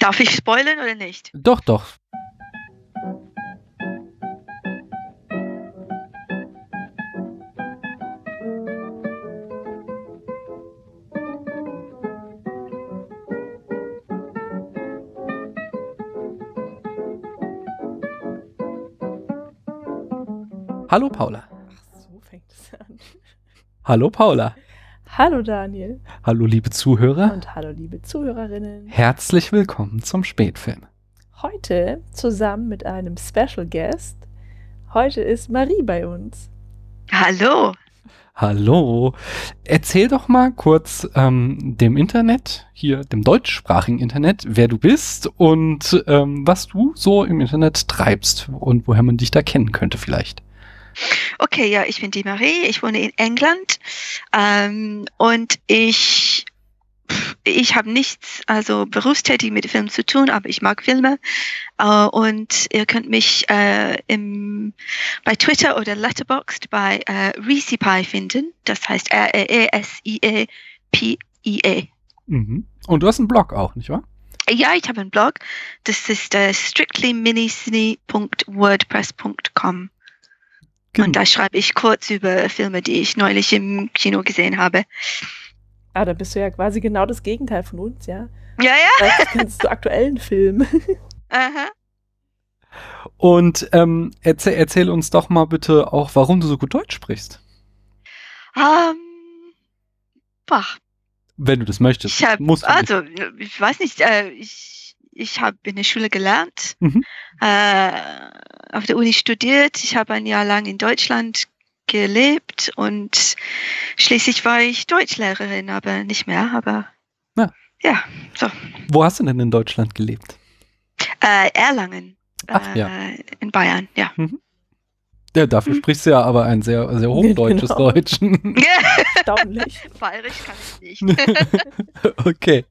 Darf ich spoilern oder nicht? Doch, doch. Hallo Paula. Ach, so fängt es an. Hallo Paula. Hallo Daniel. Hallo liebe Zuhörer. Und hallo liebe Zuhörerinnen. Herzlich willkommen zum Spätfilm. Heute zusammen mit einem Special Guest. Heute ist Marie bei uns. Hallo. Hallo. Erzähl doch mal kurz ähm, dem Internet, hier dem deutschsprachigen Internet, wer du bist und ähm, was du so im Internet treibst und woher man dich da kennen könnte vielleicht. Okay, ja, ich bin die Marie, ich wohne in England ähm, und ich ich habe nichts, also berufstätig mit Film zu tun, aber ich mag Filme. Uh, und ihr könnt mich uh, im, bei Twitter oder Letterboxd bei uh, ReesePie finden. Das heißt R-E-E-S-I-E-P-I-E. Mhm. Und du hast einen Blog auch, nicht wahr? Ja, ich habe einen Blog. Das ist uh, strictlyminicine.wordpress.com. Genau. Und da schreibe ich kurz über Filme, die ich neulich im Kino gesehen habe. Ah, da bist du ja quasi genau das Gegenteil von uns, ja? Ja, ja. Vielleicht kennst du aktuellen Film. Aha. Und ähm, erzähl, erzähl, uns doch mal bitte auch, warum du so gut Deutsch sprichst. Um, ähm, boah. Wenn du das möchtest. Ich hab, musst also, ich weiß nicht, äh, ich, ich habe in der Schule gelernt, mhm. äh, auf der Uni studiert, ich habe ein Jahr lang in Deutschland gelebt und schließlich war ich Deutschlehrerin, aber nicht mehr, aber ja, ja so. Wo hast du denn in Deutschland gelebt? Äh, Erlangen. Ach, äh, ja. In Bayern, ja. Mhm. Ja, dafür hm. sprichst du ja aber ein sehr, sehr hochdeutsches genau. Deutsch. Erstaunlich. Bayerisch kann ich nicht. okay.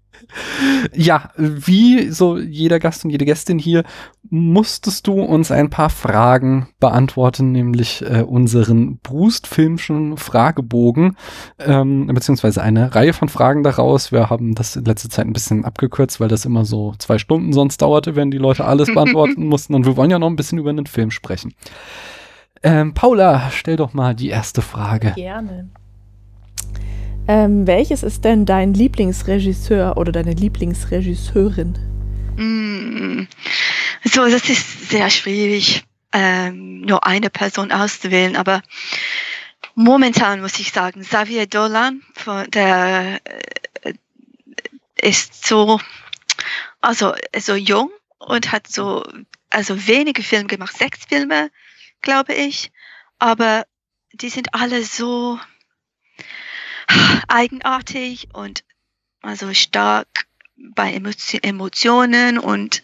Ja, wie so jeder Gast und jede Gästin hier, musstest du uns ein paar Fragen beantworten, nämlich äh, unseren Brust-filmschen Fragebogen, ähm, beziehungsweise eine Reihe von Fragen daraus. Wir haben das in letzter Zeit ein bisschen abgekürzt, weil das immer so zwei Stunden sonst dauerte, wenn die Leute alles beantworten mussten. Und wir wollen ja noch ein bisschen über einen Film sprechen. Ähm, Paula, stell doch mal die erste Frage. Gerne. Ähm, welches ist denn dein Lieblingsregisseur oder deine Lieblingsregisseurin? Mm, so, das ist sehr schwierig, ähm, nur eine Person auszuwählen, aber momentan muss ich sagen, Xavier Dolan, der äh, ist so, also so jung und hat so, also wenige Filme gemacht, sechs Filme glaube ich. Aber die sind alle so eigenartig und also stark bei Emotionen und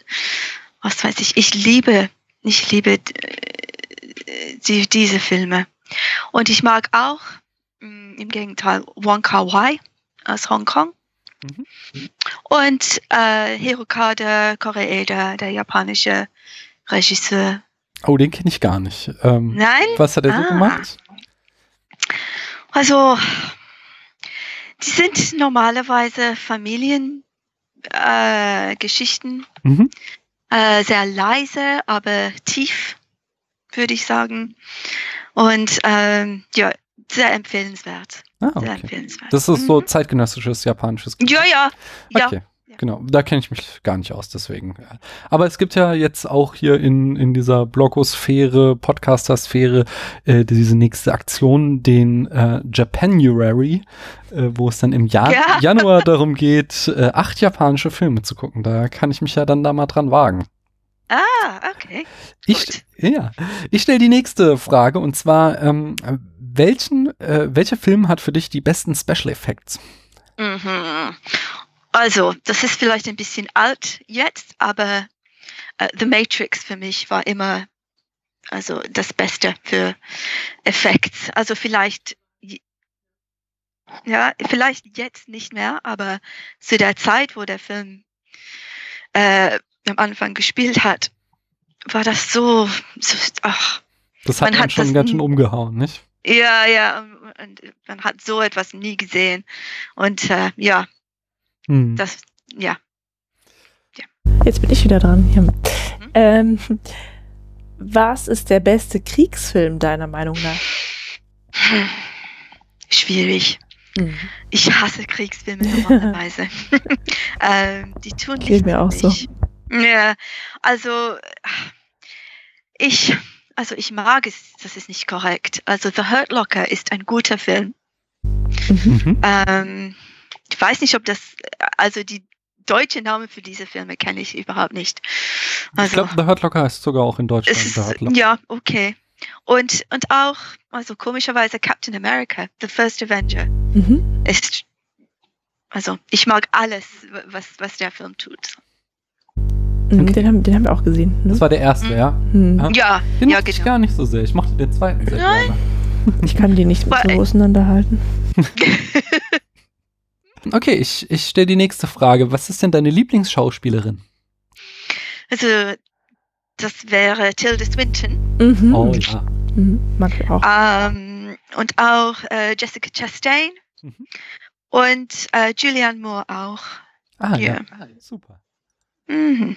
was weiß ich. Ich liebe, ich liebe äh, die, diese Filme. Und ich mag auch mm, im Gegenteil Wong Kar Wai aus Hongkong. Mhm. Und äh, Hirokada Koreeda, der japanische Regisseur. Oh, den kenne ich gar nicht. Ähm, Nein? Was hat er ah. so gemacht? Also, die sind normalerweise Familiengeschichten. Äh, mhm. äh, sehr leise, aber tief, würde ich sagen. Und ähm, ja, sehr empfehlenswert. Ah, okay. Sehr empfehlenswert. Das ist so mhm. zeitgenössisches japanisches. Ja, ja. Okay. Ja. Genau, da kenne ich mich gar nicht aus, deswegen. Aber es gibt ja jetzt auch hier in, in dieser Blogosphäre, Podcaster-Sphäre, äh, diese nächste Aktion, den äh, Japanuary, äh, wo es dann im Jahr, ja. Januar darum geht, äh, acht japanische Filme zu gucken. Da kann ich mich ja dann da mal dran wagen. Ah, okay. Ich, ja, ich stelle die nächste Frage und zwar, ähm, welchen, äh, welcher Film hat für dich die besten Special Effects? Mhm. Also, das ist vielleicht ein bisschen alt jetzt, aber äh, The Matrix für mich war immer also das Beste für Effekte. Also vielleicht ja, vielleicht jetzt nicht mehr, aber zu der Zeit, wo der Film äh, am Anfang gespielt hat, war das so, so ach. Das hat man, hat schon ganz schön umgehauen, nicht? Ja, ja, und man hat so etwas nie gesehen. Und äh, ja, hm. Das, ja. ja. jetzt bin ich wieder dran. Ja. Ähm, was ist der beste Kriegsfilm deiner Meinung nach? Schwierig. Hm. Ich hasse Kriegsfilme normalerweise. ähm, die tun Geht mir auch so. Ja, also ich, also ich mag es, das ist nicht korrekt. Also The Hurt Locker ist ein guter Film. Mhm. Mhm. Ähm, ich weiß nicht, ob das, also die deutsche Name für diese Filme kenne ich überhaupt nicht. Ich Also glaube, The Hurt Locker heißt sogar auch in Deutschland es The Hurt ist, Locker. ja, okay. Und, und auch, also komischerweise Captain America, The First Avenger, Mhm. ist, also ich mag alles, was, was der Film tut. Mhm, Okay. Den, haben, den haben wir auch gesehen. Ne? Das war der erste, ja. Hm. Ja. Ja, Den ja, mochte ich genau. gar nicht so sehr. Ich mochte den zweiten sehr Nein. gerne. Ich kann die nicht so auseinanderhalten. Okay, ich, ich stelle die nächste Frage. Was ist denn deine Lieblingsschauspielerin? Also, das wäre Tilda Swinton Mhm. Oh ja. Mhm. Mag ich auch. ähm, und auch äh, Jessica Chastain Mhm. und äh, Julianne Moore auch. Ah, ja. Ja. Ah, super. Mhm.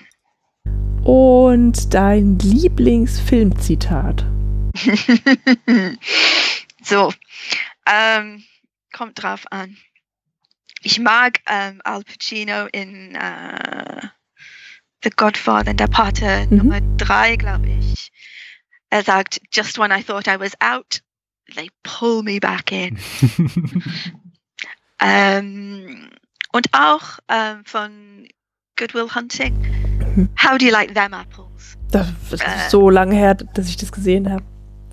Und dein Lieblingsfilmzitat? so, ähm, kommt drauf an. Ich mag ähm, Al Pacino in äh, The Godfather, in der Pate Mhm. Nummer drei, glaube ich. Er sagt, just when I thought I was out, they pull me back in. ähm, und auch ähm, von Goodwill Hunting. Mhm. How do you like them apples? Das, das Äh. ist so lange her, dass ich das gesehen habe.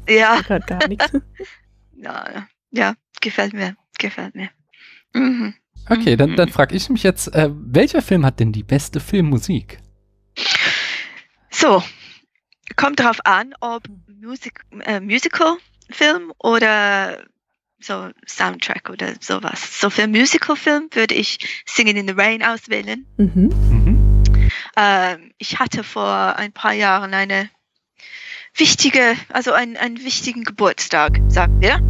Ja, Ich gar nichts. ja, ja, gefällt mir, gefällt mir. Mhm. Okay, dann, dann frage ich mich jetzt, äh, welcher Film hat denn die beste Filmmusik? So, kommt darauf an, ob Musik, äh, Musical-Film oder so Soundtrack oder sowas. So für Musical-Film würde ich Singing in the Rain auswählen. Mhm. Mhm. Ähm, ich hatte vor ein paar Jahren eine wichtige, also einen, einen wichtigen Geburtstag, sagen wir.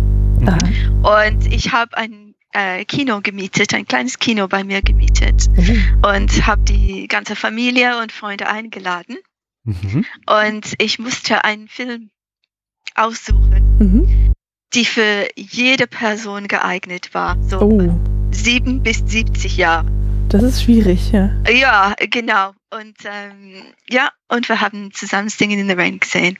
Aha. Und ich habe ein äh, Kino gemietet, ein kleines Kino bei mir gemietet Mhm. und habe die ganze Familie und Freunde eingeladen. Mhm. Und ich musste einen Film aussuchen, Mhm. die für jede Person geeignet war. So Oh, sieben bis 70 Jahre. das ist schwierig, ja. Ja, genau. Und ähm, ja, und wir haben zusammen Singing in the Rain gesehen.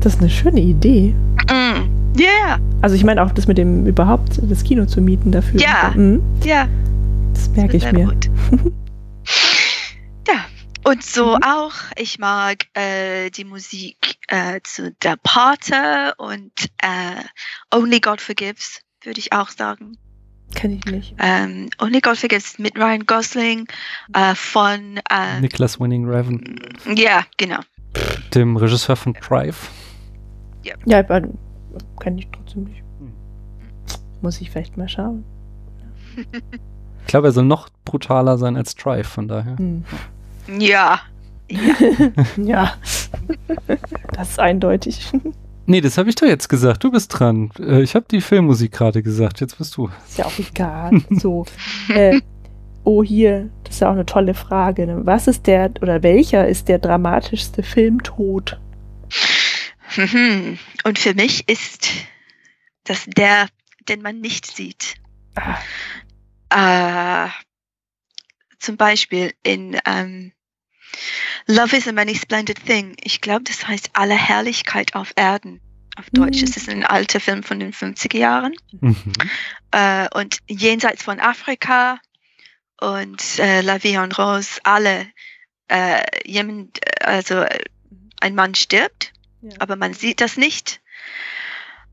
Das ist eine schöne Idee. Mm. Yeah, Also ich meine auch das mit dem überhaupt das Kino zu mieten dafür. Ja. Mhm. ja. Das merke ich sehr mir. Gut. ja. Und so Mhm. auch, ich mag äh, die Musik äh, zu Der Pate und äh, Only God Forgives, würde ich auch sagen. Kenn ich nicht. Ähm, Only God Forgives mit Ryan Gosling äh, von, äh, Nicholas Winning Revan, ja, genau. dem Regisseur von Drive. Ja, aber kann ich trotzdem nicht. Hm. Muss ich vielleicht mal schauen. Ich glaube, er soll noch brutaler sein als Drive, von daher. Hm. Ja. Ja, das ist eindeutig. Nee, das habe ich doch jetzt gesagt. Du bist dran. Äh, Ich habe die Filmmusik gerade gesagt. Jetzt bist du. Ist ja auch egal. So. Äh, oh, hier, das ist ja auch eine tolle Frage. Ne? Was ist der, oder welcher ist der dramatischste Filmtod? Mhm. Und für mich ist das der, den man nicht sieht. Äh, zum Beispiel in ähm, Love is a Many Splendid Thing. Ich glaube, das heißt Alle Herrlichkeit auf Erden. Auf Deutsch. Mhm. Es ist ein alter Film von den 50er Jahren. Mhm. Äh, und jenseits von Afrika und äh, La Vie en Rose, alle, äh, jemand, äh, also äh, ein Mann stirbt, Ja. aber man sieht das nicht.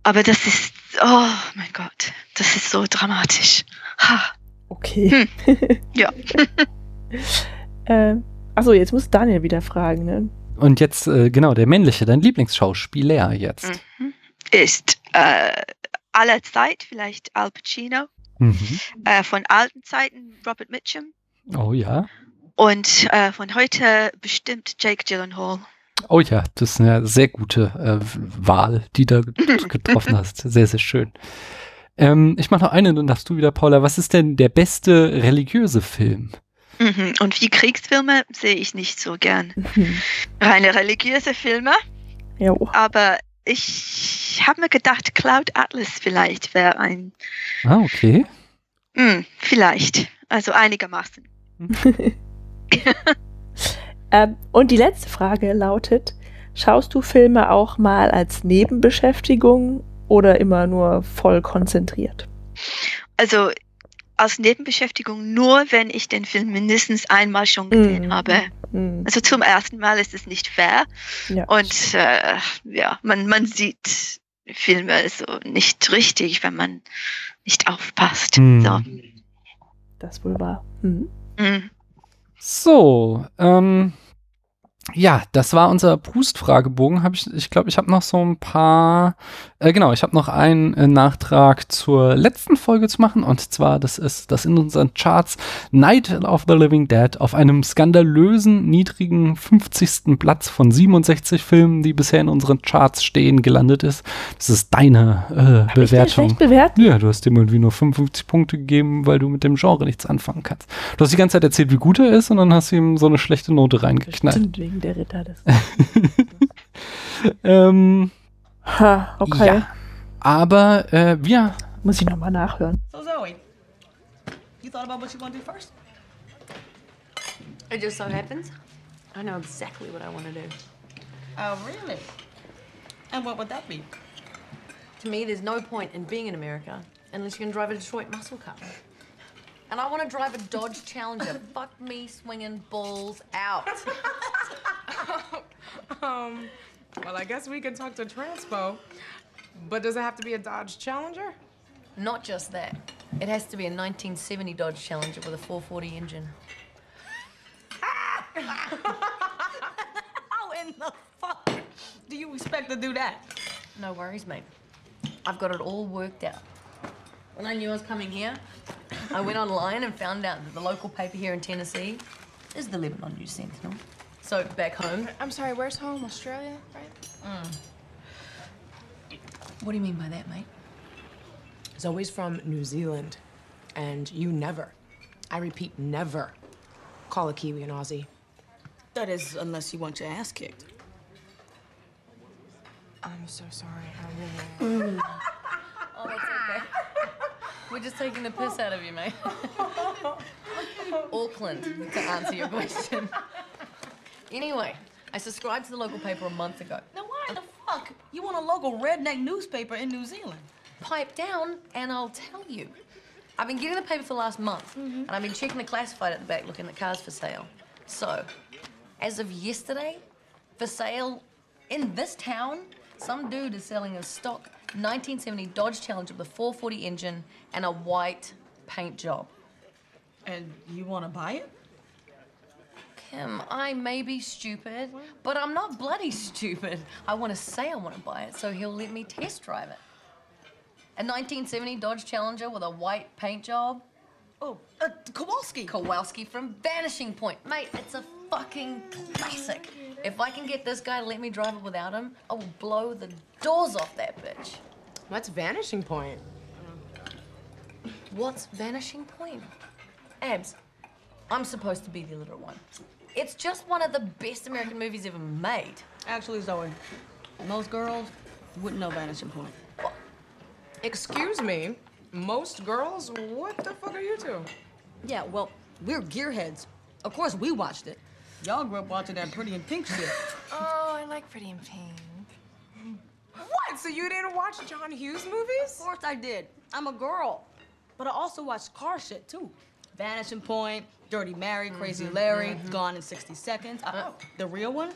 Aber das ist, oh mein Gott, das ist so dramatisch. Ha. okay. Ja. äh, achso, jetzt muss Daniel wieder fragen. Ne? Und jetzt, äh, genau, der männliche, dein Lieblingsschauspieler jetzt. Mhm. Ist äh, aller Zeit vielleicht Al Pacino, Mhm. äh, von alten Zeiten Robert Mitchum Oh ja. und äh, von heute bestimmt Jake Gyllenhaal. Oh ja, das ist eine sehr gute äh, Wahl, die du get- getroffen hast. Sehr, sehr schön. Ähm, ich mache noch eine, dann darfst du wieder, Paula. Was ist denn der beste religiöse Film? Mhm. Und wie Kriegsfilme sehe ich nicht so gern. Mhm. Reine religiöse Filme, Jo. aber ich habe mir gedacht, Cloud Atlas vielleicht wäre ein, Ah, okay. hm, vielleicht, also einigermaßen. Ähm, und die letzte Frage lautet: Schaust du Filme auch mal als Nebenbeschäftigung oder immer nur voll konzentriert? Also als Nebenbeschäftigung nur, wenn ich den Film mindestens einmal schon gesehen Mhm. habe. Hm. Also zum ersten Mal ist es nicht fair Ja. und äh, ja, man, man sieht Filme so nicht richtig, wenn man nicht aufpasst. Hm. So. Das wohl war. Hm. Mhm. So, ähm, ja, das war unser Brust-Fragebogen. Hab ich ich glaube, ich habe noch so ein paar, äh, genau, ich habe noch einen äh, Nachtrag zur letzten Folge zu machen. Und zwar, das ist das in unseren Charts Night of the Living Dead auf einem skandalösen, niedrigen 50. Platz von 67 Filmen, die bisher in unseren Charts stehen, gelandet ist. Das ist deine äh, Hab ich Bewertung. schlecht bewertet? Ja, du hast dem irgendwie nur 55 Punkte gegeben, weil du mit dem Genre nichts anfangen kannst. Du hast die ganze Zeit erzählt, wie gut er ist und dann hast du ihm so eine schlechte Note reingeknallt. Stimmt, der Ritter des. Ähm, Ha, okay. Ja. Aber äh, wir, Muss ich nochmal nachhören. So Zoe, you thought about what you want to do first? It just so happens I know exactly what I want to do. Oh, really? And what would that be? To me, there's no point in being in America unless you can drive a Detroit muscle car. And I want to drive a Dodge Challenger. Fuck me swinging balls out. Um, well, I guess we can talk to Transpo. But does it have to be a Dodge Challenger? Not just that. It has to be a 1970 Dodge Challenger with a 440 engine. How in the fuck do you expect to do that? No worries, mate. I've got it all worked out. When I knew I was coming here, I went online and found out that the local paper here in Tennessee is the Lebanon News Sentinel. So back home, I'm sorry, where's home? Australia, right? Mm. what do you mean by that, mate? Zoe's from New Zealand, and you never, I repeat, never call a Kiwi an Aussie. That is, unless you want your ass kicked. I'm so sorry. I really. Oh, that's okay. We're just taking the piss out of you, mate. Auckland, to answer your question. Anyway, I subscribed to the local paper a month ago. Now, why the fuck you want a local redneck newspaper in New Zealand? Pipe down, and I'll tell you. I've been getting the paper for the last month, mm-hmm. and I've been checking the classified at the back looking at cars for sale. So, as of yesterday, for sale in this town, some dude is selling a stock 1970 Dodge Challenger with a 440 engine and a white paint job. And you want to buy it? Kim, I may be stupid, but I'm not bloody stupid. I want to say I want to buy it, so he'll let me test drive it. A 1970 Dodge Challenger with a white paint job. Oh, uh, Kowalski. Kowalski from Vanishing Point. Mate, it's a fucking classic. If I can get this guy to let me drive it without him, I will blow the doors off that bitch. What's Vanishing Point? What's Vanishing Point? Abs, I'm supposed to be the little one. It's just one of the best American movies ever made. Actually, Zoe, most girls wouldn't know Vanishing Point. Excuse me. Most girls? What the fuck are you two? Yeah, well, we're gearheads. Of course, we watched it. Y'all grew up watching that Pretty in Pink shit. Oh, I like Pretty in Pink. What? So you didn't watch John Hughes movies? Of course I did. I'm a girl. But I also watched car shit too. Vanishing Point, Dirty Mary, Crazy mm-hmm, Larry, mm-hmm. Gone in 60 Seconds. Uh, uh. Oh, the real one?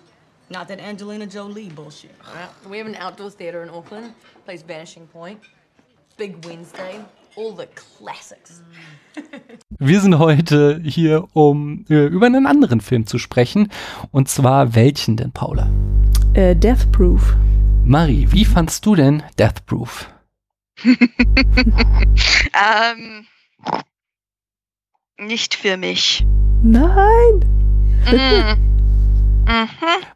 Not that Angelina Jolie bullshit. Uh, we have an outdoor theater in Auckland, plays Vanishing Point, Big Wednesday, all the classics. wir sind heute hier, um äh, über einen anderen Film zu sprechen. Und zwar welchen denn, Paula? Äh, Death Proof. Marie, wie fandst du denn Death Proof? Ähm, nicht für mich. Nein! Mhm. Mhm.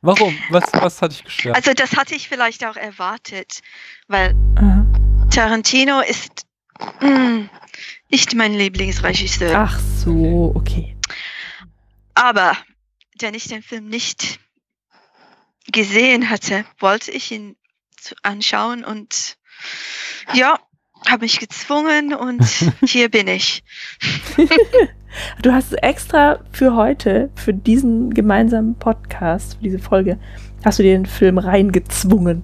Warum? Was, was hat dich gestört? Also das hatte ich vielleicht auch erwartet, weil Aha. Tarantino ist mm, nicht mein Lieblingsregisseur. Ach so, okay. Aber wenn ich den Film nicht gesehen hatte, wollte ich ihn anschauen und ja, habe mich gezwungen und hier bin ich. Du hast extra für heute, für diesen gemeinsamen Podcast, für diese Folge, hast du dir den Film reingezwungen.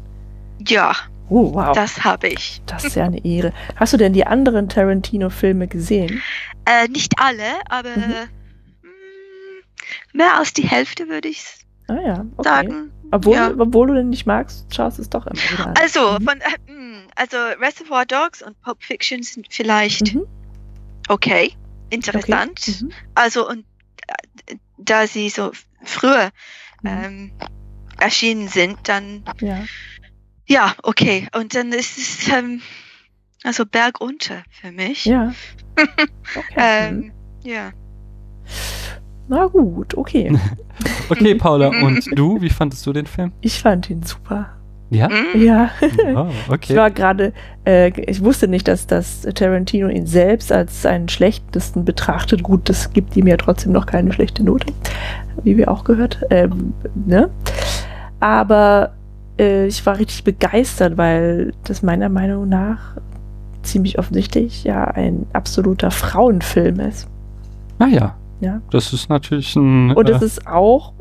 Ja, Oh, wow. das habe ich. Das ist ja eine Ehre. Hast du denn die anderen Tarantino-Filme gesehen? Äh, nicht alle, aber Mhm. mm, mehr als die Hälfte würde ich Ah ja, okay. sagen. Obwohl, ja. obwohl du den nicht magst, schaust es doch immer wieder. Also, Mhm. von, äh, mm, also Reservoir Dogs und Pulp Fiction sind vielleicht Mhm. okay, interessant. Okay. Mhm. Also, und äh, da sie so früher Mhm. ähm, erschienen sind, dann Ja. Ja, okay. Und dann ist es ähm, also bergunter für mich. Ja. Okay. Mhm. Ähm, ja. Na gut, okay. Okay, Paula, und du, wie fandest du den Film? Ich fand ihn super. Ja? Mm, Ja. Oh, Ich okay. war gerade, äh, ich wusste nicht, dass, dass Tarantino ihn selbst als seinen schlechtesten betrachtet. Gut, das gibt ihm ja trotzdem noch keine schlechte Note, wie wir auch gehört. Ähm, ne? Aber äh, ich war richtig begeistert, weil das meiner Meinung nach ziemlich offensichtlich ja ein absoluter Frauenfilm ist. Naja. Ja. Das ist natürlich ein. Und es äh, ist auch,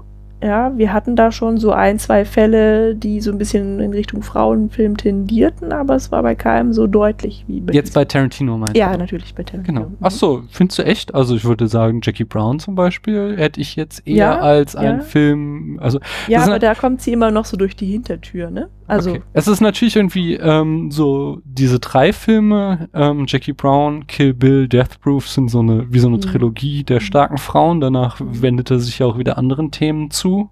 ja, wir hatten da schon so ein, zwei Fälle, die so ein bisschen in Richtung Frauenfilm tendierten, aber es war bei keinem so deutlich wie bei jetzt bei Tarantino meinst du? Ja, natürlich bei Tarantino. Genau. Ach so, findest du echt? Also ich würde sagen, Jackie Brown zum Beispiel hätte ich jetzt eher Ja, als einen ja. Film, also Ja, aber na- da kommt sie immer noch so durch die Hintertür, ne? Also, okay. es ist natürlich irgendwie ähm, so diese drei Filme, ähm, Jackie Brown, Kill Bill, Death Proof sind so eine wie so eine Mhm. Trilogie der starken Frauen. Danach Mhm. wendet er sich ja auch wieder anderen Themen zu.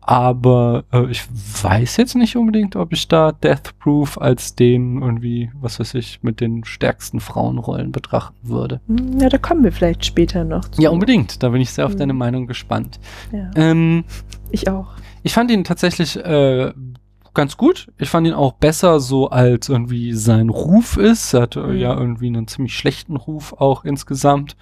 Aber äh, ich weiß jetzt nicht unbedingt, ob ich da Death Proof als den irgendwie, was weiß ich, mit den stärksten Frauenrollen betrachten würde. hm, ja, da kommen wir vielleicht später noch zu. Ja, unbedingt. Da bin ich sehr auf Mhm. deine Meinung gespannt. Ja, Ähm, ich auch. ich fand ihn tatsächlich äh, ganz gut. Ich fand ihn auch besser, so als irgendwie sein Ruf ist. Er hat äh, Mhm. ja irgendwie einen ziemlich schlechten Ruf auch insgesamt.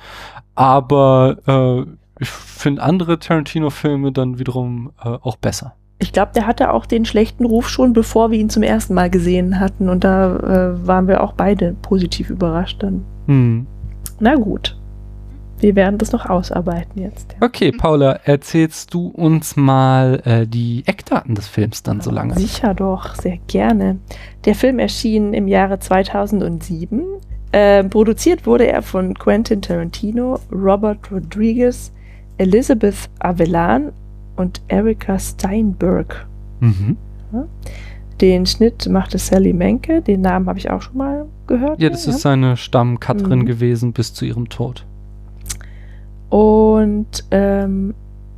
Aber äh, ich finde andere Tarantino-Filme dann wiederum äh, auch besser. Ich glaube, der hatte auch den schlechten Ruf schon, bevor wir ihn zum ersten Mal gesehen hatten. Und da äh, waren wir auch beide positiv überrascht dann. Hm. Na gut. Wir werden das noch ausarbeiten jetzt. Ja. Okay, Paula, erzählst du uns mal äh, die Eckdaten des Films dann so lange? Sicher doch, sehr gerne. Der Film erschien im Jahre 2007. Ähm, produziert wurde er von Quentin Tarantino, Robert Rodriguez, Elizabeth Avellan und Erika Steinberg. Mhm. Den Schnitt machte Sally Menke. Den Namen habe ich auch schon mal gehört. Ja, das ist seine Stammcutterin Mhm. gewesen bis zu ihrem Tod. Und ähm,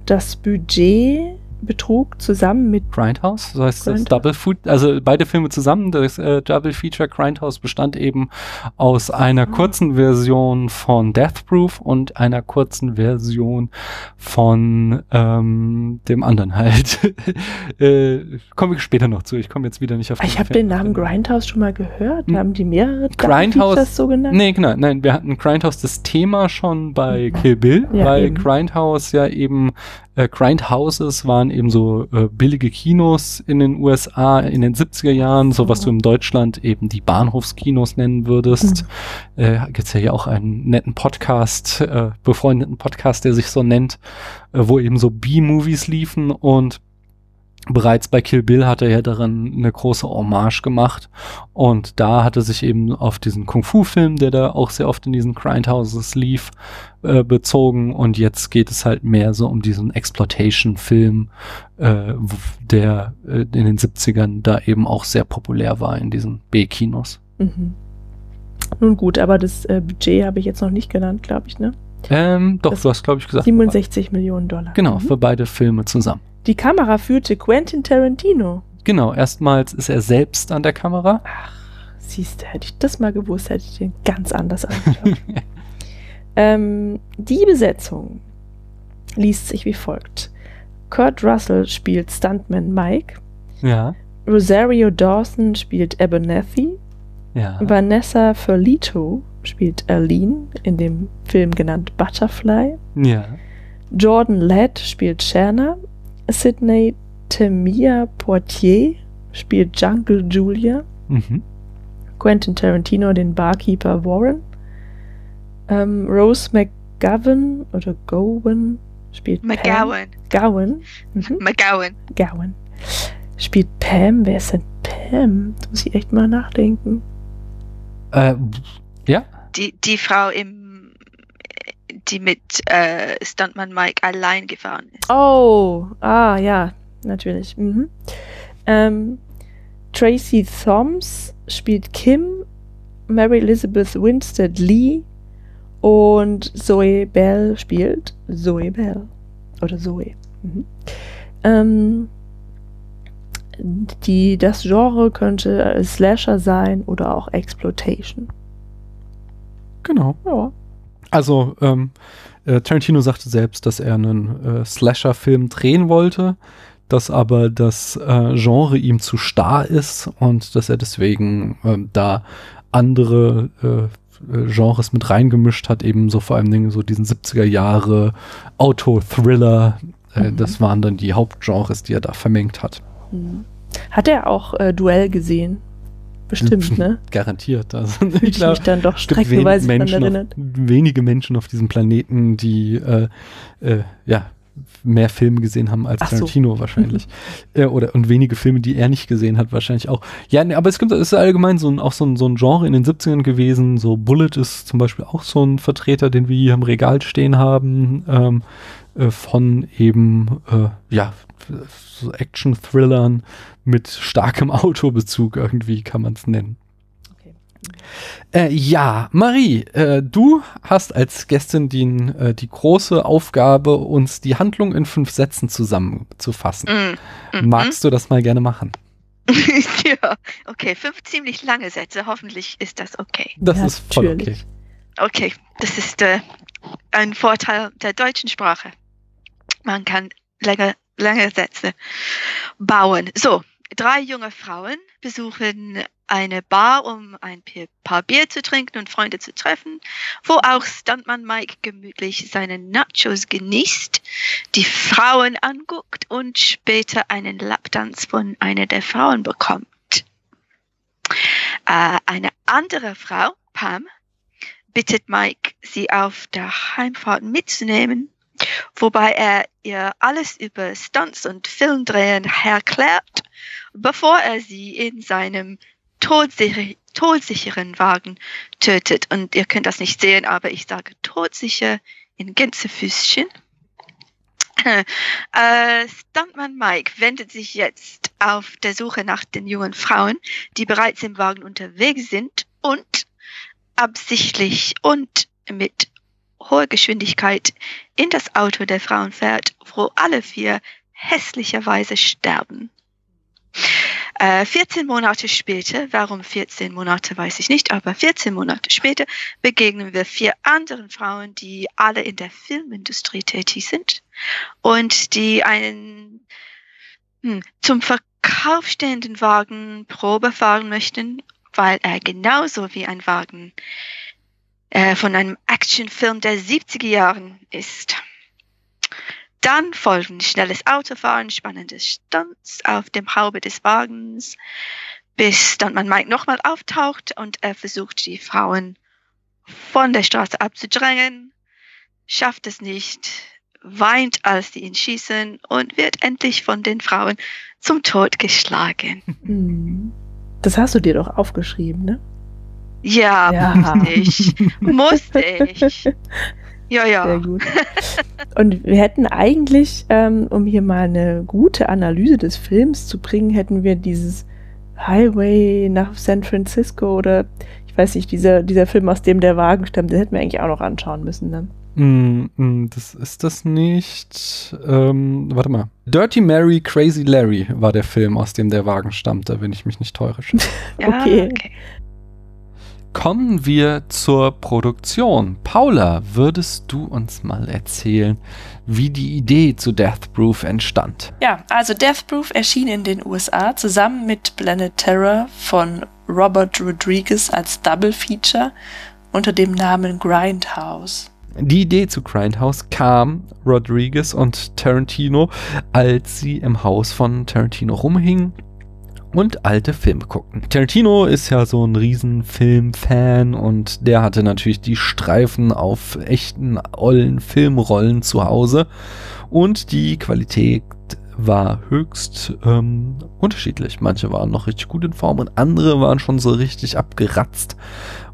das Budget betrug zusammen mit Grindhouse, das heißt das Grindhouse. Double Food, also beide Filme zusammen, das äh, Double Feature Grindhouse bestand eben aus einer kurzen Version von Death Proof und einer kurzen Version von ähm, dem anderen halt. äh, Kommen wir später noch zu, ich komme jetzt wieder nicht auf Ah, Ich den habe den Namen Grindhouse schon mal gehört. Hm. Haben die mehrere Grindhouse- so genannt? Nee, genau, nein, wir hatten Grindhouse das Thema schon bei Kill Bill, Ja, weil eben. Grindhouse ja eben, äh, Grindhouses waren eben so äh, billige Kinos in den USA in den 70er Jahren, so was du in Deutschland eben die Bahnhofskinos nennen würdest. Äh, gibt's ja hier auch einen netten Podcast, äh, befreundeten Podcast, der sich so nennt, äh, wo eben so B-Movies liefen und bereits bei Kill Bill hat er ja daran eine große Hommage gemacht und da hat er sich eben auf diesen Kung-Fu-Film, der da auch sehr oft in diesen Grindhouses lief, äh, bezogen und jetzt geht es halt mehr so um diesen Exploitation-Film, äh, der äh, in den 70ern da eben auch sehr populär war in diesen B-Kinos. Mhm. Nun gut, aber das äh, Budget habe ich jetzt noch nicht genannt, glaube ich, ne? Ähm, doch, Das- du hast, glaube ich, gesagt. 67 Millionen Dollar. Genau, Mhm. für beide Filme zusammen. Die Kamera führte Quentin Tarantino. Genau, erstmals ist er selbst an der Kamera. Siehst du, hätte ich das mal gewusst, hätte ich den ganz anders angeschaut. ähm, die Besetzung liest sich wie folgt. Kurt Russell spielt Stuntman Mike. ja, Rosario Dawson spielt Abernathy. ja. Vanessa Ferlito spielt Aline in dem Film genannt Butterfly. Ja. Jordan Ladd spielt Shanna. Sidney Temia Portier spielt Jungle Julia. Mhm. Quentin Tarantino den Barkeeper Warren. Ähm, Rose McGowan oder Gowan spielt Pam. McGowan. Gowan. Mhm. McGowan. Gowan. Spielt Pam. Wer ist denn Pam? Da muss ich echt mal nachdenken. Äh, ja, Die, die Frau im, die mit äh, Stuntman Mike allein gefahren ist. Oh, ah, ja, natürlich. Mhm. Ähm, Tracy Thoms spielt Kim, Mary Elizabeth Winstead Lee und Zoe Bell spielt Zoe Bell. Oder Zoe. Mhm. Ähm, die, das Genre könnte Slasher sein oder auch Exploitation. genau. Ja. Also, ähm, äh, Tarantino sagte selbst, dass er einen äh, Slasher-Film drehen wollte, dass aber das äh, Genre ihm zu starr ist und dass er deswegen ähm, da andere äh, Genres mit reingemischt hat, eben so vor allem Dingen so diesen 70er Jahre Auto-Thriller. Äh, Mhm. Das waren dann die Hauptgenres, die er da vermengt hat. Mhm. Hat er auch äh, Duell gesehen? Bestimmt, ne? Garantiert. Also, Fühlt ich glaub, mich dann doch streckenweise Menschen erinnert. auf, wenige Menschen auf diesem Planeten, die äh, äh, ja mehr Filme gesehen haben als Ach so. Tarantino wahrscheinlich. äh, oder und wenige Filme, die er nicht gesehen hat, wahrscheinlich auch. Ja, nee, aber es gibt, es ist allgemein so ein, auch so ein, so ein Genre in den 70ern gewesen. So Bullet ist zum Beispiel auch so ein Vertreter, den wir hier im Regal stehen haben, ähm, äh, von eben äh, ja so Action-Thrillern mit starkem Autobezug irgendwie kann man es nennen. Okay. Äh, ja, Marie, äh, du hast als Gästin die, äh, die große Aufgabe, uns die Handlung in fünf Sätzen zusammenzufassen. Mm. Mhm. Magst du das mal gerne machen? ja, okay, fünf ziemlich lange Sätze. Hoffentlich ist das okay. Das Ja, ist voll okay. natürlich. Okay, das ist äh, ein Vorteil der deutschen Sprache. Man kann länger, lange Sätze bauen. So, drei junge Frauen besuchen eine Bar, um ein paar Bier zu trinken und Freunde zu treffen, wo auch Stuntman Mike gemütlich seine Nachos genießt, die Frauen anguckt und später einen Lapdance von einer der Frauen bekommt. Äh, eine andere Frau, Pam, bittet Mike, sie auf der Heimfahrt mitzunehmen, wobei er ihr alles über Stunts und Filmdrehen erklärt, bevor er sie in seinem todsicher, todsicheren Wagen tötet. Und ihr könnt das nicht sehen, aber ich sage todsicher in Gänsefüßchen. Äh, Stuntman Mike wendet sich jetzt auf der Suche nach den jungen Frauen, die bereits im Wagen unterwegs sind und absichtlich und mit hoher Geschwindigkeit in das Auto der Frauen fährt, wo alle vier hässlicherweise sterben. Äh, 14 Monate später, warum 14 Monate weiß ich nicht, aber 14 Monate später begegnen wir vier anderen Frauen, die alle in der Filmindustrie tätig sind und die einen hm, zum Verkauf stehenden Wagen Probe fahren möchten, weil er genauso wie ein Wagen äh, von einem Actionfilm der 70er Jahren ist. Dann folgen schnelles Autofahren, spannende Stunts auf dem Haube des Wagens, bis dann man Mike nochmal auftaucht und er versucht, die Frauen von der Straße abzudrängen, schafft es nicht, weint, als sie ihn schießen und wird endlich von den Frauen zum Tod geschlagen. Das hast du dir doch aufgeschrieben, ne? Ja, Ja. musste ich. Musste ich. Ja, Sehr ja. gut. Und wir hätten eigentlich, ähm, um hier mal eine gute Analyse des Films zu bringen, hätten wir dieses Highway nach San Francisco oder ich weiß nicht, dieser, dieser Film, aus dem der Wagen stammt, den hätten wir eigentlich auch noch anschauen müssen dann. Mm, mm, das ist das nicht. Ähm, warte mal. Dirty Mary, Crazy Larry war der Film, aus dem der Wagen stammte, wenn ich mich nicht täusche. ja Okay. okay. Kommen wir zur Produktion. Paula, würdest du uns mal erzählen, wie die Idee zu Death Proof entstand? Ja, also Death Proof erschien in den USA zusammen mit Planet Terror von Robert Rodriguez als Double Feature unter dem Namen Grindhouse. Die Idee zu Grindhouse kam Rodriguez und Tarantino, als sie im Haus von Tarantino rumhingen und alte Filme guckten. Tarantino ist ja so ein riesen Filmfan und der hatte natürlich die Streifen auf echten ollen Filmrollen zu Hause und die Qualität war höchst ähm, unterschiedlich. Manche waren noch richtig gut in Form und andere waren schon so richtig abgeratzt.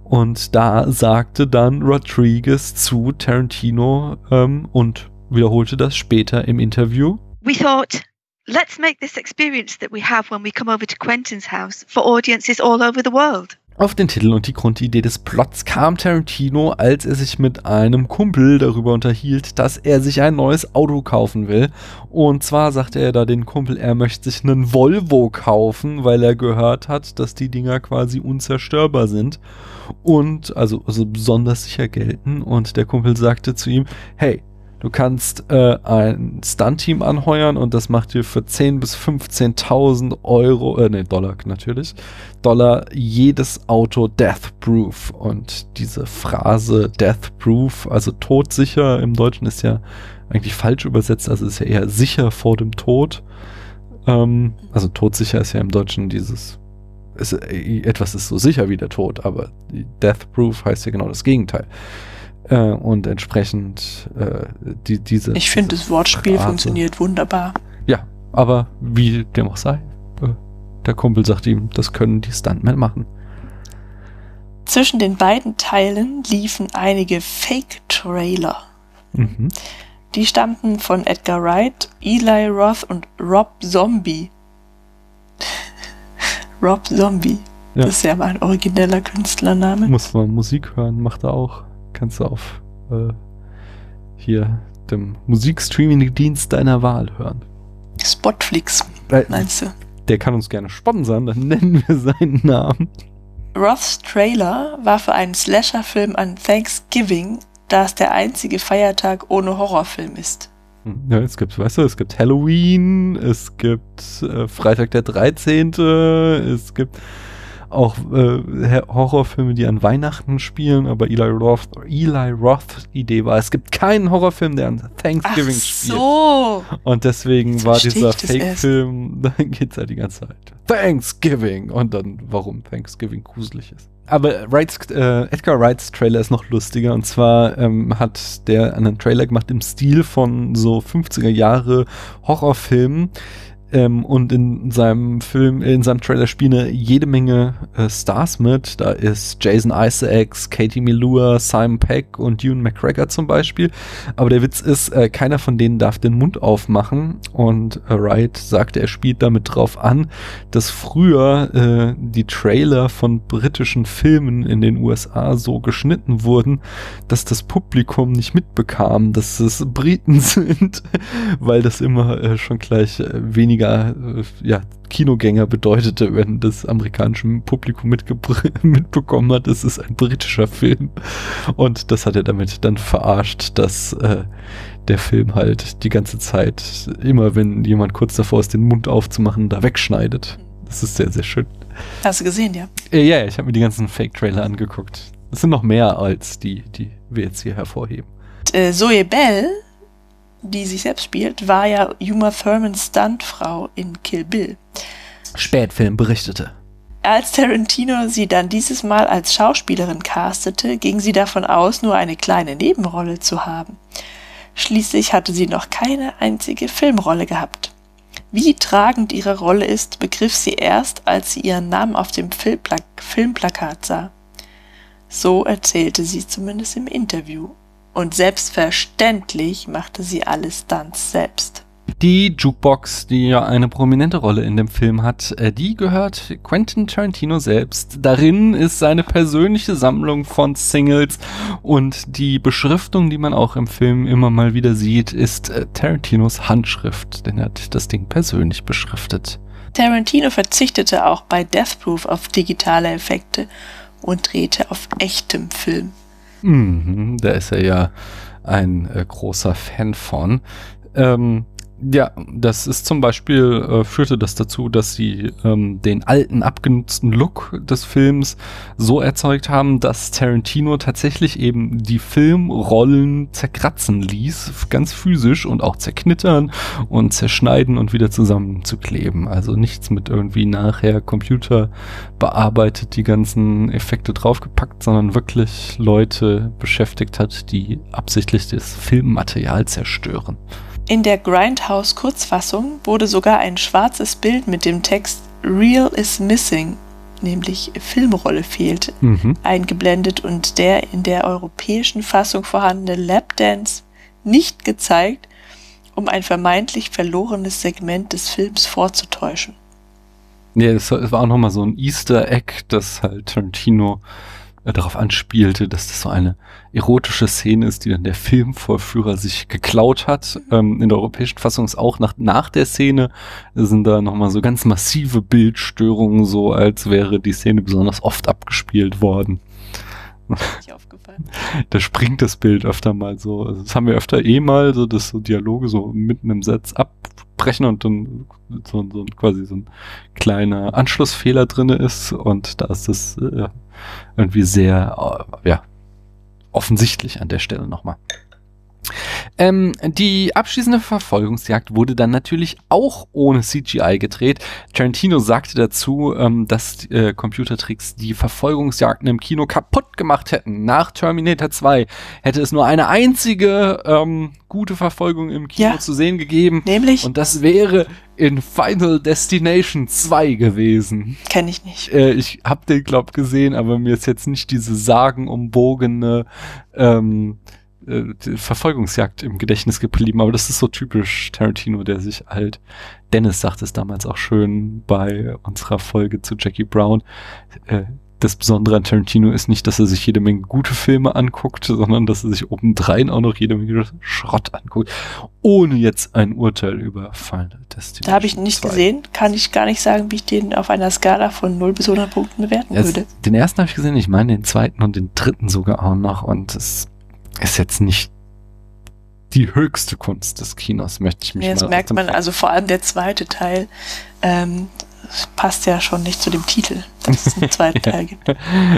Und da sagte dann Rodriguez zu Tarantino ähm, und wiederholte das später im Interview. We thought, let's make this experience that we have when we come over to Quentin's house for audiences all over the world. Auf den Titel und die Grundidee des Plots kam Tarantino, als er sich mit einem Kumpel darüber unterhielt, dass er sich ein neues Auto kaufen will. Und zwar sagte er da den Kumpel, er möchte sich einen Volvo kaufen, weil er gehört hat, dass die Dinger quasi unzerstörbar sind und also, also besonders sicher gelten. Und der Kumpel sagte zu ihm, hey, Du kannst äh, ein Stunt-Team anheuern und das macht dir für 10.000 bis 15.000 Euro, äh, nee, Dollar natürlich, Dollar jedes Auto Death-Proof. Und diese Phrase Death-Proof, also todsicher im Deutschen ist ja eigentlich falsch übersetzt, also ist ja eher sicher vor dem Tod. Ähm, also todsicher ist ja im Deutschen dieses, ist, äh, etwas ist so sicher wie der Tod, aber Death-Proof heißt ja genau das Gegenteil. Äh, und entsprechend äh, die, diese. Ich finde, das Wortspiel Phrase. funktioniert wunderbar. Ja, aber wie dem auch sei. Äh, der Kumpel sagt ihm, das können die Stuntmen machen. Zwischen den beiden Teilen liefen einige Fake-Trailer. Mhm. Die stammten von Edgar Wright, Eli Roth und Rob Zombie. Rob Zombie. Ja. Das ist ja mal ein origineller Künstlername. Muss man Musik hören, macht er auch kannst du auf äh, hier dem Musikstreaming-Dienst deiner Wahl hören. Spotflix, äh, meinst du? Der kann uns gerne sponsern, dann nennen wir seinen Namen. Roths Trailer war für einen Slasher-Film an Thanksgiving, da es der einzige Feiertag ohne Horrorfilm ist. Hm, ja, es gibt, weißt du, es gibt Halloween, es gibt äh, Freitag der 13., es gibt auch äh, Horrorfilme, die an Weihnachten spielen, aber Eli Roth, Eli Roth Idee war, es gibt keinen Horrorfilm, der an Thanksgiving Ach so. spielt. Und deswegen Jetzt war dieser Fake-Film, da geht's halt die ganze Zeit. Thanksgiving! Und dann, warum Thanksgiving gruselig ist. Aber Wrights, äh, Edgar Wrights Trailer ist noch lustiger. Und zwar ähm, hat der einen Trailer gemacht im Stil von so 50er Jahre Horrorfilmen ähm, und in seinem Film, in seinem Trailer spielen jede Menge äh, Stars mit. Da ist Jason Isaacs, Katie Melua, Simon Peck und Ewan McGregor zum Beispiel. Aber der Witz ist, äh, keiner von denen darf den Mund aufmachen. Und äh, Wright sagte, er spielt damit drauf an, dass früher äh, die Trailer von britischen Filmen in den USA so geschnitten wurden, dass das Publikum nicht mitbekam, dass es Briten sind, weil das immer äh, schon gleich äh, weniger weniger äh, ja, Kinogänger bedeutete, wenn das amerikanische Publikum mitbekommen hat, es ist ein britischer Film. Und das hat er damit dann verarscht, dass äh, der Film halt die ganze Zeit, immer wenn jemand kurz davor ist, den Mund aufzumachen, da wegschneidet. Das ist sehr, sehr schön. Hast du gesehen, ja? Äh, ja, ich habe mir die ganzen Fake-Trailer angeguckt. Das sind noch mehr als die, die wir jetzt hier hervorheben. Äh, Zoe Bell die sich selbst spielt, war ja Uma Thurmans Stuntfrau in Kill Bill. Spätfilm berichtete. Als Tarantino sie dann dieses Mal als Schauspielerin castete, ging sie davon aus, nur eine kleine Nebenrolle zu haben. Schließlich hatte sie noch keine einzige Filmrolle gehabt. Wie tragend ihre Rolle ist, begriff sie erst, als sie ihren Namen auf dem Filmpla Filmplakat sah. So erzählte sie zumindest im Interview und selbstverständlich machte sie alle Stunts selbst. Die Jukebox, die ja eine prominente Rolle in dem Film hat, äh, die gehört Quentin Tarantino selbst. Darin ist seine persönliche Sammlung von Singles und die Beschriftung, die man auch im Film immer mal wieder sieht, ist äh, Tarantinos Handschrift, denn er hat das Ding persönlich beschriftet. Tarantino verzichtete auch bei Death Proof auf digitale Effekte und drehte auf echtem Film. Mhm, da ist er ja ein äh, großer Fan von. Ähm, Ja, das ist zum Beispiel, äh, führte das dazu, dass sie ähm, den alten, abgenutzten Look des Films so erzeugt haben, dass Tarantino tatsächlich eben die Filmrollen zerkratzen ließ, ganz physisch und auch zerknittern und zerschneiden und wieder zusammenzukleben. Also nichts mit irgendwie nachher Computer bearbeitet, die ganzen Effekte draufgepackt, sondern wirklich Leute beschäftigt hat, die absichtlich das Filmmaterial zerstören. In der Grindhouse-Kurzfassung wurde sogar ein schwarzes Bild mit dem Text Real is missing, nämlich Filmrolle fehlt, Mhm. eingeblendet und der in der europäischen Fassung vorhandene Lapdance nicht gezeigt, um ein vermeintlich verlorenes Segment des Films vorzutäuschen. Ja, es war auch nochmal so ein Easter Egg, das halt Tarantino darauf anspielte, dass das so eine erotische Szene ist, die dann der Filmvorführer sich geklaut hat. Ähm, in der europäischen Fassung ist auch nach, nach der Szene sind da nochmal so ganz massive Bildstörungen, so als wäre die Szene besonders oft abgespielt worden. Nicht aufgefallen. Da springt das Bild öfter mal so. Also das haben wir öfter eh mal, so dass so Dialoge so mitten im Satz abbrechen und dann so, so quasi so ein kleiner Anschlussfehler drinne ist und da ist das äh, irgendwie sehr, äh, ja, offensichtlich an der Stelle nochmal. Ähm, die abschließende Verfolgungsjagd wurde dann natürlich auch ohne CGI gedreht. Tarantino sagte dazu, ähm, dass äh, Computertricks die Verfolgungsjagden im Kino kaputt gemacht hätten. Nach Terminator 2 hätte es nur eine einzige ähm, gute Verfolgung im Kino Ja. zu sehen gegeben. Nämlich, Und das wäre in Final Destination 2 gewesen. kenne ich nicht. Äh, ich hab den, glaub, gesehen, aber mir ist jetzt nicht diese sagenumwogene ähm, äh, Verfolgungsjagd im Gedächtnis geblieben. Aber das ist so typisch Tarantino, der sich halt, Dennis sagte es damals auch schön bei unserer Folge zu Jackie Brown, äh, das Besondere an Tarantino ist nicht, dass er sich jede Menge gute Filme anguckt, sondern dass er sich obendrein auch noch jede Menge Schrott anguckt, ohne jetzt ein Urteil über Final Destination. Da habe ich nicht 2. gesehen, kann ich gar nicht sagen, wie ich den auf einer Skala von 0 bis 100 Punkten bewerten Es- würde. Den ersten habe ich gesehen, ich meine den zweiten und den dritten sogar auch noch und es ist jetzt nicht die höchste Kunst des Kinos, möchte ich mich Ja, mal merkt man, also vor allem der zweite Teil ähm, passt ja schon nicht zu dem Titel, dass es einen zweiten Ja. Teil gibt.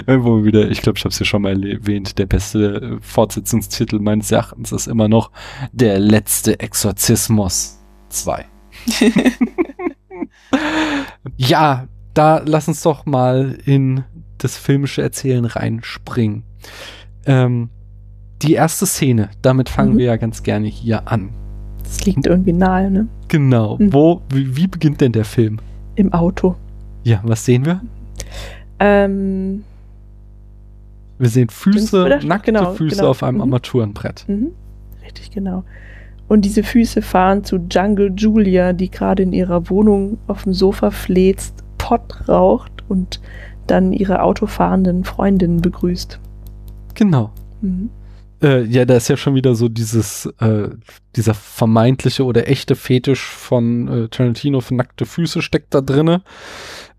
Irgendwo wieder, ich glaube, ich habe es ja schon mal erwähnt, der beste äh, Fortsetzungstitel meines Erachtens ist immer noch Der letzte Exorzismus 2. ja, da lass uns doch mal in das filmische Erzählen reinspringen. Ähm, die erste Szene, damit fangen Mhm. wir ja ganz gerne hier an. Das liegt irgendwie nahe, ne? Genau. Mhm. Wo, wie, wie beginnt denn der Film? Im Auto. Ja, was sehen wir? Ähm, Wir sehen Füße, nackte Genau, Füße genau. auf einem Mhm. Armaturenbrett. mhm. Richtig, genau. Und diese Füße fahren zu Jungle Julia, die gerade in ihrer Wohnung auf dem Sofa fläzt, Pott raucht und dann ihre autofahrenden Freundinnen begrüßt. Genau. Mhm. Äh, ja, da ist ja schon wieder so dieses, äh, dieser vermeintliche oder echte Fetisch von äh, Tarantino für nackte Füße steckt da drinne.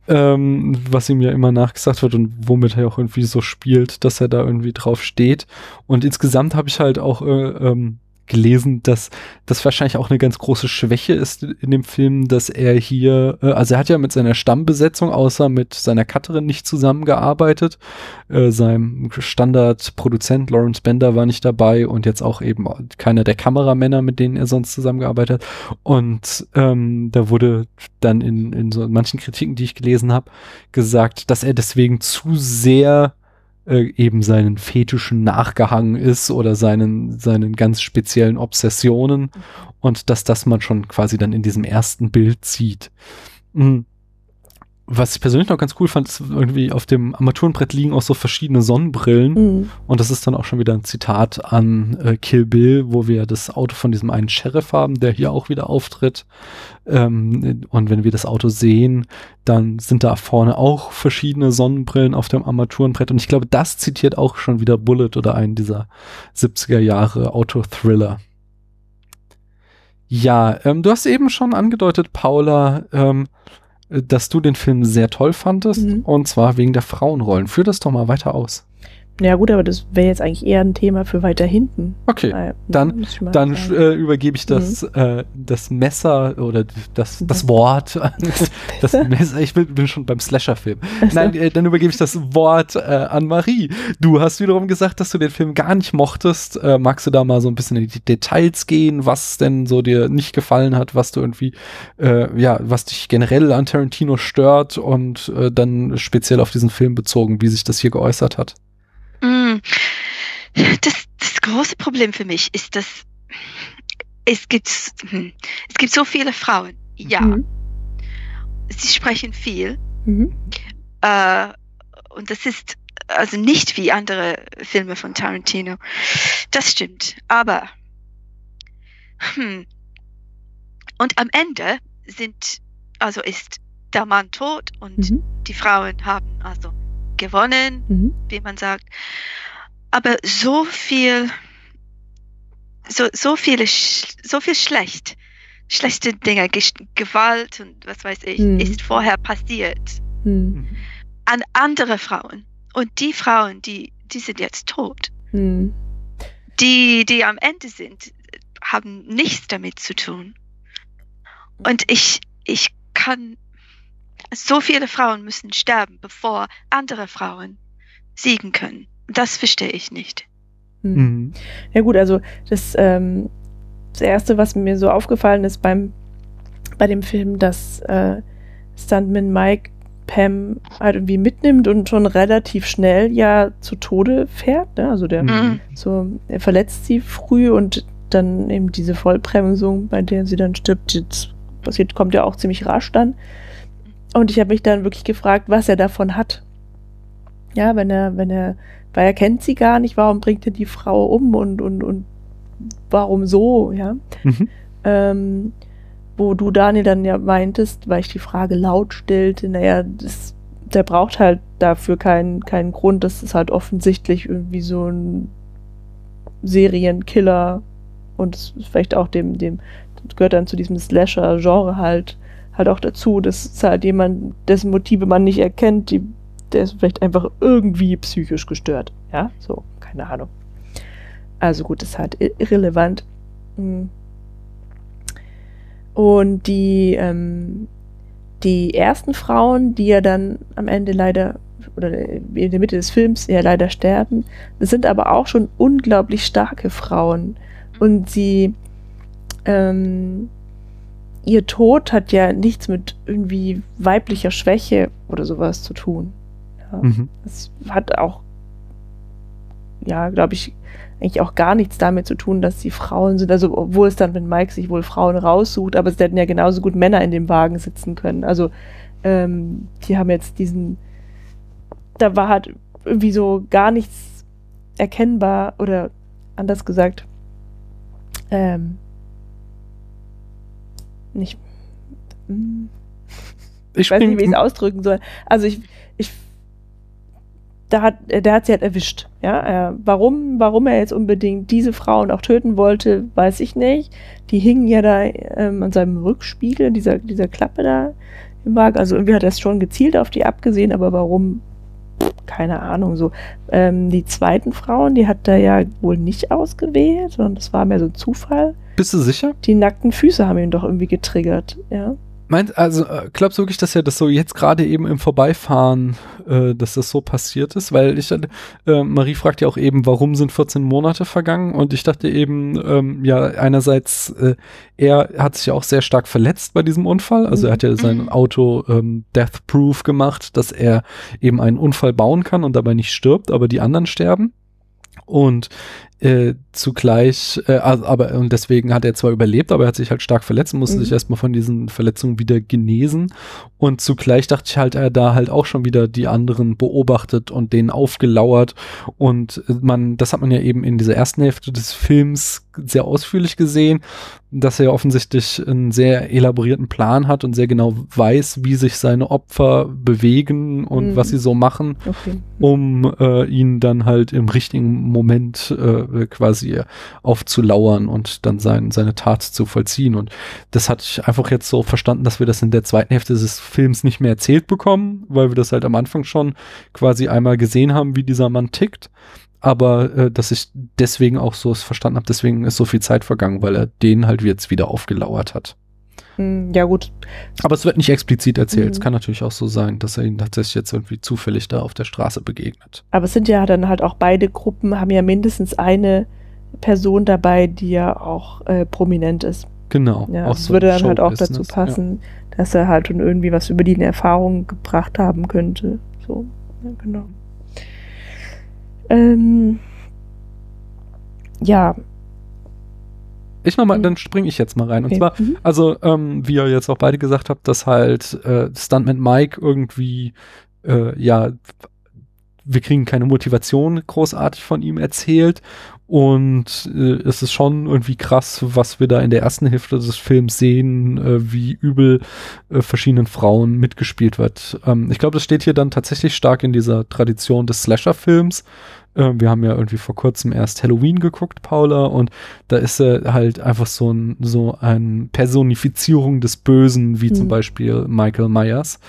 Ähm, was ihm ja immer nachgesagt wird und womit er auch irgendwie so spielt, dass er da irgendwie drauf steht. Und insgesamt habe ich halt auch äh, ähm, gelesen, dass das wahrscheinlich auch eine ganz große Schwäche ist in dem Film, dass er hier, äh, also er hat ja mit seiner Stammbesetzung außer mit seiner Cutterin nicht zusammengearbeitet. Äh, seinem Standardproduzent Lawrence Bender war nicht dabei und jetzt auch eben keiner der Kameramänner, mit denen er sonst zusammengearbeitet hat. Und ähm, da wurde dann in, in so manchen Kritiken, die ich gelesen habe, gesagt, dass er deswegen zu sehr äh, eben seinen Fetischen nachgehangen ist oder seinen, seinen ganz speziellen Obsessionen und dass das man schon quasi dann in diesem ersten Bild sieht. Mhm. Was ich persönlich noch ganz cool fand, ist irgendwie auf dem Armaturenbrett liegen auch so verschiedene Sonnenbrillen. Mhm. Und das ist dann auch schon wieder ein Zitat an äh, Kill Bill, wo wir das Auto von diesem einen Sheriff haben, der hier auch wieder auftritt. Ähm, und wenn wir das Auto sehen, dann sind da vorne auch verschiedene Sonnenbrillen auf dem Armaturenbrett. Und ich glaube, das zitiert auch schon wieder Bullet oder einen dieser 70er Jahre Auto-Thriller. Ja, ähm, du hast eben schon angedeutet, Paula, ähm, dass du den Film sehr toll fandest. Mhm. Und zwar wegen der Frauenrollen. Führ das doch mal weiter aus. Ja gut, aber das wäre jetzt eigentlich eher ein Thema für weiter hinten. Okay, Weil, dann, dann äh, übergebe ich das, äh, das Messer oder das, das Wort. das Messer, ich bin, bin schon beim Slasher-Film. Nein, äh, dann übergebe ich das Wort äh, an Marie. Du hast wiederum gesagt, dass du den Film gar nicht mochtest. Äh, magst du da mal so ein bisschen in die Details gehen, was denn so dir nicht gefallen hat, was du irgendwie, äh, ja, was dich generell an Tarantino stört und dann speziell auf diesen Film bezogen, wie sich das hier geäußert hat? Mm. Das, das große Problem für mich ist, dass es gibt, hm, es gibt so viele Frauen. Ja, Mhm. sie sprechen viel. Mhm. Äh, und das ist also nicht wie andere Filme von Tarantino. Das stimmt. Aber hm, und am Ende sind also ist der Mann tot und Mhm. die Frauen haben also gewonnen, Mhm. wie man sagt. Aber so viel, so, so viele, so viel schlecht, schlechte Dinge, Gewalt und was weiß ich, Mhm. ist vorher passiert Mhm. an andere Frauen. Und die Frauen, die, die sind jetzt tot. Mhm. Die, die am Ende sind, haben nichts damit zu tun. Und ich, ich kann, so viele Frauen müssen sterben, bevor andere Frauen siegen können. Das verstehe ich nicht. Mhm. Mhm. Ja gut, also das, ähm, das Erste, was mir so aufgefallen ist beim, bei dem Film, dass äh, Stuntman Mike Pam halt irgendwie mitnimmt und schon relativ schnell ja zu Tode fährt. Ne? Also der Mhm. so, er verletzt sie früh und dann eben diese Vollbremsung, bei der sie dann stirbt, das passiert, kommt ja auch ziemlich rasch dann. Und ich habe mich dann wirklich gefragt, was er davon hat. Ja, wenn er, wenn er, weil er kennt sie gar nicht, warum bringt er die Frau um und, und, und warum so, ja? Mhm. Ähm, wo du, Daniel, dann ja meintest, weil ich die Frage laut stellte, naja, das, der braucht halt dafür keinen, keinen Grund, das ist halt offensichtlich irgendwie so ein Serienkiller und vielleicht auch dem, dem, das gehört dann zu diesem Slasher-Genre halt, halt auch dazu. Das ist halt jemand, dessen Motive man nicht erkennt, die, der ist vielleicht einfach irgendwie psychisch gestört. Ja, so, keine Ahnung. Also gut, ist halt irrelevant. Hm. Und die, ähm, die ersten Frauen, die ja dann am Ende leider, oder in der Mitte des Films ja leider sterben, das sind aber auch schon unglaublich starke Frauen. Und sie, ähm, ihr Tod hat ja nichts mit irgendwie weiblicher Schwäche oder sowas zu tun. Ja. Mhm. Es hat auch, ja, glaube ich, eigentlich auch gar nichts damit zu tun, dass sie Frauen sind. Also, obwohl es dann, wenn Mike sich wohl Frauen raussucht, aber es hätten ja genauso gut Männer in dem Wagen sitzen können. Also, ähm, die haben jetzt diesen, da war halt irgendwie so gar nichts erkennbar oder anders gesagt, ähm, nicht, hm, ich weiß nicht, wie ich es ausdrücken soll. Also ich, ich, da hat, der hat sie halt erwischt. Ja, äh, warum, warum er jetzt unbedingt diese Frauen auch töten wollte, weiß ich nicht. Die hingen ja da ähm, an seinem Rückspiegel, dieser, dieser Klappe da im Wagen. Also irgendwie hat er es schon gezielt auf die abgesehen, aber warum? Keine Ahnung. So ähm, die zweiten Frauen, die hat er ja wohl nicht ausgewählt, sondern das war mehr so ein Zufall. Bist du sicher? Die nackten Füße haben ihn doch irgendwie getriggert. Ja. Meint, also äh, glaubst du wirklich, dass er das so jetzt gerade eben im Vorbeifahren, äh, dass das so passiert ist? Weil ich, äh, Marie fragt ja auch eben, warum sind 14 Monate vergangen? Und ich dachte eben, ähm, ja, einerseits, äh, er hat sich ja auch sehr stark verletzt bei diesem Unfall. Also er hat ja sein Mhm. Auto ähm, death-proof gemacht, dass er eben einen Unfall bauen kann und dabei nicht stirbt, aber die anderen sterben. Und äh, zugleich, äh, aber und deswegen hat er zwar überlebt, aber er hat sich halt stark verletzt und musste Mhm. sich erstmal von diesen Verletzungen wieder genesen. Und zugleich dachte ich halt, er da halt auch schon wieder die anderen beobachtet und denen aufgelauert. Und äh, man, das hat man ja eben in dieser ersten Hälfte des Films sehr ausführlich gesehen, dass er ja offensichtlich einen sehr elaborierten Plan hat und sehr genau weiß, wie sich seine Opfer bewegen und Mhm. was sie so machen Okay. um äh, ihn dann halt im richtigen Moment äh, äh, quasi aufzulauern und dann sein, seine Tat zu vollziehen. Und das hatte ich einfach jetzt so verstanden, dass wir das in der zweiten Hälfte des Films nicht mehr erzählt bekommen, weil wir das halt am Anfang schon quasi einmal gesehen haben, wie dieser Mann tickt. Aber äh, dass ich deswegen auch so es verstanden habe, deswegen ist so viel Zeit vergangen, weil er den halt jetzt wieder aufgelauert hat. Ja, gut. Aber es wird nicht explizit erzählt. Mhm. Es kann natürlich auch so sein, dass er ihn tatsächlich jetzt irgendwie zufällig da auf der Straße begegnet. Aber es sind ja dann halt auch beide Gruppen, haben ja mindestens eine Person dabei, die ja auch äh, prominent ist. Genau. Ja, das so würde dann halt auch dazu passen, dass er halt schon irgendwie was über die in Erfahrung gebracht haben könnte. So, ja, genau. Ähm, ja, Ich mach mal, Mhm. dann springe ich jetzt mal rein. Und okay. zwar, Mhm. also, ähm, wie ihr jetzt auch beide gesagt habt, dass halt äh, Stuntman Mike irgendwie, äh, ja, wir kriegen keine Motivation großartig von ihm erzählt. Und äh, es ist schon irgendwie krass, was wir da in der ersten Hälfte des Films sehen, äh, wie übel äh, verschiedenen Frauen mitgespielt wird. Ähm, ich glaube, das steht hier dann tatsächlich stark in dieser Tradition des Slasher-Films. Äh, wir haben ja irgendwie vor kurzem erst Halloween geguckt, Paula, und da ist er halt einfach so ein, so ein Personifizierung des Bösen, wie zum Mhm. Beispiel Michael Myers.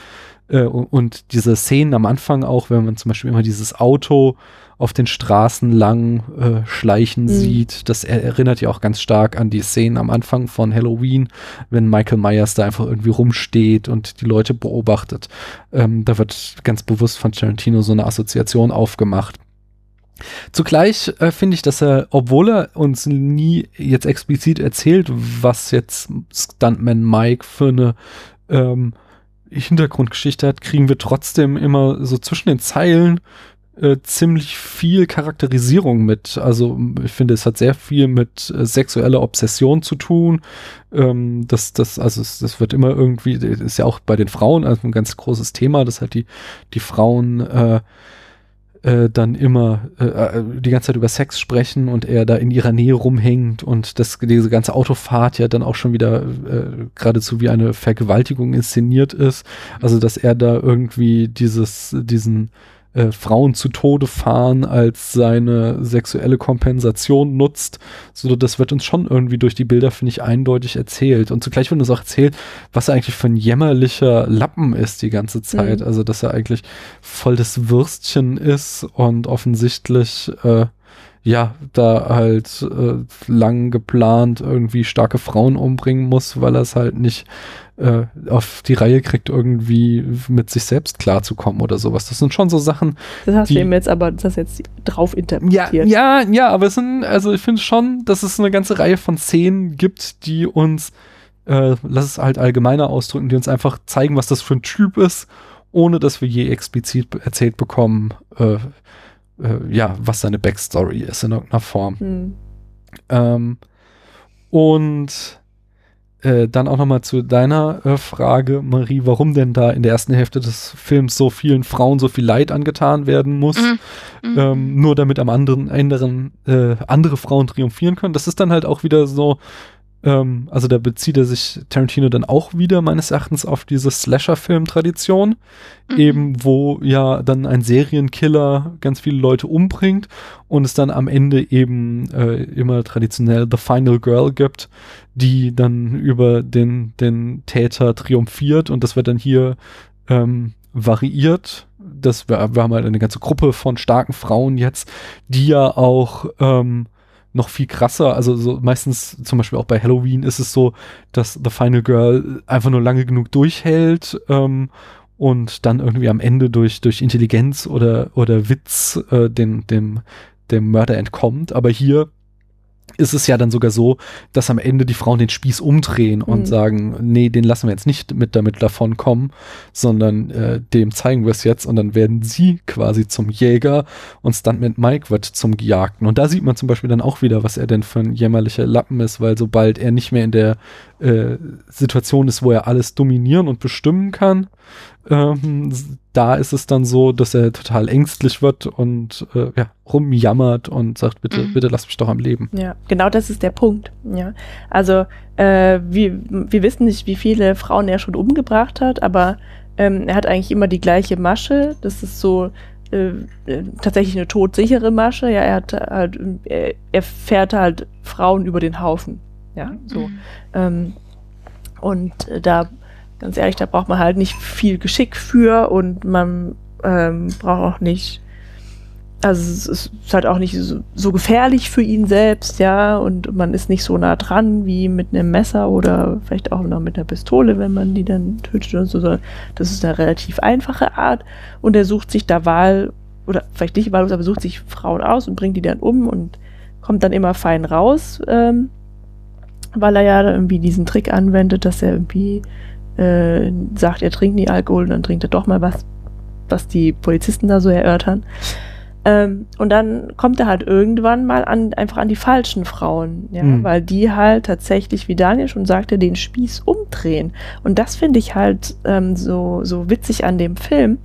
Äh, und, diese Szenen am Anfang auch, wenn man zum Beispiel immer dieses Auto auf den Straßen lang äh, schleichen Mhm. sieht, das er erinnert ja auch ganz stark an die Szenen am Anfang von Halloween, wenn Michael Myers da einfach irgendwie rumsteht und die Leute beobachtet. Ähm, da wird ganz bewusst von Tarantino so eine Assoziation aufgemacht. Zugleich äh, finde ich, dass er, obwohl er uns nie jetzt explizit erzählt, was jetzt Stuntman Mike für eine ähm, Hintergrundgeschichte hat, kriegen wir trotzdem immer so zwischen den Zeilen äh, ziemlich viel Charakterisierung mit. Also ich finde, es hat sehr viel mit äh, sexueller Obsession zu tun. Ähm, das, das, also es, das wird immer irgendwie, ist ja auch bei den Frauen also ein ganz großes Thema, dass halt die, die Frauen äh, äh, dann immer äh, äh, die ganze Zeit über Sex sprechen und er da in ihrer Nähe rumhängt und das, diese ganze Autofahrt ja dann auch schon wieder äh, geradezu wie eine Vergewaltigung inszeniert ist. Also dass er da irgendwie dieses, diesen äh, Frauen zu Tode fahren als seine sexuelle Kompensation nutzt. So, das wird uns schon irgendwie durch die Bilder, finde ich, eindeutig erzählt. Und zugleich wird uns auch erzählt, was er eigentlich für ein jämmerlicher Lappen ist die ganze Zeit. Mhm. Also, dass er eigentlich voll das Würstchen ist und offensichtlich äh, ja, da halt äh, lang geplant irgendwie starke Frauen umbringen muss, weil er es halt nicht äh, auf die Reihe kriegt, irgendwie mit sich selbst klarzukommen oder sowas. Das sind schon so Sachen. Das hast die- du ihm jetzt aber das jetzt drauf Ja, interpretiert. ja, ja, aber es sind, also ich finde schon, dass es eine ganze Reihe von Szenen gibt, die uns, äh, lass es halt allgemeiner ausdrücken, die uns einfach zeigen, was das für ein Typ ist, ohne dass wir je explizit erzählt bekommen, äh, äh, ja, was seine Backstory ist in irgendeiner Form. Hm. Ähm, und äh, dann auch nochmal zu deiner äh, Frage, Marie, warum denn da in der ersten Hälfte des Films so vielen Frauen so viel Leid angetan werden muss, Mhm. Mhm. ähm, nur damit am anderen anderen äh, andere Frauen triumphieren können. Das ist dann halt auch wieder so, ähm, also da bezieht er sich Tarantino dann auch wieder meines Erachtens auf diese Slasher-Film-Tradition, Mhm. eben wo ja dann ein Serienkiller ganz viele Leute umbringt und es dann am Ende eben äh, immer traditionell The Final Girl gibt, die dann über den, den Täter triumphiert und das wird dann hier ähm, variiert. Das, wir, wir haben halt eine ganze Gruppe von starken Frauen jetzt, die ja auch ähm, noch viel krasser, also so meistens zum Beispiel auch bei Halloween ist es so, dass The Final Girl einfach nur lange genug durchhält ähm, und dann irgendwie am Ende durch, durch Intelligenz oder, oder Witz äh, den, dem, dem Mörder entkommt. Aber hier ist es ja dann sogar so, dass am Ende die Frauen den Spieß umdrehen und Mhm. sagen, nee, den lassen wir jetzt nicht mit damit davon kommen, sondern äh, dem zeigen wir es jetzt und dann werden sie quasi zum Jäger und Stuntman Mike wird zum Gejagten. Und da sieht man zum Beispiel dann auch wieder, was er denn für ein jämmerlicher Lappen ist, weil sobald er nicht mehr in der äh, Situation ist, wo er alles dominieren und bestimmen kann, ähm, da ist es dann so, dass er total ängstlich wird und äh, ja, rumjammert und sagt, bitte, Mhm. bitte lass mich doch am Leben. Ja, genau das ist der Punkt. Ja, also äh, wir, wir wissen nicht, wie viele Frauen er schon umgebracht hat, aber ähm, er hat eigentlich immer die gleiche Masche. Das ist so äh, äh, tatsächlich eine todsichere Masche. Ja, er hat halt, er, er fährt halt Frauen über den Haufen. Ja, so. Mhm. Ähm, und äh, da, ganz ehrlich, da braucht man halt nicht viel Geschick für und man ähm, braucht auch nicht, also es ist halt auch nicht so, so gefährlich für ihn selbst, ja, und man ist nicht so nah dran wie mit einem Messer oder vielleicht auch noch mit einer Pistole, wenn man die dann tötet und so, sondern das ist eine relativ einfache Art und er sucht sich da Wahl, oder vielleicht nicht wahllos, aber sucht sich Frauen aus und bringt die dann um und kommt dann immer fein raus, ähm, weil er ja irgendwie diesen Trick anwendet, dass er irgendwie äh, sagt, er trinkt nie Alkohol und dann trinkt er doch mal was, was die Polizisten da so erörtern. Ähm, und dann kommt er halt irgendwann mal an, einfach an die falschen Frauen, ja, Mhm. weil die halt tatsächlich, wie Daniel schon sagte, den Spieß umdrehen. Und das finde ich halt ähm, so, so witzig an dem Film.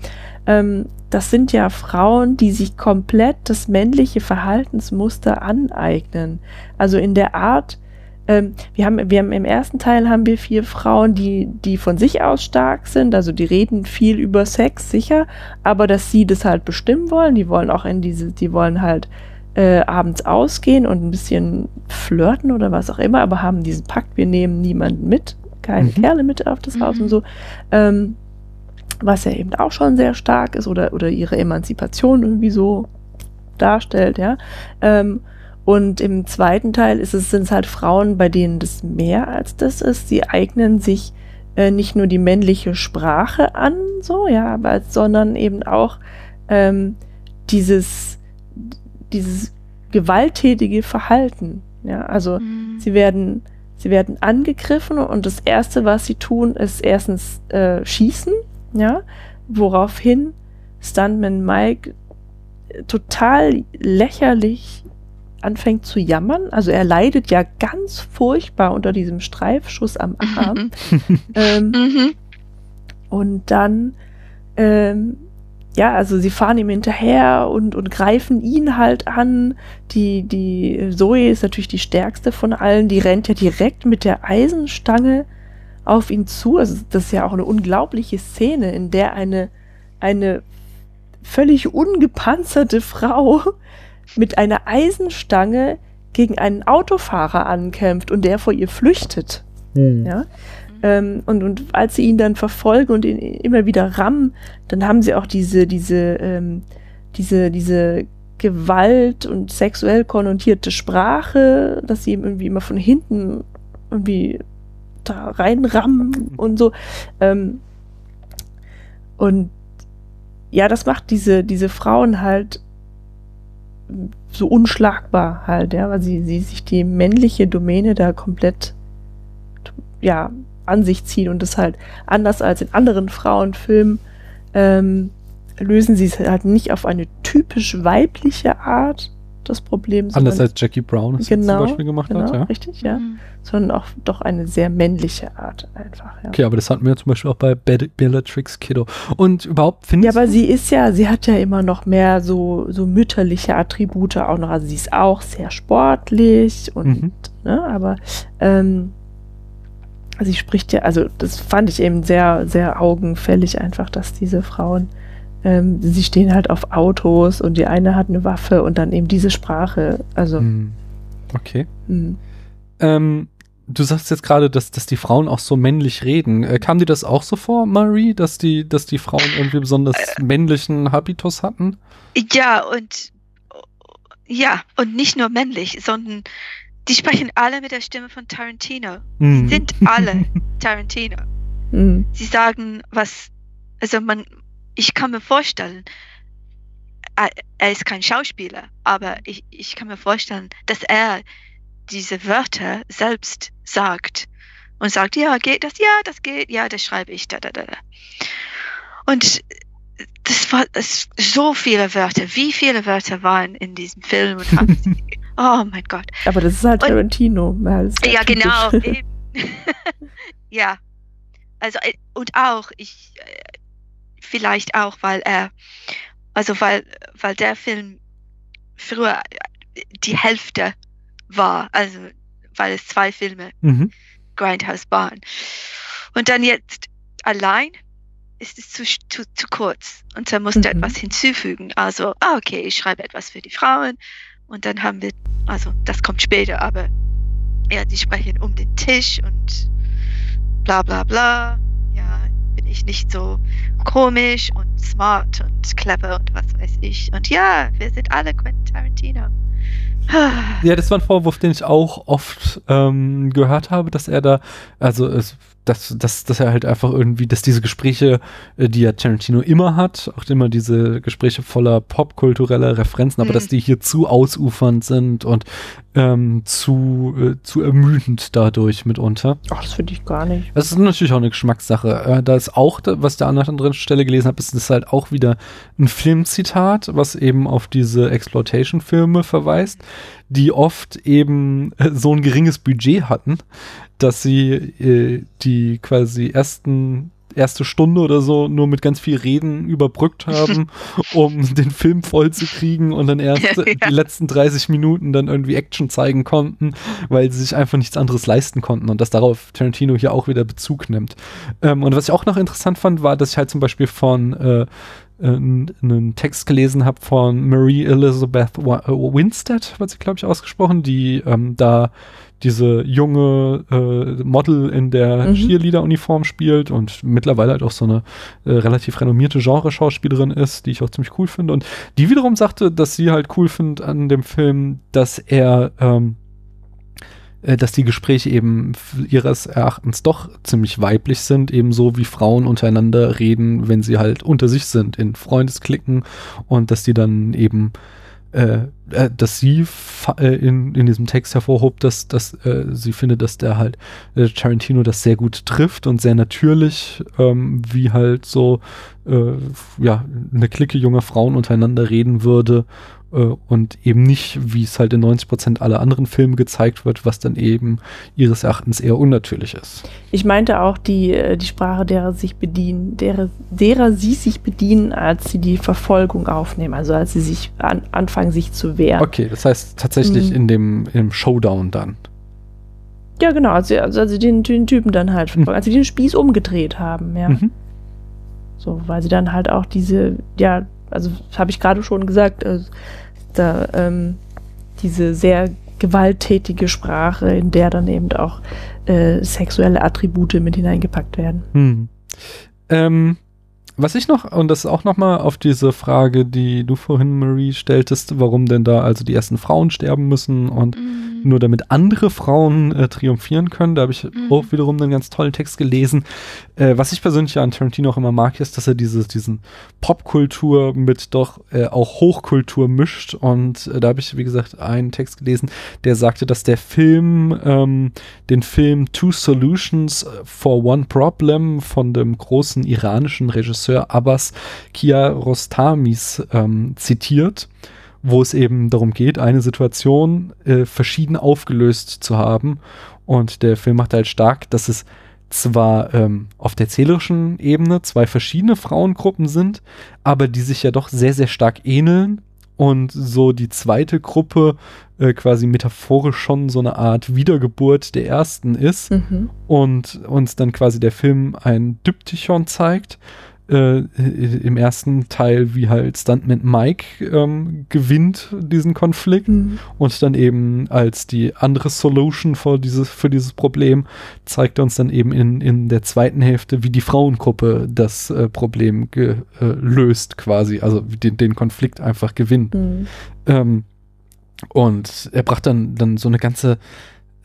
Ähm, das sind ja Frauen, die sich komplett das männliche Verhaltensmuster aneignen. Also in der Art, ähm, wir haben, wir haben im ersten Teil haben wir vier Frauen, die, die von sich aus stark sind, also die reden viel über Sex, sicher, aber dass sie das halt bestimmen wollen, die wollen auch in diese, die wollen halt äh, abends ausgehen und ein bisschen flirten oder was auch immer, aber haben diesen Pakt, wir nehmen niemanden mit, keine Mhm. Kerle mit auf das Haus Mhm. und so. Ähm, was ja eben auch schon sehr stark ist oder, oder ihre Emanzipation irgendwie so darstellt, ja. Ähm, und im zweiten Teil ist es, sind es halt Frauen, bei denen das mehr als das ist. Sie eignen sich äh, nicht nur die männliche Sprache an, so, ja, aber, sondern eben auch ähm, dieses, dieses gewalttätige Verhalten. Ja, also Mhm. sie werden, sie werden angegriffen und das erste, was sie tun, ist erstens äh, schießen, ja, woraufhin Stuntman Mike total lächerlich anfängt zu jammern. Also er leidet ja ganz furchtbar unter diesem Streifschuss am Arm. ähm, Mhm. und dann, ähm, ja, also sie fahren ihm hinterher und, und greifen ihn halt an. Die, die Zoe ist natürlich die stärkste von allen. Die rennt ja direkt mit der Eisenstange auf ihn zu. Also das ist ja auch eine unglaubliche Szene, in der eine, eine völlig ungepanzerte Frau mit einer Eisenstange gegen einen Autofahrer ankämpft und der vor ihr flüchtet. Hm. Ja. Ähm, und, und als sie ihn dann verfolgen und ihn immer wieder rammen, dann haben sie auch diese, diese, ähm, diese, diese Gewalt und sexuell konnotierte Sprache, dass sie ihm irgendwie immer von hinten irgendwie da reinrammen und so. Ähm, und ja, das macht diese, diese Frauen halt so unschlagbar halt, ja, weil sie, sie sich die männliche Domäne da komplett ja, an sich ziehen und das halt anders als in anderen Frauenfilmen ähm, lösen sie es halt nicht auf eine typisch weibliche Art, das Problem. Anders als Jackie Brown es genau, zum Beispiel gemacht genau, hat, ja. richtig, ja. Mhm. Sondern auch doch eine sehr männliche Art einfach, ja. Okay, aber das hatten wir zum Beispiel auch bei Be Bellatrix Kiddo. Und überhaupt Ja, findest aber du- sie ist ja, sie hat ja immer noch mehr so, so mütterliche Attribute auch noch. Also sie ist auch sehr sportlich und, Mhm. ne, aber ähm, sie spricht ja, also das fand ich eben sehr, sehr augenfällig einfach, dass diese Frauen, ähm, sie stehen halt auf Autos und die eine hat eine Waffe und dann eben diese Sprache. Also, Hm. Okay. hm. Ähm, du sagst jetzt gerade, dass, dass die Frauen auch so männlich reden. Äh, kam dir das auch so vor, Marie, dass die, dass die Frauen irgendwie besonders männlichen Habitus hatten? Ja, und ja, und nicht nur männlich, sondern die sprechen alle mit der Stimme von Tarantino. Hm. Sind alle Tarantino. Hm. Sie sagen, was, also man, ich kann mir vorstellen, er, ist kein Schauspieler, aber ich, ich kann mir vorstellen, dass er diese Wörter selbst sagt und sagt, ja, geht das? Ja, das geht, ja, das schreibe ich, da, da, da. da. Und das war es, so viele Wörter. Wie viele Wörter waren in diesem Film und haben sie, oh mein Gott. Aber das ist halt Und- Tarantino. Ja, das Ja, genau. ja. Also, äh, und auch, ich, äh, vielleicht auch, weil er, also, weil, weil der Film früher die Hälfte war, also, weil es zwei Filme Mhm. Grindhouse waren. Und dann jetzt allein ist es zu, zu, zu kurz und er musste Mhm. etwas hinzufügen. Also, ah, okay, ich schreibe etwas für die Frauen und dann haben wir, also das kommt später, aber ja, die sprechen um den Tisch und bla bla bla. Bin ich nicht so komisch und smart und clever und was weiß ich. Und ja, wir sind alle Quentin Tarantino. Ja, das war ein Vorwurf, den ich auch oft ähm, gehört habe, dass er da, also es, dass, dass, dass er halt einfach irgendwie, dass diese Gespräche, äh, die ja Tarantino immer hat, auch immer diese Gespräche voller popkultureller Referenzen, aber Mhm. dass die hier zu ausufernd sind und ähm, zu, äh, zu ermüdend dadurch mitunter. Ach, das finde ich gar nicht. Das ist natürlich auch eine Geschmackssache. Äh, da ist auch, was da an einer anderen Stelle gelesen habe, ist das halt auch wieder ein Filmzitat, was eben auf diese Exploitation-Filme verweist, die oft eben äh, so ein geringes Budget hatten, dass sie äh, die quasi ersten erste Stunde oder so nur mit ganz viel Reden überbrückt haben, um den Film voll zu kriegen und dann erst Ja. die letzten 30 Minuten dann irgendwie Action zeigen konnten, weil sie sich einfach nichts anderes leisten konnten und dass darauf Tarantino hier auch wieder Bezug nimmt. Ähm, und was ich auch noch interessant fand, war, dass ich halt zum Beispiel von äh, einen Text gelesen habe von Marie Elizabeth äh, Winstead, wird sie, glaube ich, ausgesprochen, die ähm, da diese junge äh, Model in der Mhm. Cheerleader-Uniform spielt und mittlerweile halt auch so eine äh, relativ renommierte Genreschauspielerin ist, die ich auch ziemlich cool finde. Und die wiederum sagte, dass sie halt cool findet an dem Film, dass er ähm, äh, dass die Gespräche eben ihres Erachtens doch ziemlich weiblich sind, ebenso wie Frauen untereinander reden, wenn sie halt unter sich sind, in Freundesklicken und dass die dann eben äh, äh, dass sie äh, in, in diesem Text hervorhob, dass, dass äh, sie findet, dass der halt äh, Tarantino das sehr gut trifft und sehr natürlich, ähm, wie halt so äh, ja, eine Clique junger Frauen untereinander reden würde äh, und eben nicht, wie es halt in 90% aller anderen Filme gezeigt wird, was dann eben ihres Erachtens eher unnatürlich ist. Ich meinte auch die, äh, die Sprache, derer sich bedienen, derer, derer sie sich bedienen, als sie die Verfolgung aufnehmen, also als sie sich an, anfangen, sich zu wehren. Okay, das heißt tatsächlich Mhm. in dem im Showdown dann. Ja, genau, als sie, also als sie den, den Typen dann halt, Mhm. als sie den Spieß umgedreht haben, ja. Mhm. So, weil sie dann halt auch diese, ja, also habe ich gerade schon gesagt, äh, da ähm, diese sehr gewalttätige Sprache, in der dann eben auch äh, sexuelle Attribute mit hineingepackt werden. Hm. Ähm, was ich noch, und das ist auch nochmal auf diese Frage, die du vorhin, Marie, stelltest, warum denn da also die ersten Frauen sterben müssen und Mhm. Nur damit andere Frauen äh, triumphieren können. Da habe ich Mhm. auch wiederum einen ganz tollen Text gelesen. Äh, was ich persönlich ja an Tarantino auch immer mag, ist, dass er dieses, diesen Popkultur mit doch äh, auch Hochkultur mischt. Und äh, da habe ich, wie gesagt, einen Text gelesen, der sagte, dass der Film, ähm, den Film Two Solutions for One Problem von dem großen iranischen Regisseur Abbas Kiarostamis ähm, zitiert wo es eben darum geht, eine Situation äh, verschieden aufgelöst zu haben. Und der Film macht halt stark, dass es zwar ähm, auf der erzählerischen Ebene zwei verschiedene Frauengruppen sind, aber die sich ja doch sehr, sehr stark ähneln. Und so die zweite Gruppe äh, quasi metaphorisch schon so eine Art Wiedergeburt der ersten ist Mhm. und uns dann quasi der Film ein Diptychon zeigt. Äh, Im ersten Teil, wie halt Stuntman Mike ähm, gewinnt diesen Konflikt Mhm. und dann eben als die andere Solution für dieses, für dieses Problem zeigt er uns dann eben in, in der zweiten Hälfte, wie die Frauengruppe das äh, Problem ge, äh, löst quasi, also den, den Konflikt einfach gewinnt. Mhm. Ähm, und er brachte dann, dann so eine ganze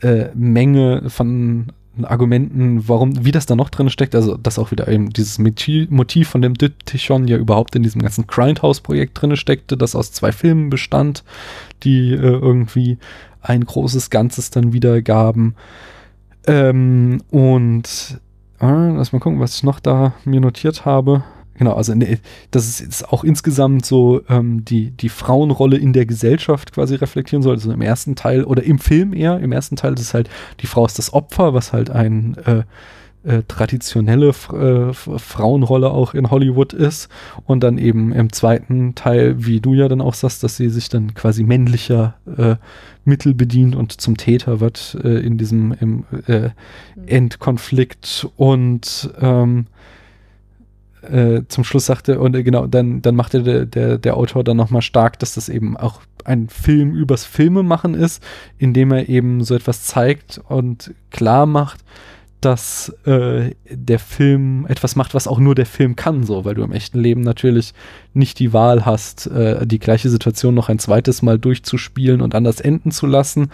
äh, Menge von Argumenten, warum, wie das da noch drin steckt, also dass auch wieder eben dieses Motiv, von dem Diptychon ja überhaupt in diesem ganzen Grindhouse-Projekt drin steckte, das aus zwei Filmen bestand, die äh, irgendwie ein großes Ganzes dann wiedergaben. Ähm, und äh, lass mal gucken, was ich noch da mir notiert habe. Genau, also ne, dass es jetzt auch insgesamt so ähm, die, die Frauenrolle in der Gesellschaft quasi reflektieren soll. Also im ersten Teil oder im Film eher. Im ersten Teil ist es halt, die Frau ist das Opfer, was halt ein äh, äh, traditionelle äh, Frauenrolle auch in Hollywood ist. Und dann eben im zweiten Teil, wie du ja dann auch sagst, dass sie sich dann quasi männlicher äh, Mittel bedient und zum Täter wird äh, in diesem im, äh, Endkonflikt. Und ähm, äh, zum Schluss sagte, und äh, genau, dann, dann machte der, der, der Autor dann nochmal stark, dass das eben auch ein Film übers Filmemachen ist, indem er eben so etwas zeigt und klar macht, dass äh, der Film etwas macht, was auch nur der Film kann, so, weil du im echten Leben natürlich nicht die Wahl hast, äh, die gleiche Situation noch ein zweites Mal durchzuspielen und anders enden zu lassen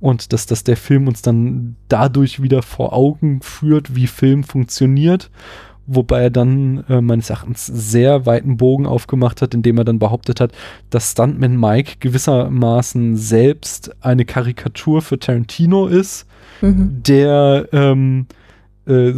und dass, dass der Film uns dann dadurch wieder vor Augen führt, wie Film funktioniert wobei er dann äh, meines Erachtens sehr weiten Bogen aufgemacht hat, indem er dann behauptet hat, dass Stuntman Mike gewissermaßen selbst eine Karikatur für Tarantino ist, mhm. der ähm, äh,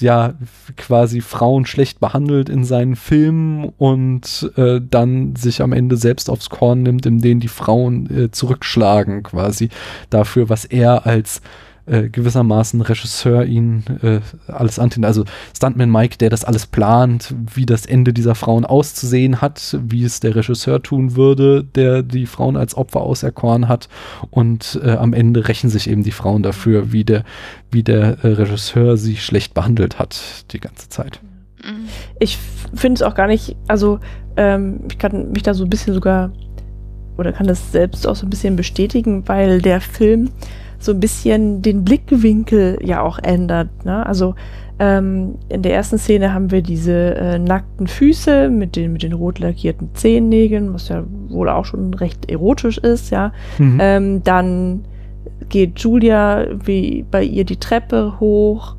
ja quasi Frauen schlecht behandelt in seinen Filmen und äh, dann sich am Ende selbst aufs Korn nimmt, in denen die Frauen äh, zurückschlagen quasi dafür, was er als äh, gewissermaßen Regisseur ihn äh, alles antun. Also Stuntman Mike, der das alles plant, wie das Ende dieser Frauen auszusehen hat, wie es der Regisseur tun würde, der die Frauen als Opfer auserkoren hat. Und äh, am Ende rächen sich eben die Frauen dafür, wie der, wie der äh, Regisseur sie schlecht behandelt hat die ganze Zeit. Ich finde es auch gar nicht, also ähm, ich kann mich da so ein bisschen sogar oder kann das selbst auch so ein bisschen bestätigen, weil der Film so ein bisschen den Blickwinkel ja auch ändert. Ne? Also ähm, in der ersten Szene haben wir diese äh, nackten Füße mit den, mit den rot lackierten Zehennägeln, was ja wohl auch schon recht erotisch ist, ja. Mhm. Ähm, dann geht Julia wie bei ihr die Treppe hoch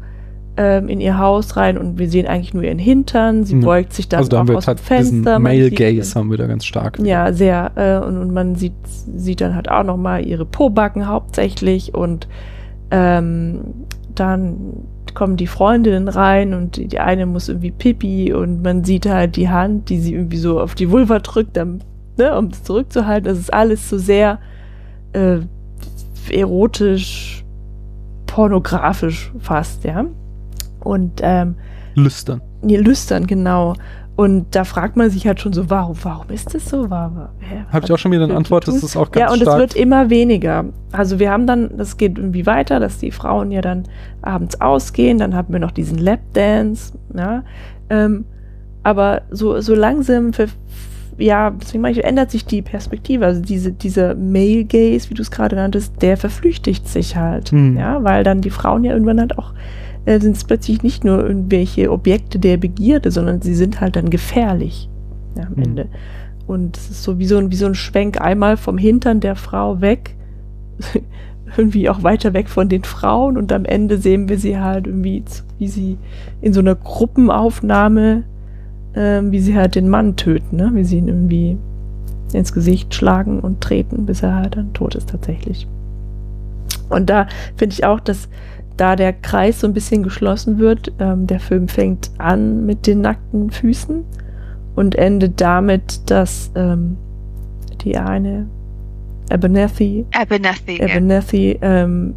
ähm, in ihr Haus rein und wir sehen eigentlich nur ihren Hintern. Sie ja. beugt sich dann also da auch aus dem Fenster. Male Gaze haben wir da ganz stark. Ja, sehr. Äh, und, und, man sieht, sieht dann halt auch noch mal ihre Pobacken hauptsächlich und ähm, dann kommen die Freundinnen rein und die, die, eine muss irgendwie pipi und man sieht halt die Hand, die sie irgendwie so auf die Vulva drückt, dann, ne, um es zurückzuhalten. Das ist alles so sehr äh, erotisch, pornografisch fast, ja. Und ähm, lüstern. Nee, lüstern, genau. Und da fragt man sich halt schon so, warum, warum ist das so? Habe ich auch schon wieder eine Antwort, das ist auch ganz Ja, und es wird immer weniger. Also wir haben dann, das geht irgendwie weiter, dass die Frauen ja dann abends ausgehen, dann haben wir noch diesen Lapdance, ja. Ähm, aber so, so langsam, für, ja, deswegen meine ich, ändert sich die Perspektive. Also diese, dieser Male Gaze, wie du es gerade nanntest, der verflüchtigt sich halt, hm. ja, weil dann die Frauen ja irgendwann halt auch äh, sind es plötzlich nicht nur irgendwelche Objekte der Begierde, sondern sie sind halt dann gefährlich ja, am mhm. Ende. Und es ist so wie so, ein, wie so ein Schwenk einmal vom Hintern der Frau weg, irgendwie auch weiter weg von den Frauen und am Ende sehen wir sie halt irgendwie, wie sie in so einer Gruppenaufnahme, äh, wie sie halt den Mann töten, ne? wie sie ihn irgendwie ins Gesicht schlagen und treten, bis er halt dann tot ist tatsächlich. Und da finde ich auch, dass da der Kreis so ein bisschen geschlossen wird. Ähm, der Film fängt an mit den nackten Füßen und endet damit, dass ähm, die eine Abernathy, Abernathy, Abernathy ja. ähm,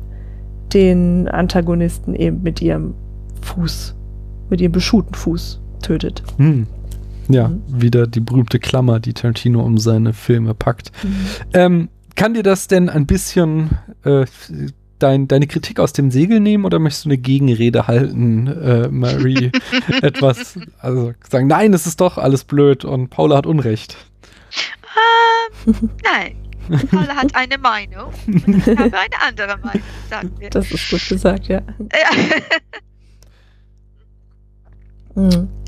den Antagonisten eben mit ihrem Fuß, mit ihrem beschuhten Fuß tötet. Hm. Ja, mhm. wieder die berühmte Klammer, die Tarantino um seine Filme packt. Mhm. Ähm, kann dir das denn ein bisschen äh, dein, deine Kritik aus dem Segel nehmen oder möchtest du eine Gegenrede halten, äh, Marie? etwas, also sagen, nein, es ist doch alles blöd und Paula hat Unrecht. Ähm, nein. Paula hat eine Meinung und ich habe eine andere Meinung, sagen wir. Das ist gut gesagt, ja. mhm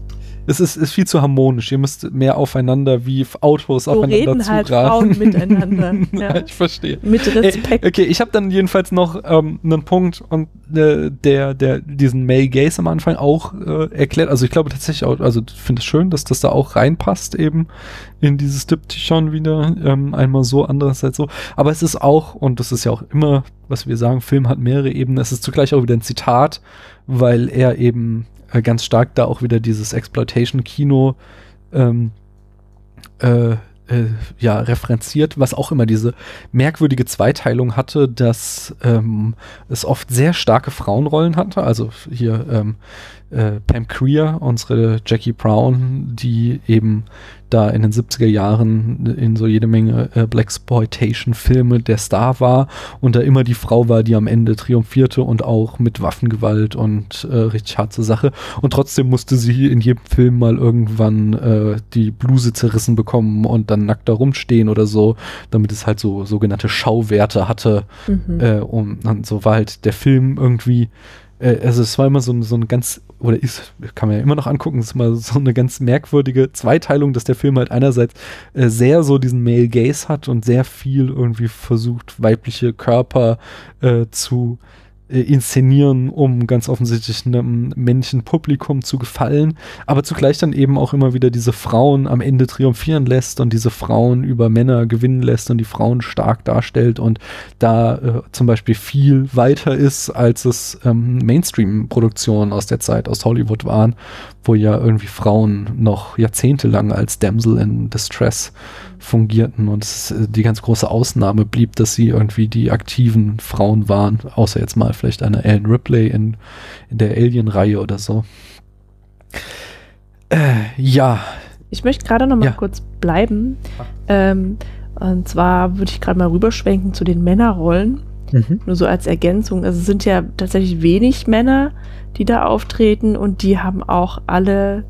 es ist, ist viel zu harmonisch. Ihr müsst mehr aufeinander wie Autos so aufeinander reden halt Frauen miteinander. ja. ich verstehe. Mit Respekt. Ey, okay, ich habe dann jedenfalls noch ähm, einen Punkt und äh, der, der diesen Male Gaze am Anfang auch äh, erklärt. Also ich glaube tatsächlich auch, also finde es schön, dass das da auch reinpasst eben in dieses Diptychon wieder. Ähm, einmal so, andererseits so. Aber es ist auch, und das ist ja auch immer, was wir sagen, Film hat mehrere Ebenen, es ist zugleich auch wieder ein Zitat, weil er eben äh, ganz stark da auch wieder dieses Exploitation-Kino ähm, äh, äh, ja, referenziert, was auch immer diese merkwürdige Zweiteilung hatte, dass ähm, es oft sehr starke Frauenrollen hatte. Also hier ähm, äh, Pam Creer, unsere Jackie Brown, die eben da in den 70er Jahren in so jede Menge äh, Blaxploitation-Filme der Star war und da immer die Frau war, die am Ende triumphierte und auch mit Waffengewalt und äh, richtig harte Sache. Und trotzdem musste sie in jedem Film mal irgendwann äh, die Bluse zerrissen bekommen und dann nackt da rumstehen oder so, damit es halt so sogenannte Schauwerte hatte. Mhm. Äh, und, und so war halt der Film irgendwie äh, also es war immer so, so ein ganz, oder ist, kann man ja immer noch angucken, es ist mal so eine ganz merkwürdige Zweiteilung, dass der Film halt einerseits äh, sehr so diesen Male Gaze hat und sehr viel irgendwie versucht, weibliche Körper äh, zu inszenieren, um ganz offensichtlich einem männlichen Publikum zu gefallen, aber zugleich dann eben auch immer wieder diese Frauen am Ende triumphieren lässt und diese Frauen über Männer gewinnen lässt und die Frauen stark darstellt und da äh, zum Beispiel viel weiter ist, als es ähm, Mainstream-Produktionen aus der Zeit aus Hollywood waren, wo ja irgendwie Frauen noch jahrzehntelang als Damsel in Distress fungierten und es äh, die ganz große Ausnahme blieb, dass sie irgendwie die aktiven Frauen waren, außer jetzt mal vielleicht eine Ellen Ripley in, in der Alien-Reihe oder so. Äh, ja, Ich möchte gerade noch mal Ja. kurz bleiben. Ähm, und zwar würde ich gerade mal rüberschwenken zu den Männerrollen. Nur so als Ergänzung. Also es sind ja tatsächlich wenig Männer, die da auftreten und die haben auch alle,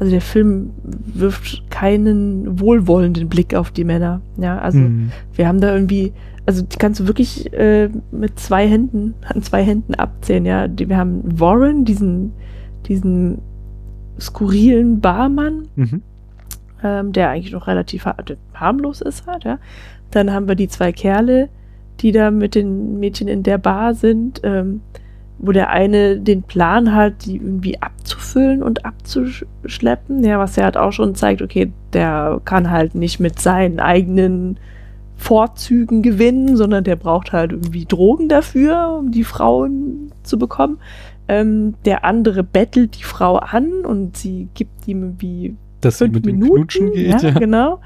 also der Film wirft keinen wohlwollenden Blick auf die Männer. Ja, also Hm. wir haben da irgendwie, also die kannst du wirklich äh, mit zwei Händen, an zwei Händen abzählen, ja. Die, wir haben Warren, diesen, diesen skurrilen Barmann, Mhm. ähm, der eigentlich noch relativ har harmlos ist halt, ja. Dann haben wir die zwei Kerle, die da mit den Mädchen in der Bar sind, ähm, wo der eine den Plan hat, die irgendwie abzufüllen und abzuschleppen, ja, was er halt auch schon zeigt, okay, der kann halt nicht mit seinen eigenen Vorzügen gewinnen, sondern der braucht halt irgendwie Drogen dafür, um die Frauen zu bekommen. Ähm, der andere bettelt die Frau an und sie gibt ihm irgendwie dass fünf mit dem Minuten. Knutschen geht. ja, Ja, genau.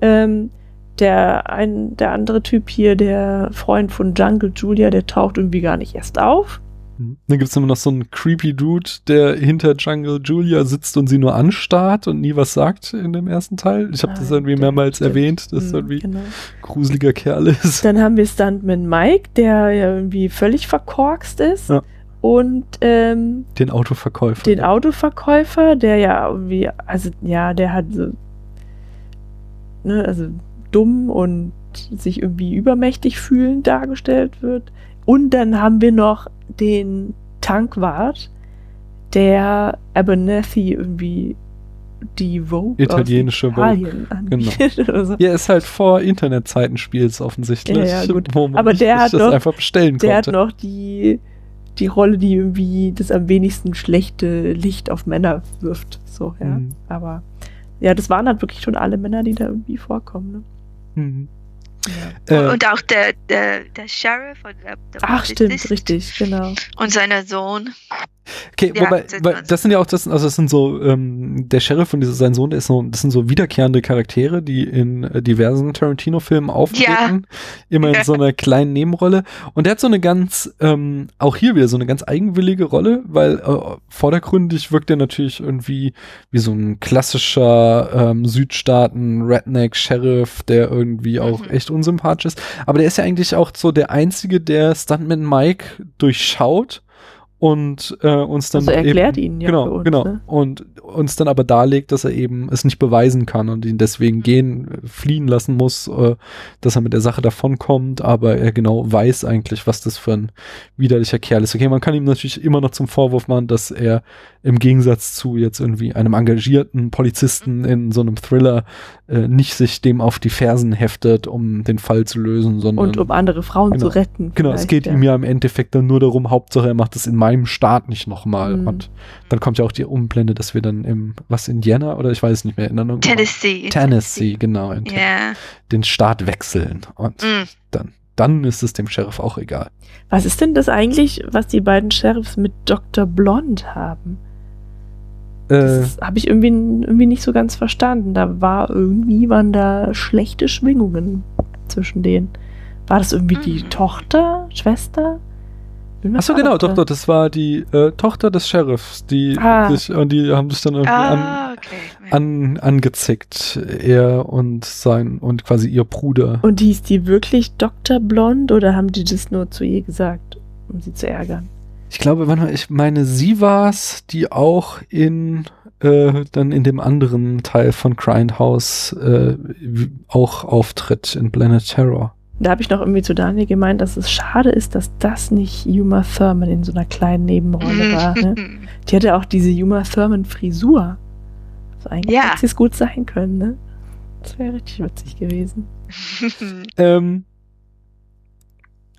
Ähm, der, ein, der andere Typ hier, der Freund von Jungle Julia, der taucht irgendwie gar nicht erst auf. Dann gibt es immer noch so einen creepy Dude, der hinter Jungle Julia sitzt und sie nur anstarrt und nie was sagt in dem ersten Teil. Ich habe Ah, das irgendwie mehrmals stimmt. erwähnt, dass Mhm, irgendwie genau. gruseliger Kerl ist. Dann haben wir Stuntman Mike, der ja irgendwie völlig verkorkst ist. Ja. Und ähm, Den Autoverkäufer. den Autoverkäufer, der ja irgendwie, also ja, der hat so, ne, also dumm und sich irgendwie übermächtig fühlend dargestellt wird. Und dann haben wir noch den Tankwart, der Abernathy irgendwie die Vogue Italienische aus Vogue, Italien anbietet oder so. ja, ist halt vor Internetzeiten spiels offensichtlich. Ja, ja, Aber der hat das noch- einfach bestellen Der hat konnte. noch die, die Rolle, die irgendwie das am wenigsten schlechte Licht auf Männer wirft. So, ja. Mhm. Aber ja, das waren halt wirklich schon alle Männer, die da irgendwie vorkommen. Ne? Mhm. Äh, Und auch der, der, der Sheriff und der, der Ach, stimmt, richtig, genau. Und seiner Sohn. Okay, Ja, wobei, weil, das sind ja auch das, also das sind so, ähm, der Sheriff und dieser, sein Sohn, der ist so, das sind so wiederkehrende Charaktere, die in äh, diversen Tarantino-Filmen auftreten. Immer in Ja. so einer kleinen Nebenrolle. Und der hat so eine ganz, ähm, auch hier wieder so eine ganz eigenwillige Rolle, weil äh, vordergründig wirkt er natürlich irgendwie wie so ein klassischer ähm, Südstaaten-Redneck-Sheriff, der irgendwie auch Mhm. echt unsympathisch ist. Aber der ist ja eigentlich auch so der Einzige, der Stuntman Mike durchschaut und äh, uns dann Also erklärt eben, ihn ja genau, uns, genau ne? und uns dann aber darlegt, dass er eben es nicht beweisen kann und ihn deswegen Mhm. gehen fliehen lassen muss, äh, dass er mit der Sache davonkommt, aber er genau weiß eigentlich, was das für ein widerlicher Kerl ist. Okay, man kann ihm natürlich immer noch zum Vorwurf machen, dass er im Gegensatz zu jetzt irgendwie einem engagierten Polizisten in so einem Thriller äh, nicht sich dem auf die Fersen heftet, um den Fall zu lösen, sondern Und um andere Frauen Genau. zu retten. Genau, es geht ihm ja im Endeffekt dann nur darum, Hauptsache er macht es in meinem Staat nicht nochmal. Mhm. Und dann kommt ja auch die Umblende, dass wir dann im, was, Indiana oder ich weiß es nicht mehr, in einer- Tennessee. Tennessee, genau, in Ja. den Staat wechseln. Und Mm. dann, dann ist es dem Sheriff auch egal. Was ist denn das eigentlich, was die beiden Sheriffs mit Dr. Blond haben? Äh, Das habe ich irgendwie, irgendwie nicht so ganz verstanden. Da war irgendwie, waren da schlechte Schwingungen zwischen denen. War das irgendwie die Mhm. Tochter, Schwester? Achso, genau, doch, doch, das war die äh, Tochter des Sheriffs, die Ah. sich, und die haben sich dann irgendwie an, Ah, okay. an, angezickt. Er und sein und quasi ihr Bruder. Und hieß die wirklich Dr. Blond oder haben die das nur zu ihr gesagt, um sie zu ärgern? Ich glaube, mal, ich meine, sie war's, die auch in äh, dann in dem anderen Teil von Grindhouse äh, auch auftritt in Planet Terror. Da habe ich noch irgendwie zu Daniel gemeint, dass es schade ist, dass das nicht Uma Thurman in so einer kleinen Nebenrolle war. Ne? Die hatte auch diese Uma Thurman Frisur. Also eigentlich Ja. hätte es gut sein können, ne? Das wäre richtig witzig gewesen. Ähm,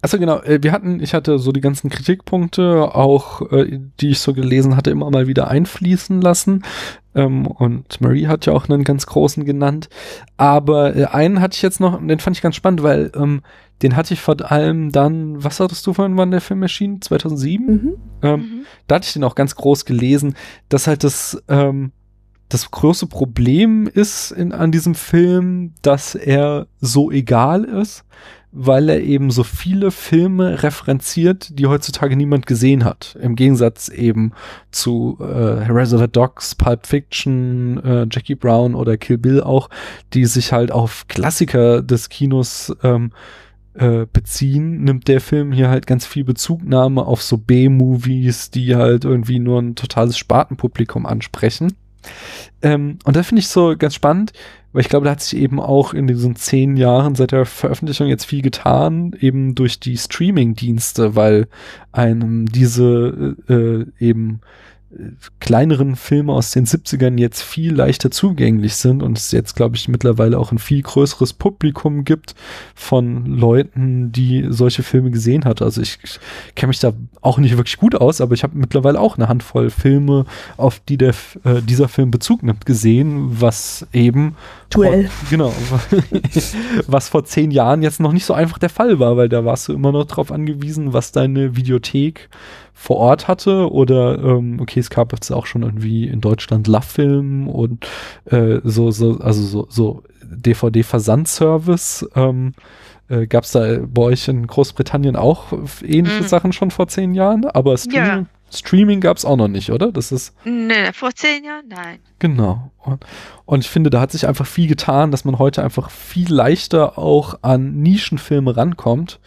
Achso, genau. äh, Wir hatten, ich hatte so die ganzen Kritikpunkte, auch äh, die ich so gelesen hatte, immer mal wieder einfließen lassen. Ähm, und Marie hat ja auch einen ganz großen genannt. Aber äh, einen hatte ich jetzt noch, den fand ich ganz spannend, weil ähm, den hatte ich vor allem dann, was hattest du vorhin, wann der Film erschien? 2007? Mhm. Ähm, Mhm. da hatte ich den auch ganz groß gelesen, dass halt das, ähm, das große Problem ist in, an diesem Film, dass er so egal ist, weil er eben so viele Filme referenziert, die heutzutage niemand gesehen hat. Im Gegensatz eben zu äh, Reservoir Dogs, Pulp Fiction, äh, Jackie Brown oder Kill Bill auch, die sich halt auf Klassiker des Kinos ähm, äh, beziehen, nimmt der Film hier halt ganz viel Bezugnahme auf so B-Movies, die halt irgendwie nur ein totales Spartenpublikum ansprechen. Ähm, und das finde ich so ganz spannend, weil ich glaube, da hat sich eben auch in diesen zehn Jahren seit der Veröffentlichung jetzt viel getan, eben durch die Streaming-Dienste, weil einem diese äh, äh, eben kleineren Filme aus den 70ern jetzt viel leichter zugänglich sind und es jetzt, glaube ich, mittlerweile auch ein viel größeres Publikum gibt von Leuten, die solche Filme gesehen hat. Also ich, ich kenne mich da auch nicht wirklich gut aus, aber ich habe mittlerweile auch eine Handvoll Filme, auf die der, äh, dieser Film Bezug nimmt, gesehen, was eben Duell. vor, genau, was vor zehn Jahren jetzt noch nicht so einfach der Fall war, weil da warst du immer noch darauf angewiesen, was deine Videothek vor Ort hatte oder ähm, okay, es gab jetzt auch schon irgendwie in Deutschland Love-Film und äh, so, so, also so, so DVD-Versandservice. Ähm, äh, Gab es da bei euch in Großbritannien auch ähnliche Mhm. Sachen schon vor zehn Jahren? Aber Streaming, Ja. Streaming gab es auch noch nicht, oder? Das ist Nee, vor zehn Jahren? Nein. Genau. Und, und ich finde, da hat sich einfach viel getan, dass man heute einfach viel leichter auch an Nischenfilme rankommt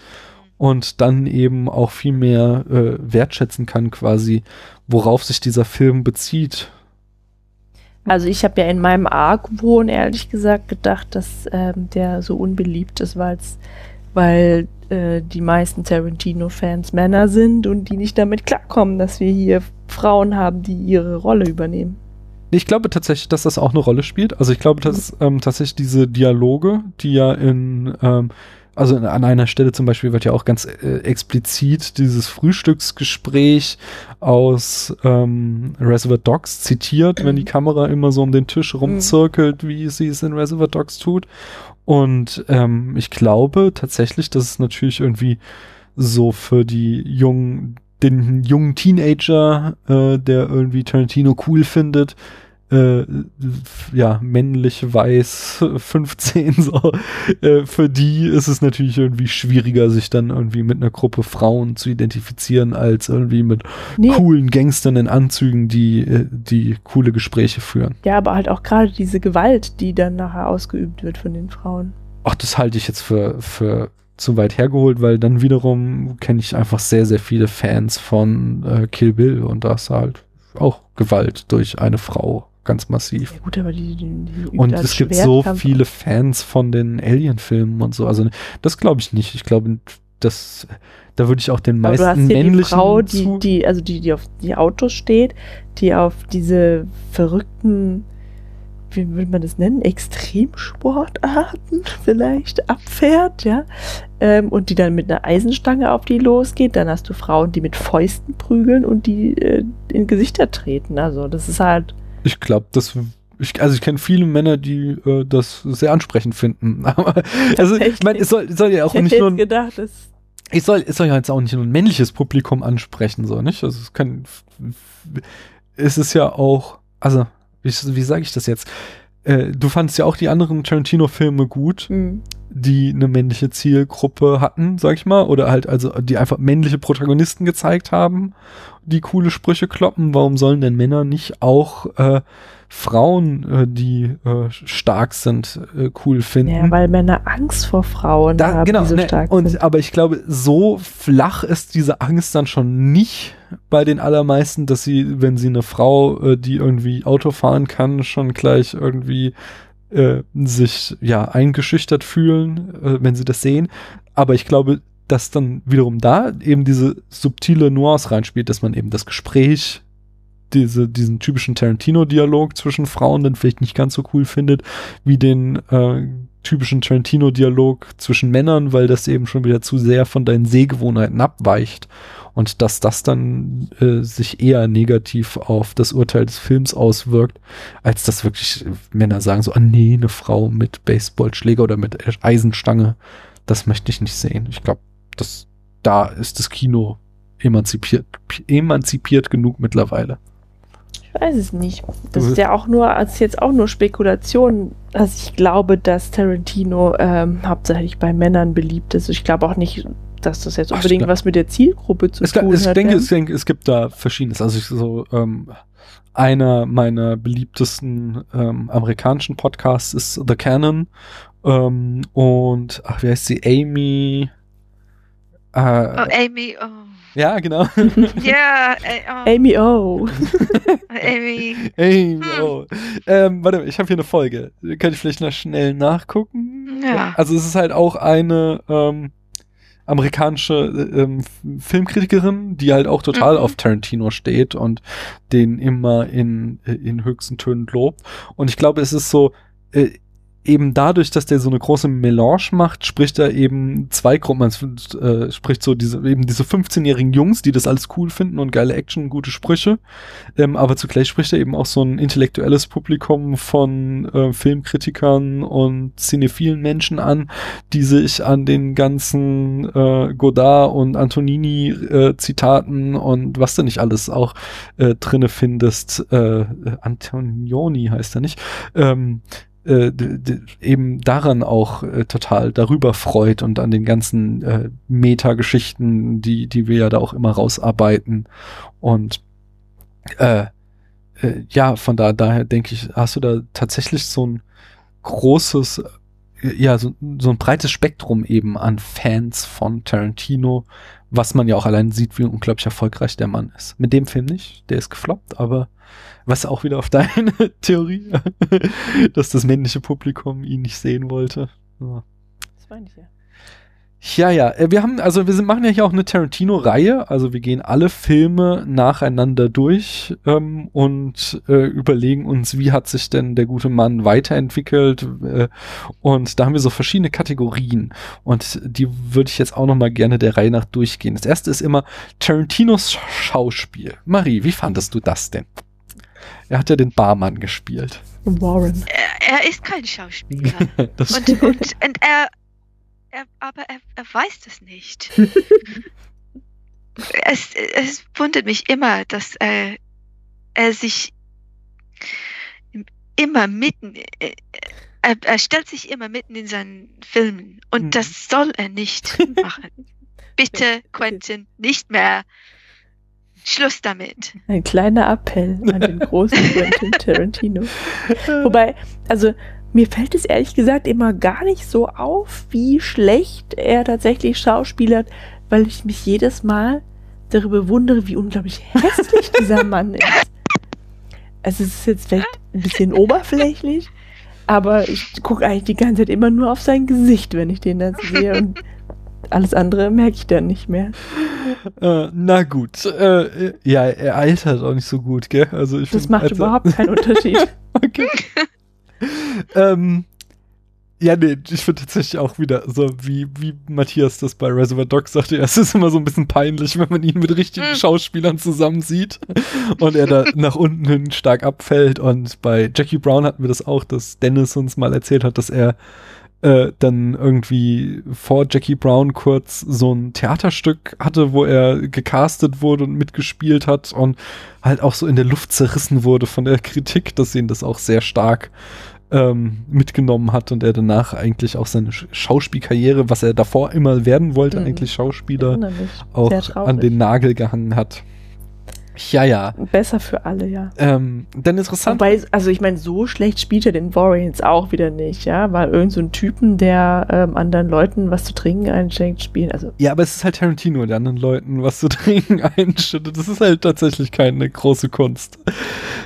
und dann eben auch viel mehr äh, wertschätzen kann, quasi, worauf sich dieser Film bezieht. Also ich habe ja in meinem Argwohn ehrlich gesagt gedacht, dass ähm, der so unbeliebt ist, weil äh, die meisten Tarantino-Fans Männer sind und die nicht damit klarkommen, dass wir hier Frauen haben, die ihre Rolle übernehmen. Ich glaube tatsächlich, dass das auch eine Rolle spielt. Also ich glaube, dass ähm, tatsächlich diese Dialoge, die ja in, ähm, also an einer Stelle zum Beispiel wird ja auch ganz äh, explizit dieses Frühstücksgespräch aus ähm, Reservoir Dogs zitiert, wenn die Kamera immer so um den Tisch rumzirkelt, wie sie es in Reservoir Dogs tut. Und ähm, ich glaube tatsächlich, dass es natürlich irgendwie so für die jungen, den jungen Teenager, äh, der irgendwie Tarantino cool findet, äh, ja, männlich, weiß, 15, so, äh, für die ist es natürlich irgendwie schwieriger, sich dann irgendwie mit einer Gruppe Frauen zu identifizieren, als irgendwie mit Nee, coolen Gangstern in Anzügen, die, äh, die coole Gespräche führen. ja, aber halt auch gerade diese Gewalt, die dann nachher ausgeübt wird von den Frauen. Ach, das halte ich jetzt für, für zu weit hergeholt, weil dann wiederum kenne ich einfach sehr, sehr viele Fans von äh, Kill Bill und da ist halt auch Gewalt durch eine Frau ganz massiv. Ja gut, aber die, die, die Und es gibt so viele Fans von den Alien-Filmen und so. Also das glaube ich nicht. Ich glaube, das, da würde ich auch den Aber meisten du hast hier die männlichen Frau, die, die, also die, die auf die Autos steht, die auf diese verrückten, wie will man das nennen, Extremsportarten vielleicht abfährt, ja. Ähm, und die dann mit einer Eisenstange auf die losgeht. Dann hast du Frauen, die mit Fäusten prügeln und die äh, in Gesichter treten. Also das ist halt. Ich glaube, das. Ich, also ich kenne viele Männer, die äh, das sehr ansprechend finden. Aber also ich meine, es soll, soll ja auch ich nicht nur ein, gedacht, ich soll, es soll ja jetzt auch nicht nur ein männliches Publikum ansprechen, so nicht? Also es kann, es ist ja auch, also wie, wie sage ich das jetzt? Äh, du fandst ja auch die anderen Tarantino-Filme gut. hm, die eine männliche Zielgruppe hatten, sag ich mal, oder halt also die einfach männliche Protagonisten gezeigt haben, die coole Sprüche kloppen. Warum sollen denn Männer nicht auch äh, Frauen, äh, die äh, stark sind, äh, cool finden? Ja, weil Männer Angst vor Frauen Da, haben, genau, die so ne, stark und, sind. aber ich glaube, so flach ist diese Angst dann schon nicht bei den allermeisten, dass sie, wenn sie eine Frau, die irgendwie Auto fahren kann, schon gleich irgendwie äh, sich ja eingeschüchtert fühlen, äh, wenn sie das sehen. Aber ich glaube, dass dann wiederum da eben diese subtile Nuance reinspielt, dass man eben das Gespräch diese, diesen typischen Tarantino-Dialog zwischen Frauen dann vielleicht nicht ganz so cool findet, wie den äh, typischen Tarantino-Dialog zwischen Männern, weil das eben schon wieder zu sehr von deinen Sehgewohnheiten abweicht. Und dass das dann äh, sich eher negativ auf das Urteil des Films auswirkt, als dass wirklich Männer sagen so, ah nee, eine Frau mit Baseballschläger oder mit Eisenstange, das möchte ich nicht sehen. Ich glaube, das, da ist das Kino emanzipiert, emanzipiert genug mittlerweile. Ich weiß es nicht. Das Du- ist ja auch nur, als jetzt auch nur Spekulation, dass ich glaube, dass Tarantino ähm, hauptsächlich bei Männern beliebt ist. Ich glaube auch nicht, dass das jetzt Ach, unbedingt stimmt. was mit der Zielgruppe zu Es, tun ich, hat. denke, ja. es, denke, es gibt da verschiedenes. Also ich so, ähm, einer meiner beliebtesten ähm, amerikanischen Podcasts ist The Canon. Ähm, und ach, wie heißt sie? Amy. Äh, Oh, Amy, oh. Ja, genau. Ja, äh, oh, Amy O. Amy. Amy, oh. ähm, warte mal, ich habe hier eine Folge. Könnte ich vielleicht noch schnell nachgucken? Ja. Also es ist halt auch eine ähm, amerikanische äh, ähm, Filmkritikerin, die halt auch total Mhm. auf Tarantino steht und den immer in, in höchsten Tönen lobt. Und ich glaube, es ist so, äh, eben dadurch, dass der so eine große Melange macht, spricht er eben zwei Gruppen, also, äh, spricht so diese, eben diese 15-jährigen Jungs, die das alles cool finden und geile Action, gute Sprüche. Ähm, aber zugleich spricht er eben auch so ein intellektuelles Publikum von äh, Filmkritikern und cinephilen Menschen an, die sich an den ganzen äh, Godard und Antonini äh, Zitaten und was du nicht alles auch äh, drinne findest, äh, Antonioni heißt er nicht, ähm, äh, eben daran auch äh, total darüber freut und an den ganzen äh, Metageschichten, die, die wir ja da auch immer rausarbeiten. Und äh, äh, ja, von da, daher denke ich, hast du da tatsächlich so ein großes, äh, ja, so, so ein breites Spektrum eben an Fans von Tarantino, was man ja auch allein sieht, wie unglaublich erfolgreich der Mann ist. Mit dem Film nicht, der ist gefloppt, aber was auch wieder auf deine Theorie, dass das männliche Publikum ihn nicht sehen wollte. Ja. Das meine ich ja. Ja, ja, äh, wir haben, also wir sind, machen ja hier auch eine Tarantino-Reihe, also wir gehen alle Filme nacheinander durch ähm, und äh, überlegen uns, wie hat sich denn der gute Mann weiterentwickelt äh, und da haben wir so verschiedene Kategorien und die würde ich jetzt auch noch mal gerne der Reihe nach durchgehen. Das erste ist immer Tarantinos Sch- Schauspiel. Marie, wie fandest du das denn? Er hat ja den Barmann gespielt. Warren. Er, er ist kein Schauspieler. Das Und, und, und er, er, aber er, er weiß das nicht. es, es wundert mich immer, dass äh, er sich immer mitten, äh, er, er stellt sich immer mitten in seinen Filmen und Mhm. das soll er nicht machen. Bitte, Quentin, nicht mehr. Schluss damit. Ein kleiner Appell an den großen Quentin Tarantino. Wobei, also mir fällt es ehrlich gesagt immer gar nicht so auf, wie schlecht er tatsächlich schauspielert, weil ich mich jedes Mal darüber wundere, wie unglaublich hässlich dieser Mann ist. Also es ist jetzt vielleicht ein bisschen oberflächlich, aber ich gucke eigentlich die ganze Zeit immer nur auf sein Gesicht, wenn ich den da sehe und alles andere merke ich dann nicht mehr. Äh, na gut. Äh, ja, er altert auch nicht so gut, gell? Also ich Das find, macht also- überhaupt keinen Unterschied. Okay. ähm, ja, nee, ich finde tatsächlich auch wieder so, wie, wie Matthias das bei Reservoir Dogs sagte, es ist immer so ein bisschen peinlich, wenn man ihn mit richtigen Mhm. Schauspielern zusammen sieht und er da nach unten hin stark abfällt. Und bei Jackie Brown hatten wir das auch, dass Dennis uns mal erzählt hat, dass er äh, dann irgendwie vor Jackie Brown kurz so ein Theaterstück hatte, wo er gecastet wurde und mitgespielt hat und halt auch so in der Luft zerrissen wurde von der Kritik, dass ihn das auch sehr stark ähm, mitgenommen hat und er danach eigentlich auch seine Sch- Schauspielkarriere, was er davor immer werden wollte, Mhm. eigentlich Schauspieler, auch an den Nagel gehangen hat. Ja, ja. Besser für alle, ja. Ähm, dann interessant. Wobei, also ich meine, so schlecht spielt er den jetzt auch wieder nicht, ja, weil irgend so ein Typen, der ähm, anderen Leuten was zu trinken einschenkt, spielen, also Ja, aber es ist halt Tarantino, der anderen Leuten was zu trinken einschüttet. Das ist halt tatsächlich keine große Kunst.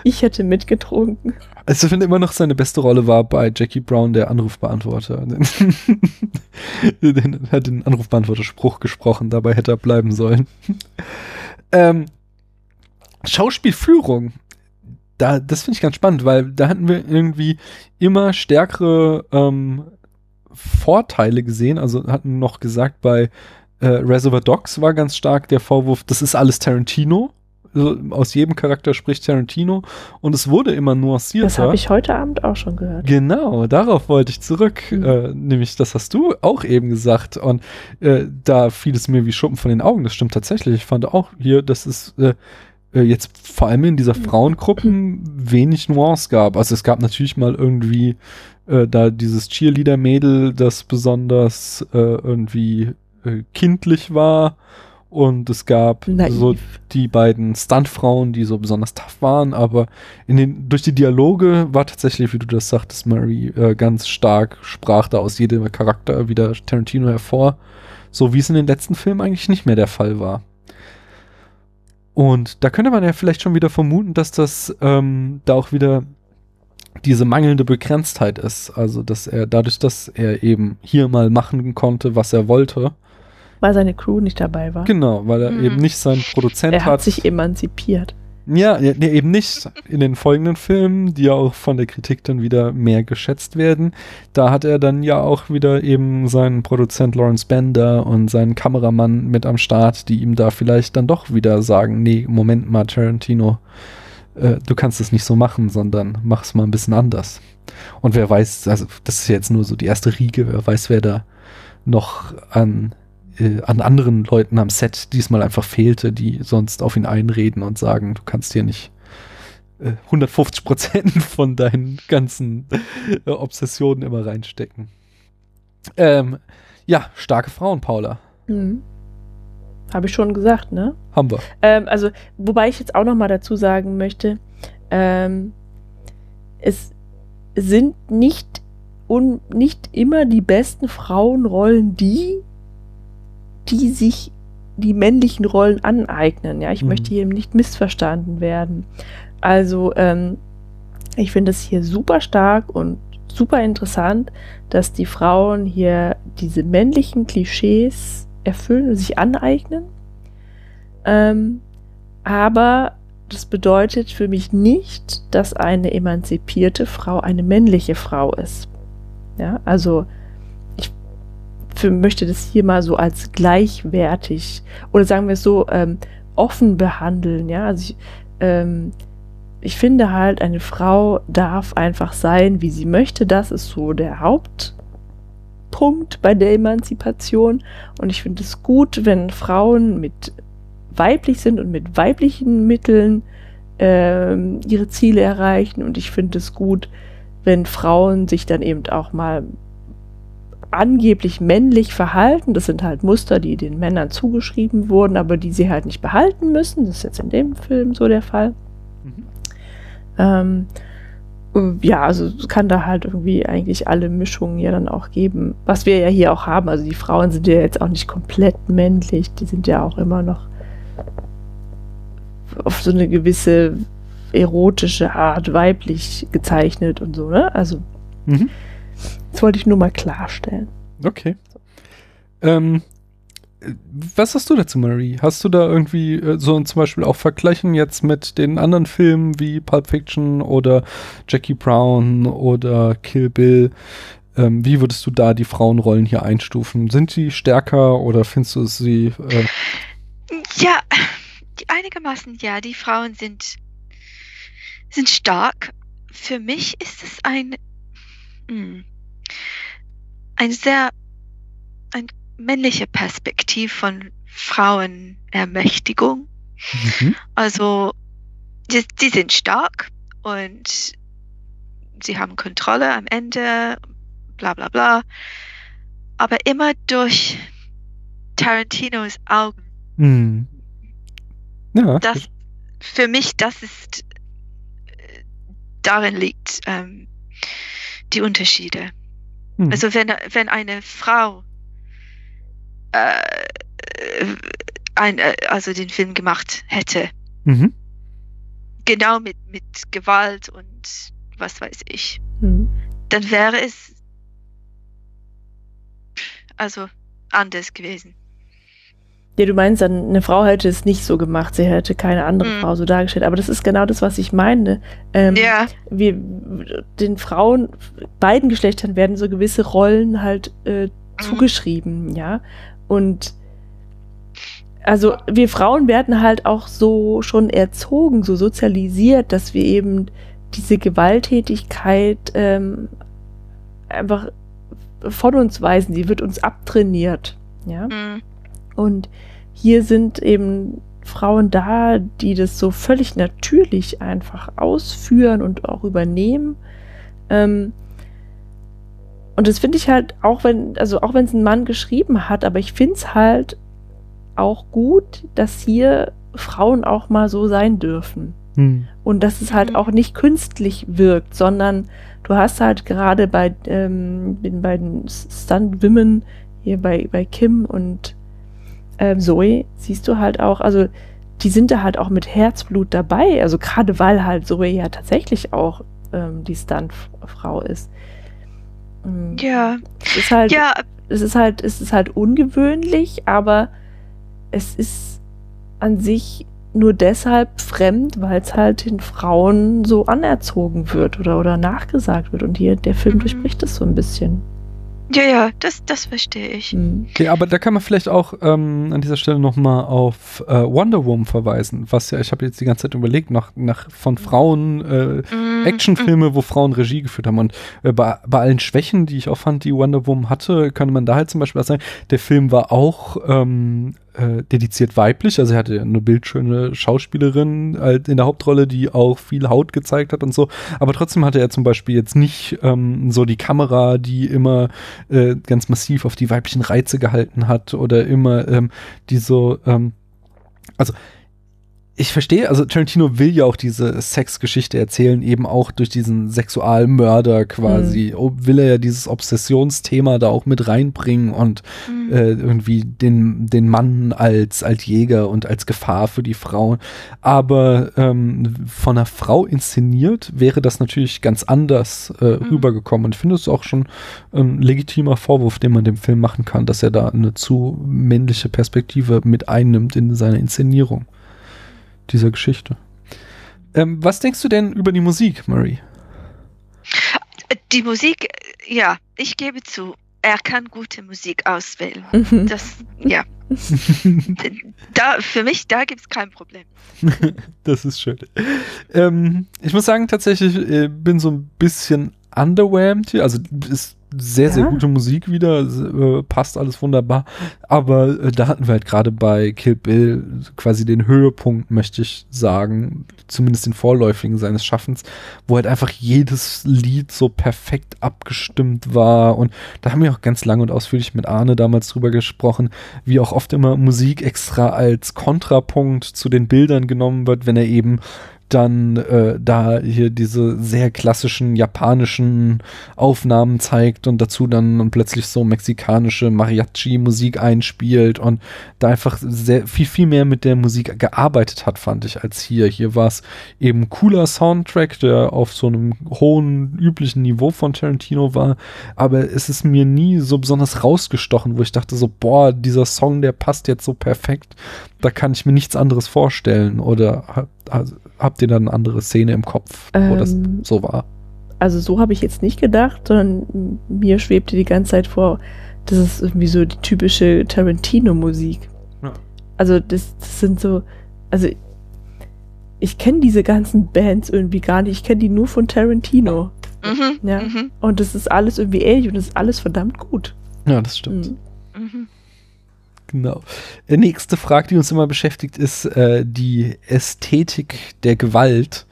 ich hätte mitgetrunken. Also ich finde immer noch seine beste Rolle war bei Jackie Brown der Anrufbeantworter. den hat den Anrufbeantworter-Spruch gesprochen, dabei hätte er bleiben sollen. ähm, Schauspielführung. Da, das finde ich ganz spannend, weil da hatten wir irgendwie immer stärkere ähm, Vorteile gesehen. Also hatten noch gesagt, bei äh, Reservoir Dogs war ganz stark der Vorwurf, das ist alles Tarantino. Also aus jedem Charakter spricht Tarantino und es wurde immer nuancierter. Das habe ich heute Abend auch schon gehört. Genau, darauf wollte ich zurück. Mhm. Äh, nämlich, das hast du auch eben gesagt. Und äh, da fiel es mir wie Schuppen von den Augen. Das stimmt tatsächlich. Ich fand auch hier, dass es äh, äh, jetzt vor allem in dieser Frauengruppen wenig Nuance gab. Also es gab natürlich mal irgendwie äh, da dieses Cheerleader-Mädel, das besonders äh, irgendwie äh, kindlich war. Und es gab Naiv. so die beiden Stuntfrauen, die so besonders tough waren, aber in den, durch die Dialoge war tatsächlich, wie du das sagtest, Mary, äh, ganz stark sprach da aus jedem Charakter wieder Tarantino hervor, so wie es in den letzten Filmen eigentlich nicht mehr der Fall war. Und da könnte man ja vielleicht schon wieder vermuten, dass das ähm, da auch wieder diese mangelnde Begrenztheit ist. Also, dass er dadurch, dass er eben hier mal machen konnte, was er wollte, Weil seine Crew nicht dabei war. genau, weil er Mhm. eben nicht seinen Produzent Er hat sich emanzipiert. Ja, nee, eben nicht. In den folgenden Filmen, die ja auch von der Kritik dann wieder mehr geschätzt werden, da hat er dann ja auch wieder eben seinen Produzent Lawrence Bender und seinen Kameramann mit am Start, die ihm da vielleicht dann doch wieder sagen, nee, Moment mal, Tarantino, äh, du kannst es nicht so machen, sondern mach es mal ein bisschen anders. Und wer weiß, also das ist jetzt nur so die erste Riege, wer weiß, wer da noch an äh, an anderen Leuten am Set diesmal einfach fehlte, die sonst auf ihn einreden und sagen, du kannst hier nicht äh, 150 Prozent von deinen ganzen äh, Obsessionen immer reinstecken. Ähm, ja, starke Frauen, Paula. Mhm. Habe ich schon gesagt, ne? Haben wir. Ähm, also, wobei ich jetzt auch noch mal dazu sagen möchte, ähm, es sind nicht, un, nicht immer die besten Frauenrollen die, die sich die männlichen Rollen aneignen. Ja, ich Mhm. möchte hier nicht missverstanden werden. Also, ähm, ich finde es hier super stark und super interessant, dass die Frauen hier diese männlichen Klischees erfüllen und sich aneignen. Ähm, aber das bedeutet für mich nicht, dass eine emanzipierte Frau eine männliche Frau ist. Ja, also für, möchte das hier mal so als gleichwertig oder sagen wir es so ähm, offen behandeln. Ja, also ich, ähm, ich finde halt, eine Frau darf einfach sein, wie sie möchte. Das ist so der Hauptpunkt bei der Emanzipation. Und ich finde es gut, wenn Frauen mit weiblich sind und mit weiblichen Mitteln ähm, ihre Ziele erreichen. Und ich finde es gut, wenn Frauen sich dann eben auch mal angeblich männlich verhalten. Das sind halt Muster, die den Männern zugeschrieben wurden, aber die sie halt nicht behalten müssen. Das ist jetzt in dem Film so der Fall. Mhm. Ähm, ja, also es kann da halt irgendwie eigentlich alle Mischungen ja dann auch geben, was wir ja hier auch haben. Also die Frauen sind ja jetzt auch nicht komplett männlich, die sind ja auch immer noch auf so eine gewisse erotische Art weiblich gezeichnet und so, ne? Also Mhm. Das wollte ich nur mal klarstellen. Okay. Ähm, äh, was hast du dazu, Marie? Hast du da irgendwie äh, so zum Beispiel auch vergleichen jetzt mit den anderen Filmen wie Pulp Fiction oder Jackie Brown oder Kill Bill? Ähm, wie würdest du da die Frauenrollen hier einstufen? Sind die stärker oder findest du sie? Äh, Ja, die einigermaßen ja. Die Frauen sind, sind stark. Für mich ist es ein, hm, ein sehr, ein männliche Perspektiv von Frauenermächtigung. mhm. Also, die, die sind stark und sie haben Kontrolle am Ende, bla bla bla. Aber immer durch Tarantinos Augen. Hm. Ja. Das, für mich, das ist, äh, darin liegt ähm, die Unterschiede. Hm. Also wenn, wenn eine Frau äh, ein, äh, also den Film gemacht hätte, mhm. genau mit, mit Gewalt und was weiß ich, Hm. dann wäre es also anders gewesen. Ja, du meinst dann, eine Frau hätte es nicht so gemacht, sie hätte keine andere Mhm. Frau so dargestellt. Aber das ist genau das, was ich meine. Ähm, Ja, wir, den Frauen, beiden Geschlechtern werden so gewisse Rollen halt äh, zugeschrieben, ja. Und also wir Frauen werden halt auch so schon erzogen, so sozialisiert, dass wir eben diese Gewalttätigkeit ähm, einfach von uns weisen. Sie wird uns abtrainiert, ja. mm, Und hier sind eben Frauen da, die das so völlig natürlich einfach ausführen und auch übernehmen. Ähm, und das finde ich halt, auch wenn, also auch wenn es ein Mann geschrieben hat, aber ich finde es halt auch gut, dass hier Frauen auch mal so sein dürfen. Hm. Und dass es halt Mhm. auch nicht künstlich wirkt, sondern du hast halt gerade bei ähm, den beiden Stunt-Women, hier bei, bei Kim und ähm, Zoe, siehst du halt auch, also die sind da halt auch mit Herzblut dabei. Also gerade weil halt Zoe ja tatsächlich auch ähm, die Stuntfrau ist. Mm, ja, Es ist halt, ja, es ist halt, es ist halt ungewöhnlich, aber es ist an sich nur deshalb fremd, weil es halt den Frauen so anerzogen wird oder, oder nachgesagt wird. Und hier, der Film Mhm. durchbricht das so ein bisschen. Ja, ja, das, das verstehe ich. Mhm. Okay, aber da kann man vielleicht auch ähm, an dieser Stelle nochmal auf äh, Wonder Woman verweisen, was ja, ich habe jetzt die ganze Zeit überlegt, nach, nach von Frauen äh, Mm, Actionfilme, wo Frauen Regie geführt haben. Und äh, bei, bei allen Schwächen, die ich auch fand, die Wonder Woman hatte, könnte man da halt zum Beispiel auch sagen, der Film war auch ähm, äh, dediziert weiblich, also er hatte eine bildschöne Schauspielerin halt in der Hauptrolle, die auch viel Haut gezeigt hat und so, aber trotzdem hatte er zum Beispiel jetzt nicht ähm, so die Kamera, die immer äh, ganz massiv auf die weiblichen Reize gehalten hat oder immer ähm, die so, ähm, also ich verstehe, also Tarantino will ja auch diese Sexgeschichte erzählen, eben auch durch diesen Sexualmörder quasi. Oh, Will er ja dieses Obsessionsthema da auch mit reinbringen und mm, äh, irgendwie den, den Mann als, als Jäger und als Gefahr für die Frauen. Aber ähm, von einer Frau inszeniert wäre das natürlich ganz anders äh, Mhm. rübergekommen. Und ich finde es auch schon ein legitimer Vorwurf, den man dem Film machen kann, dass er da eine zu männliche Perspektive mit einnimmt in seiner Inszenierung dieser Geschichte. Ähm, was denkst du denn über die Musik, Murray? Die Musik, ja, ich gebe zu, er kann gute Musik auswählen. Mhm. Das, ja. da, für mich, da gibt es kein Problem. das ist schön. Ähm, ich muss sagen, tatsächlich äh, bin so ein bisschen underwhelmed hier. Also ist sehr, sehr Ja. gute Musik wieder, äh, passt alles wunderbar. Aber äh, da hatten wir halt gerade bei Kill Bill quasi den Höhepunkt, möchte ich sagen, zumindest den vorläufigen seines Schaffens, wo halt einfach jedes Lied so perfekt abgestimmt war. Und da haben wir auch ganz lange und ausführlich mit Arne damals drüber gesprochen, wie auch oft immer Musik extra als Kontrapunkt zu den Bildern genommen wird, wenn er eben dann äh, da hier diese sehr klassischen japanischen Aufnahmen zeigt und dazu dann plötzlich so mexikanische Mariachi-Musik einspielt und da einfach sehr viel, viel mehr mit der Musik gearbeitet hat, fand ich, als hier. Hier war es eben cooler Soundtrack, der auf so einem hohen, üblichen Niveau von Tarantino war, aber es ist mir nie so besonders rausgestochen, wo ich dachte so, boah, dieser Song, der passt jetzt so perfekt, da kann ich mir nichts anderes vorstellen. Oder also, habt ihr dann eine andere Szene im Kopf, wo das Ähm, so war? Also so habe ich jetzt nicht gedacht, sondern mir schwebte die ganze Zeit vor, das ist irgendwie so die typische Tarantino-Musik. Ja. Also das, das sind so, also ich kenne diese ganzen Bands irgendwie gar nicht, ich kenne die nur von Tarantino. Mhm, Ja. mhm, Und das ist alles irgendwie ähnlich und das ist alles verdammt gut. Ja, das stimmt. Mhm. Genau. Äh, Nächste Frage, die uns immer beschäftigt, ist äh, die Ästhetik der Gewalt.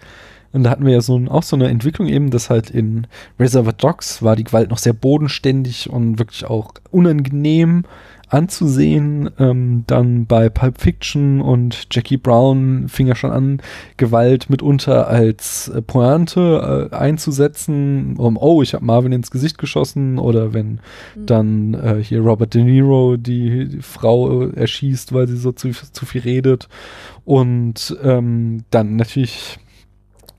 Und da hatten wir ja so ein, auch so eine Entwicklung eben, dass halt in Reservoir Dogs war die Gewalt noch sehr bodenständig und wirklich auch unangenehm anzusehen. Ähm, dann bei Pulp Fiction und Jackie Brown fing ja schon an, Gewalt mitunter als äh, Pointe äh, einzusetzen. Um, oh, ich habe Marvin ins Gesicht geschossen oder wenn mhm. dann äh, hier Robert De Niro die, die Frau äh, erschießt, weil sie so zu, zu viel redet. Und ähm, dann natürlich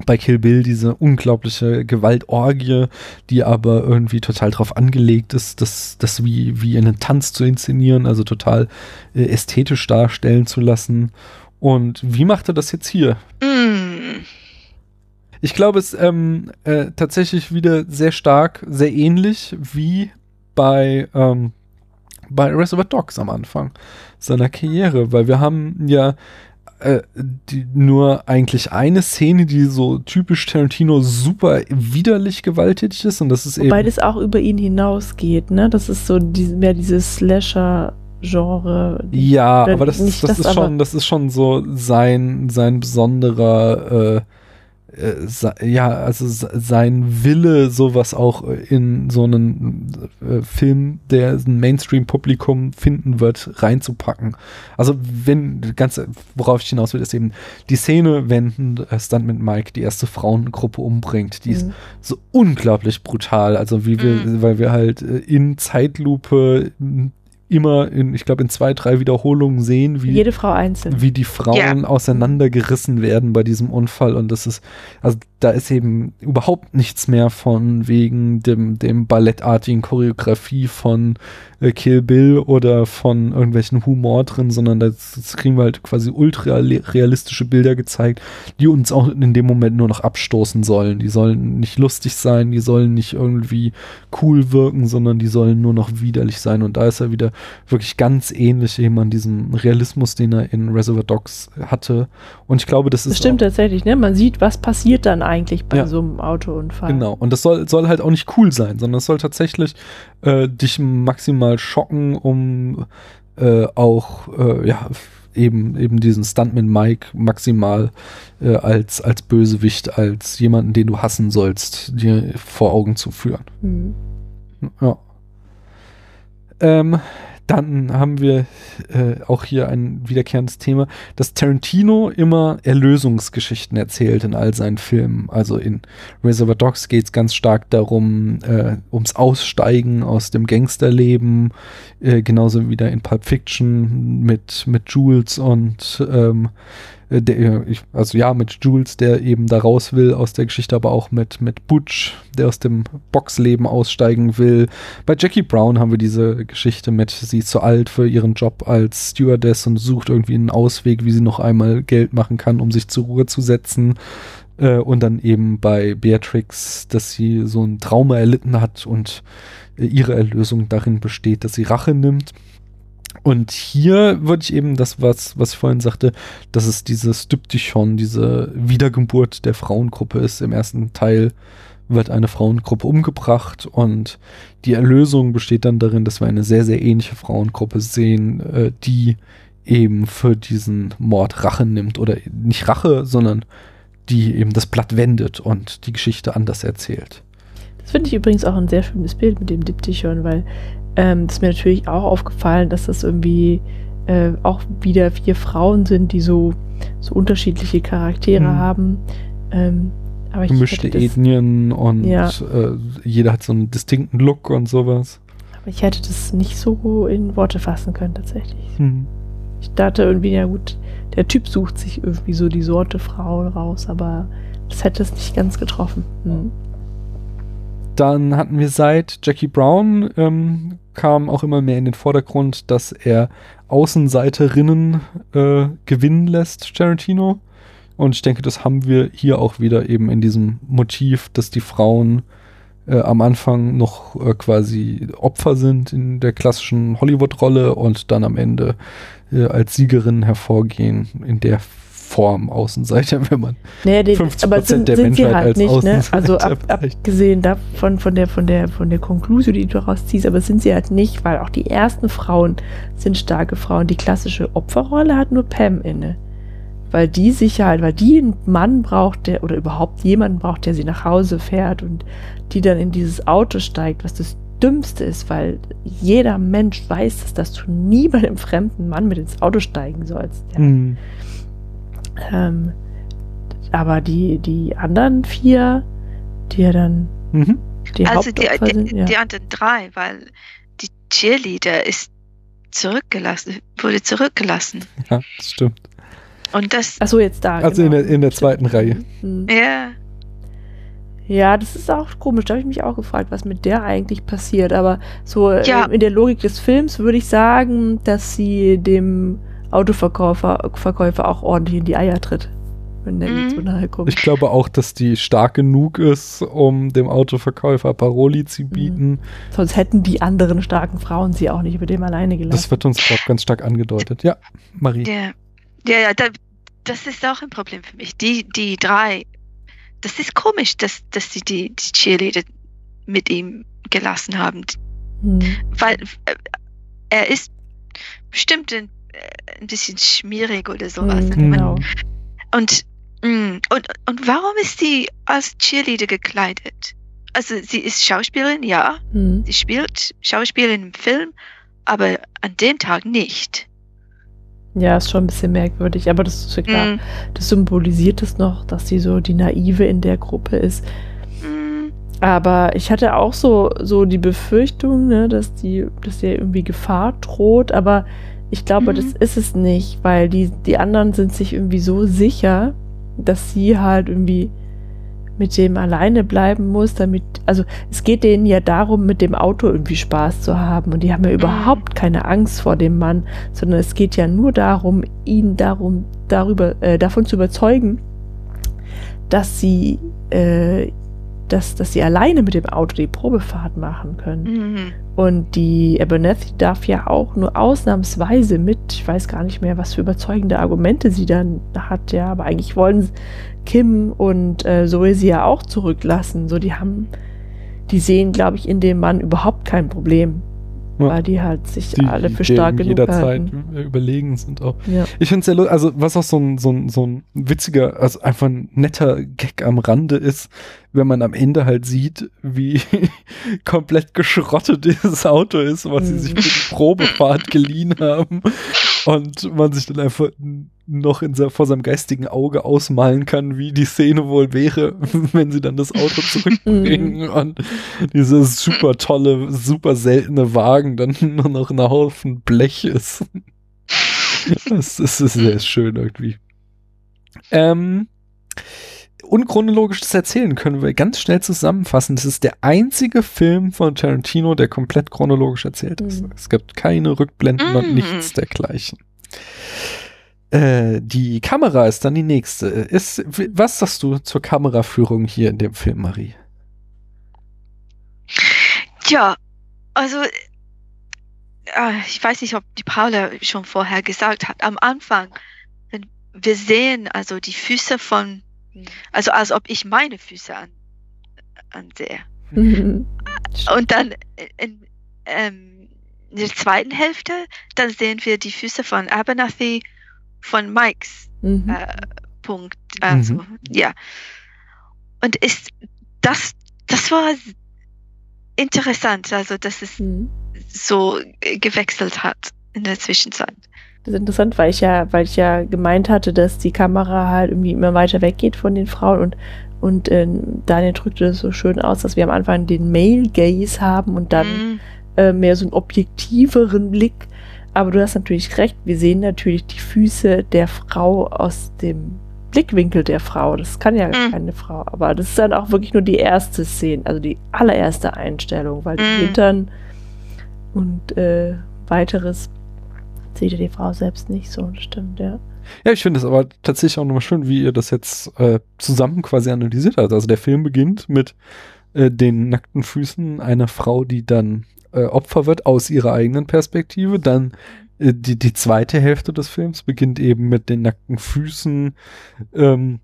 bei Kill Bill diese unglaubliche Gewaltorgie, die aber irgendwie total drauf angelegt ist, das, das wie, wie einen Tanz zu inszenieren, also total äh, ästhetisch darstellen zu lassen. Und wie macht er das jetzt hier? Mm. Ich glaube, es ähm, äh, tatsächlich wieder sehr stark, sehr ähnlich wie bei, ähm, bei Reservoir Dogs am Anfang seiner Karriere, weil wir haben ja äh, die, nur eigentlich eine Szene, die so typisch Tarantino super widerlich gewalttätig ist und das ist Wobei eben. Wobei das auch über ihn hinausgeht, ne? Das ist so die, mehr dieses Slasher. Genre. Ja, aber das, ist, das, das ist schon, das ist schon so sein, sein besonderer äh, äh, ja, also sein Wille, sowas auch in so einen äh, Film, der ein Mainstream-Publikum finden wird, reinzupacken. Also wenn, ganz, worauf ich hinaus will, ist eben die Szene, wenn äh, Stuntman Mike die erste Frauengruppe umbringt, die mhm. ist so unglaublich brutal. Also wie wir, mhm. weil wir halt äh, in Zeitlupe immer in, ich glaube, in zwei, drei Wiederholungen sehen, wie jede Frau einzeln, wie die Frauen ja. auseinandergerissen werden bei diesem Unfall. Und das ist, also da ist eben überhaupt nichts mehr von wegen dem, dem ballettartigen Choreografie von äh, Kill Bill oder von irgendwelchen Humor drin, sondern das, das kriegen wir halt quasi ultra realistische Bilder gezeigt, die uns auch in dem Moment nur noch abstoßen sollen. Die sollen nicht lustig sein, die sollen nicht irgendwie cool wirken, sondern die sollen nur noch widerlich sein. Und da ist er wieder wirklich ganz ähnlich eben an diesem Realismus, den er in Reservoir Dogs hatte. Und ich glaube, das ist. Das stimmt tatsächlich, ne? Man sieht, was passiert dann eigentlich bei ja. so einem Autounfall. Genau. Und das soll, soll halt auch nicht cool sein, sondern es soll tatsächlich äh, dich maximal schocken, um äh, auch, äh, ja, eben, eben diesen Stuntman Mike maximal äh, als, als Bösewicht, als jemanden, den du hassen sollst, dir vor Augen zu führen. Mhm. Ja. Ähm, dann haben wir äh, auch hier ein wiederkehrendes Thema, dass Tarantino immer Erlösungsgeschichten erzählt in all seinen Filmen. Also in Reservoir Dogs geht es ganz stark darum, äh, ums Aussteigen aus dem Gangsterleben, äh, genauso da in Pulp Fiction mit, mit Jules und ähm, äh, der, also ja, mit Jules, der eben da raus will aus der Geschichte, aber auch mit, mit Butch, der aus dem Boxleben aussteigen will. Bei Jackie Brown haben wir diese Geschichte mit, sie ist zu alt für ihren Job als Stewardess und sucht irgendwie einen Ausweg, wie sie noch einmal Geld machen kann, um sich zur Ruhe zu setzen. Äh, und dann eben bei Beatrix, dass sie so ein Trauma erlitten hat und äh, ihre Erlösung darin besteht, dass sie Rache nimmt. Und hier würde ich eben das, was, was ich vorhin sagte, dass es dieses Diptychon, diese Wiedergeburt der Frauengruppe ist. Im ersten Teil wird eine Frauengruppe umgebracht und die Erlösung besteht dann darin, dass wir eine sehr, sehr ähnliche Frauengruppe sehen, äh, die eben für diesen Mord Rache nimmt oder nicht Rache, sondern die eben das Blatt wendet und die Geschichte anders erzählt. Das finde ich übrigens auch ein sehr schönes Bild mit dem Diptychon, weil ähm, das ist mir natürlich auch aufgefallen, dass das irgendwie äh, auch wieder vier Frauen sind, die so, so unterschiedliche Charaktere mhm. haben. Ähm, aber ich Gemischte Ethnien und ja. äh, jeder hat so einen distinkten Look und sowas. Aber ich hätte das nicht so in Worte fassen können, tatsächlich. Mhm. Ich dachte irgendwie, ja gut, der Typ sucht sich irgendwie so die Sorte Frau raus, aber das hätte es nicht ganz getroffen. Mhm. Dann hatten wir seit Jackie Brown ähm, kam auch immer mehr in den Vordergrund, dass er Außenseiterinnen äh, gewinnen lässt, Tarantino. Und ich denke, das haben wir hier auch wieder eben in diesem Motiv, dass die Frauen äh, am Anfang noch äh, quasi Opfer sind in der klassischen Hollywood-Rolle und dann am Ende äh, als Siegerinnen hervorgehen in der Form Außenseiter, wenn man naja, den, 50 aber sind, der sind Menschheit sie halt als nicht, ne? Also ab, abgesehen davon von der von der von der Konklusion, die du daraus ziehst, aber sind sie halt nicht, weil auch die ersten Frauen sind starke Frauen. Die klassische Opferrolle hat nur Pam inne. weil die Sicherheit, weil die einen Mann braucht, der oder überhaupt jemanden braucht, der sie nach Hause fährt und die dann in dieses Auto steigt, was das Dümmste ist, weil jeder Mensch weiß, dass, dass du nie bei einem fremden Mann mit ins Auto steigen sollst. Ja. Mhm. Ähm, aber die, die anderen vier, die ja dann Mhm. die also die, die, sind, ja. die anderen drei, weil die Cheerleader ist zurückgelassen, wurde zurückgelassen. Ja, das stimmt. Und das, Achso, jetzt da. Also in genau. der, in der zweiten Reihe. Hm. ja, Ja, das ist auch komisch. Da habe ich mich auch gefragt, was mit der eigentlich passiert. Aber so Ja. in der Logik des Films würde ich sagen, dass sie dem Autoverkäufer Verkäufer auch ordentlich in die Eier tritt, wenn der Mhm. mhm. zu nahe kommt. Ich glaube auch, dass die stark genug ist, um dem Autoverkäufer Paroli zu Mhm. bieten. Sonst hätten die anderen starken Frauen sie auch nicht mit dem alleine Das gelassen. wird uns, glaube ganz stark angedeutet. Ja, Marie. ja, ja, ja da, das ist auch ein Problem für mich. Die, die drei, das ist komisch, dass, dass sie die, die Cheerleader mit ihm gelassen haben, Hm. weil äh, er ist bestimmt ein, ein bisschen schmierig oder sowas. Hm, Und man- genau. Und, mm, und, und warum ist sie als Cheerleader gekleidet? Also sie ist Schauspielerin, ja, Hm. sie spielt Schauspielerin im Film, aber an dem Tag nicht. Ja, ist schon ein bisschen merkwürdig, aber das ist ja klar. Mm, Das symbolisiert es noch, dass sie so die Naive in der Gruppe ist. mm, Aber ich hatte auch so, so die Befürchtung, ne, dass die, dass ihr irgendwie Gefahr droht, aber ich glaube, Mhm. das ist es nicht, weil die, die anderen sind sich irgendwie so sicher, dass sie halt irgendwie mit dem alleine bleiben muss, damit, also es geht denen ja darum, mit dem Auto irgendwie Spaß zu haben und die haben ja überhaupt keine Angst vor dem Mann, sondern es geht ja nur darum, ihn darum, darüber, äh, davon zu überzeugen, dass sie, äh, dass, dass sie alleine mit dem Auto die Probefahrt machen können. mm. Und die Abernethy darf ja auch nur ausnahmsweise mit, ich weiß gar nicht mehr, was für überzeugende Argumente sie dann hat, ja, aber eigentlich wollen Kim und äh, Zoe sie ja auch zurücklassen. So, die haben, die sehen, glaube ich, in dem Mann überhaupt kein Problem, Ja. weil die halt sich Die, alle für stark genug jederzeit halten. überlegen sind auch. Ja. Ich finde es sehr lustig, also was auch so ein, so, ein, so ein witziger, also einfach ein netter Gag am Rande ist, wenn man am Ende halt sieht, wie komplett geschrottet dieses Auto ist, was sie Mhm. sich für die Probefahrt geliehen haben und man sich dann einfach noch in vor seinem geistigen Auge ausmalen kann, wie die Szene wohl wäre, wenn sie dann das Auto zurückbringen und dieser super tolle, super seltene Wagen dann nur noch ein Haufen Blech ist. Das, das ist sehr schön irgendwie. Ähm, unchronologisches Erzählen können wir ganz schnell zusammenfassen. Das ist der einzige Film von Tarantino, der komplett chronologisch erzählt ist. Mhm. Es gibt keine Rückblenden und Mhm. nichts dergleichen. Äh, die Kamera ist dann die nächste. Ist, was sagst du zur Kameraführung hier in dem Film, Marie? Ja, also äh, ich weiß nicht, ob die Paula schon vorher gesagt hat. Am Anfang, wenn wir sehen also die Füße von, also als ob ich meine Füße an, ansehe. Und dann in, ähm, in der zweiten Hälfte, dann sehen wir die Füße von Abernathy von Mikes Mhm. äh, Punkt. Also, ja. Und ist das, das war interessant, also dass es Mhm. so äh, gewechselt hat in der Zwischenzeit. Das ist interessant, weil ich ja, weil ich ja gemeint hatte, dass die Kamera halt irgendwie immer weiter weggeht von den Frauen und und äh, Daniel drückte das so schön aus, dass wir am Anfang den Male Gaze haben und dann Mhm. äh, mehr so einen objektiveren Blick. Aber du hast natürlich recht, wir sehen natürlich die Füße der Frau aus dem Blickwinkel der Frau. Das kann ja Mhm. keine Frau. Aber das ist dann auch wirklich nur die erste Szene, also die allererste Einstellung, weil die Mhm. Hintern und äh, weiteres sieht ja die Frau selbst nicht so. Stimmt, ja. Ja, ich finde es aber tatsächlich auch nochmal schön, wie ihr das jetzt äh, zusammen quasi analysiert habt. Also der Film beginnt mit äh, den nackten Füßen einer Frau, die dann äh, Opfer wird aus ihrer eigenen Perspektive. Dann äh, die, die zweite Hälfte des Films beginnt eben mit den nackten Füßen ähm,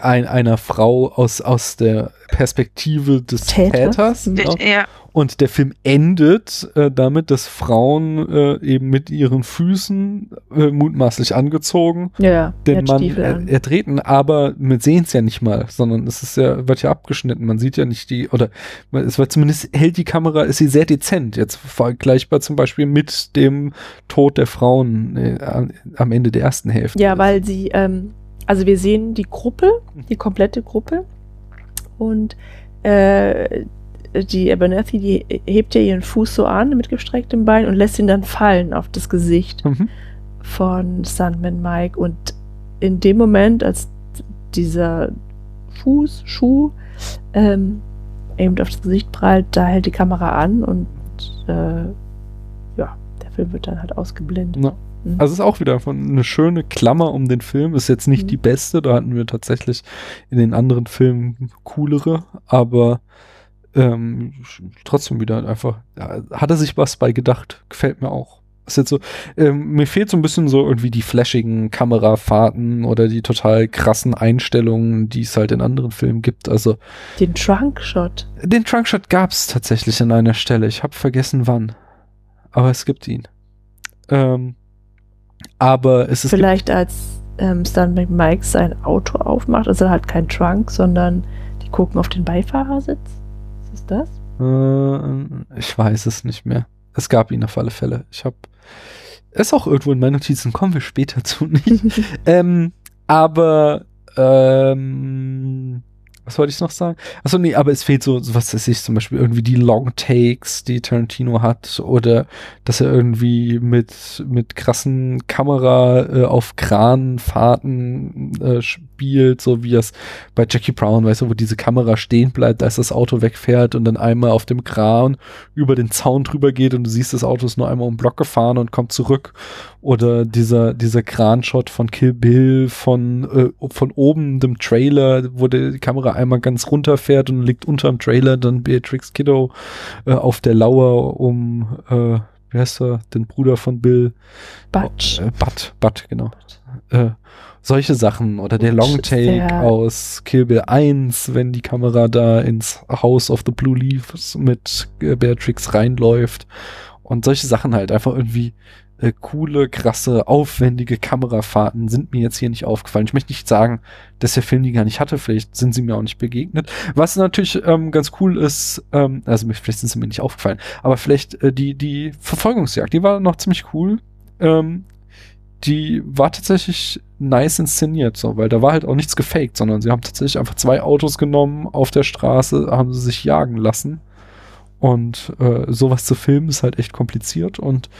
ein, einer Frau aus, aus der Perspektive des Täters. Täters. Genau. Ja. Und der Film endet äh, damit, dass Frauen äh, eben mit ihren Füßen äh, mutmaßlich angezogen Ja, den Mann Stiefel er, ertreten, aber wir sehen es ja nicht mal, sondern es ist ja, wird ja abgeschnitten. Man sieht ja nicht die, oder es wird zumindest hält die Kamera, ist sie sehr dezent, jetzt vergleichbar zum Beispiel mit dem Tod der Frauen äh, am- am Ende der ersten Hälfte. Ja, weil sie, ähm, also wir sehen die Gruppe, die komplette Gruppe und äh, die Abernathy, die hebt ja ihren Fuß so an mit gestrecktem Bein und lässt ihn dann fallen auf das Gesicht Mhm. von Sandman Mike und in dem Moment, als dieser Fuß, Schuh ähm, eben auf das Gesicht prallt, da hält die Kamera an und äh, ja, der Film wird dann halt ausgeblendet. Ja. Mhm. Also es ist auch wieder von eine schöne Klammer um den Film. Ist jetzt nicht Mhm. die beste, da hatten wir tatsächlich in den anderen Filmen coolere, aber ähm, trotzdem wieder einfach, ja, hat er sich was bei gedacht. Gefällt mir auch. Ist jetzt so, ähm, mir fehlt so ein bisschen so irgendwie die flashigen Kamerafahrten oder die total krassen Einstellungen, die es halt in anderen Filmen gibt. Also Den Trunk-Shot. den Trunkshot gab es tatsächlich an einer Stelle. Ich habe vergessen wann. Aber es gibt ihn. Ähm, aber es ist Vielleicht als ähm, Stuntman Mike sein Auto aufmacht, ist er halt kein Trunk, sondern die gucken auf den Beifahrersitz. Was ist das? Äh, ich weiß es nicht mehr. Es gab ihn auf alle Fälle. Ich habe es auch irgendwo in meinen Notizen. Kommen wir später zu nicht. ähm, aber ähm, was wollte ich noch sagen? Achso, nee, aber es fehlt so, was weiß ich, zum Beispiel irgendwie die Long Takes, die Tarantino hat, oder dass er irgendwie mit, mit krassen Kamera äh, auf Kranfahrten äh, spielt, so wie es bei Jackie Brown, weißt du, wo diese Kamera stehen bleibt, als das Auto wegfährt und dann einmal auf dem Kran über den Zaun drüber geht und du siehst, das Auto ist nur einmal um den Block gefahren und kommt zurück. Oder dieser, dieser Kranshot von Kill Bill von, äh, von oben dem Trailer, wo die Kamera einmal ganz runterfährt und liegt unterm Trailer dann Beatrix Kiddo äh, auf der Lauer um, äh, wie heißt er, den Bruder von Bill. Batsch. Äh, Butt, Butt, genau. Äh, solche Sachen oder der Longtake der- aus Kill Bill 1, wenn die Kamera da ins House of the Blue Leaves mit Beatrix reinläuft und solche Sachen halt einfach irgendwie äh, coole, krasse, aufwendige Kamerafahrten sind mir jetzt hier nicht aufgefallen. Ich möchte nicht sagen, dass der Film die gar nicht hatte, vielleicht sind sie mir auch nicht begegnet. Was natürlich ähm, ganz cool ist, ähm, also mir- vielleicht sind sie mir nicht aufgefallen, aber vielleicht äh, die, die Verfolgungsjagd, die war noch ziemlich cool. Ähm, die war tatsächlich nice inszeniert, so, weil da war halt auch nichts gefaked, sondern sie haben tatsächlich einfach zwei Autos genommen auf der Straße, haben sie sich jagen lassen. Und äh, sowas zu filmen ist halt echt kompliziert und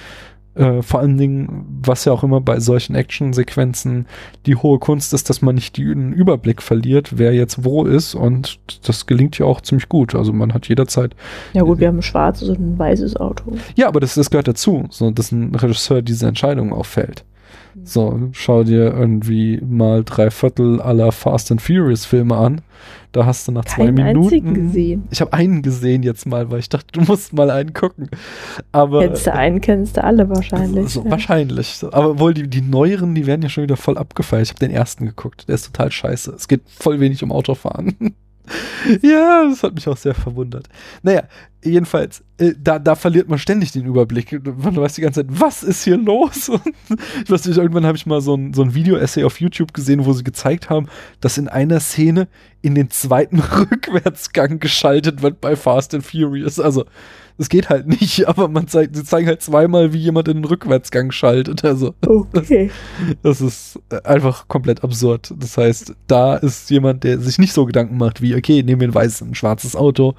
äh, vor allen Dingen, was ja auch immer bei solchen Actionsequenzen die hohe Kunst ist, dass man nicht den Überblick verliert, wer jetzt wo ist und das gelingt ja auch ziemlich gut. Also man hat jederzeit Ja gut, wir haben ein schwarzes und ein weißes Auto. ja, aber das, das gehört dazu, so, dass ein Regisseur diese Entscheidung auffällt. So, schau dir irgendwie mal drei Viertel aller Fast and Furious Filme an. Da hast du nach zwei Keinen Minuten. einzigen gesehen. Ich habe einen gesehen jetzt mal, weil ich dachte, du musst mal einen gucken. Aber Kennst du einen, kennst du alle wahrscheinlich. so, ja. wahrscheinlich. Aber wohl die, die neueren, die werden ja schon wieder voll abgefeiert. Ich habe den ersten geguckt. Der ist total scheiße. Es geht voll wenig um Autofahren. ja, das hat mich auch sehr verwundert. Naja, jedenfalls, äh, da, da verliert man ständig den Überblick. Man weiß die ganze Zeit, was ist hier los? Und ich weiß nicht, irgendwann habe ich mal so ein, so ein Video-Essay auf YouTube gesehen, wo sie gezeigt haben, dass in einer Szene in den zweiten Rückwärtsgang geschaltet wird bei Fast and Furious. Also, es geht halt nicht, aber man zeigt, sie zeigen halt zweimal, wie jemand in den Rückwärtsgang schaltet. Also, Okay. das ist äh, einfach komplett absurd. Das heißt, da ist jemand, der sich nicht so Gedanken macht wie, okay, nehmen wir ein weißes, ein schwarzes Auto,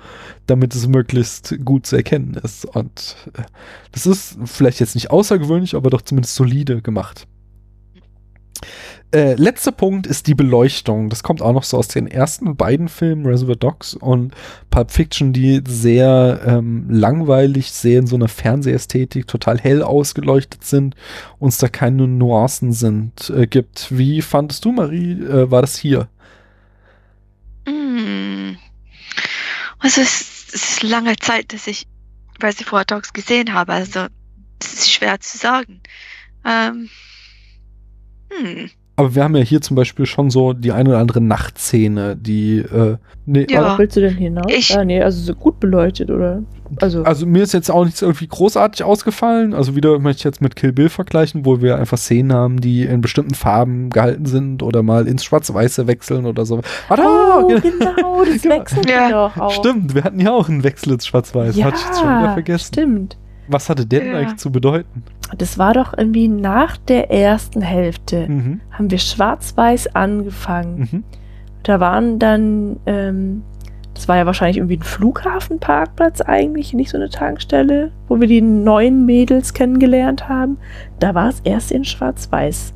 damit es möglichst gut zu erkennen ist. Und äh, das ist vielleicht jetzt nicht außergewöhnlich, aber doch zumindest solide gemacht. Äh, letzter Punkt ist die Beleuchtung. Das kommt auch noch so aus den ersten beiden Filmen, Reservoir Dogs und Pulp Fiction, die sehr ähm, langweilig, sehr in so einer Fernsehästhetik, total hell ausgeleuchtet sind, uns da keine Nuancen sind, äh, gibt. Wie fandest du, Marie, äh, war das hier? Mm. Also es, es ist lange Zeit, dass ich Reservoir Dogs gesehen habe, also es ist schwer zu sagen. Ähm, hm. Aber wir haben ja hier zum Beispiel schon so die eine oder andere Nachtszene, die, äh, nee, Ja. Worauf willst du denn hinaus? Ich- ah, nee, also so gut beleuchtet, oder? Also, Also mir ist jetzt auch nichts irgendwie großartig ausgefallen. Also wieder möchte ich jetzt mit Kill Bill vergleichen, wo wir einfach Szenen haben, die in bestimmten Farben gehalten sind oder mal ins Schwarz-Weiße wechseln oder so. Ah, da, oh, ge- genau, das Genau. wechselt Ja. doch auch. Stimmt, wir hatten ja auch einen Wechsel ins Schwarz-Weiß. Ja, Hatte ich jetzt schon wieder vergessen. stimmt. Was hatte der denn Ja. eigentlich zu bedeuten? Das war doch irgendwie nach der ersten Hälfte. Mhm. Haben wir schwarz-weiß angefangen. Mhm. Da waren dann, ähm, das war ja wahrscheinlich irgendwie ein Flughafenparkplatz eigentlich, nicht so eine Tankstelle, wo wir die neuen Mädels kennengelernt haben. Da war es erst in schwarz-weiß.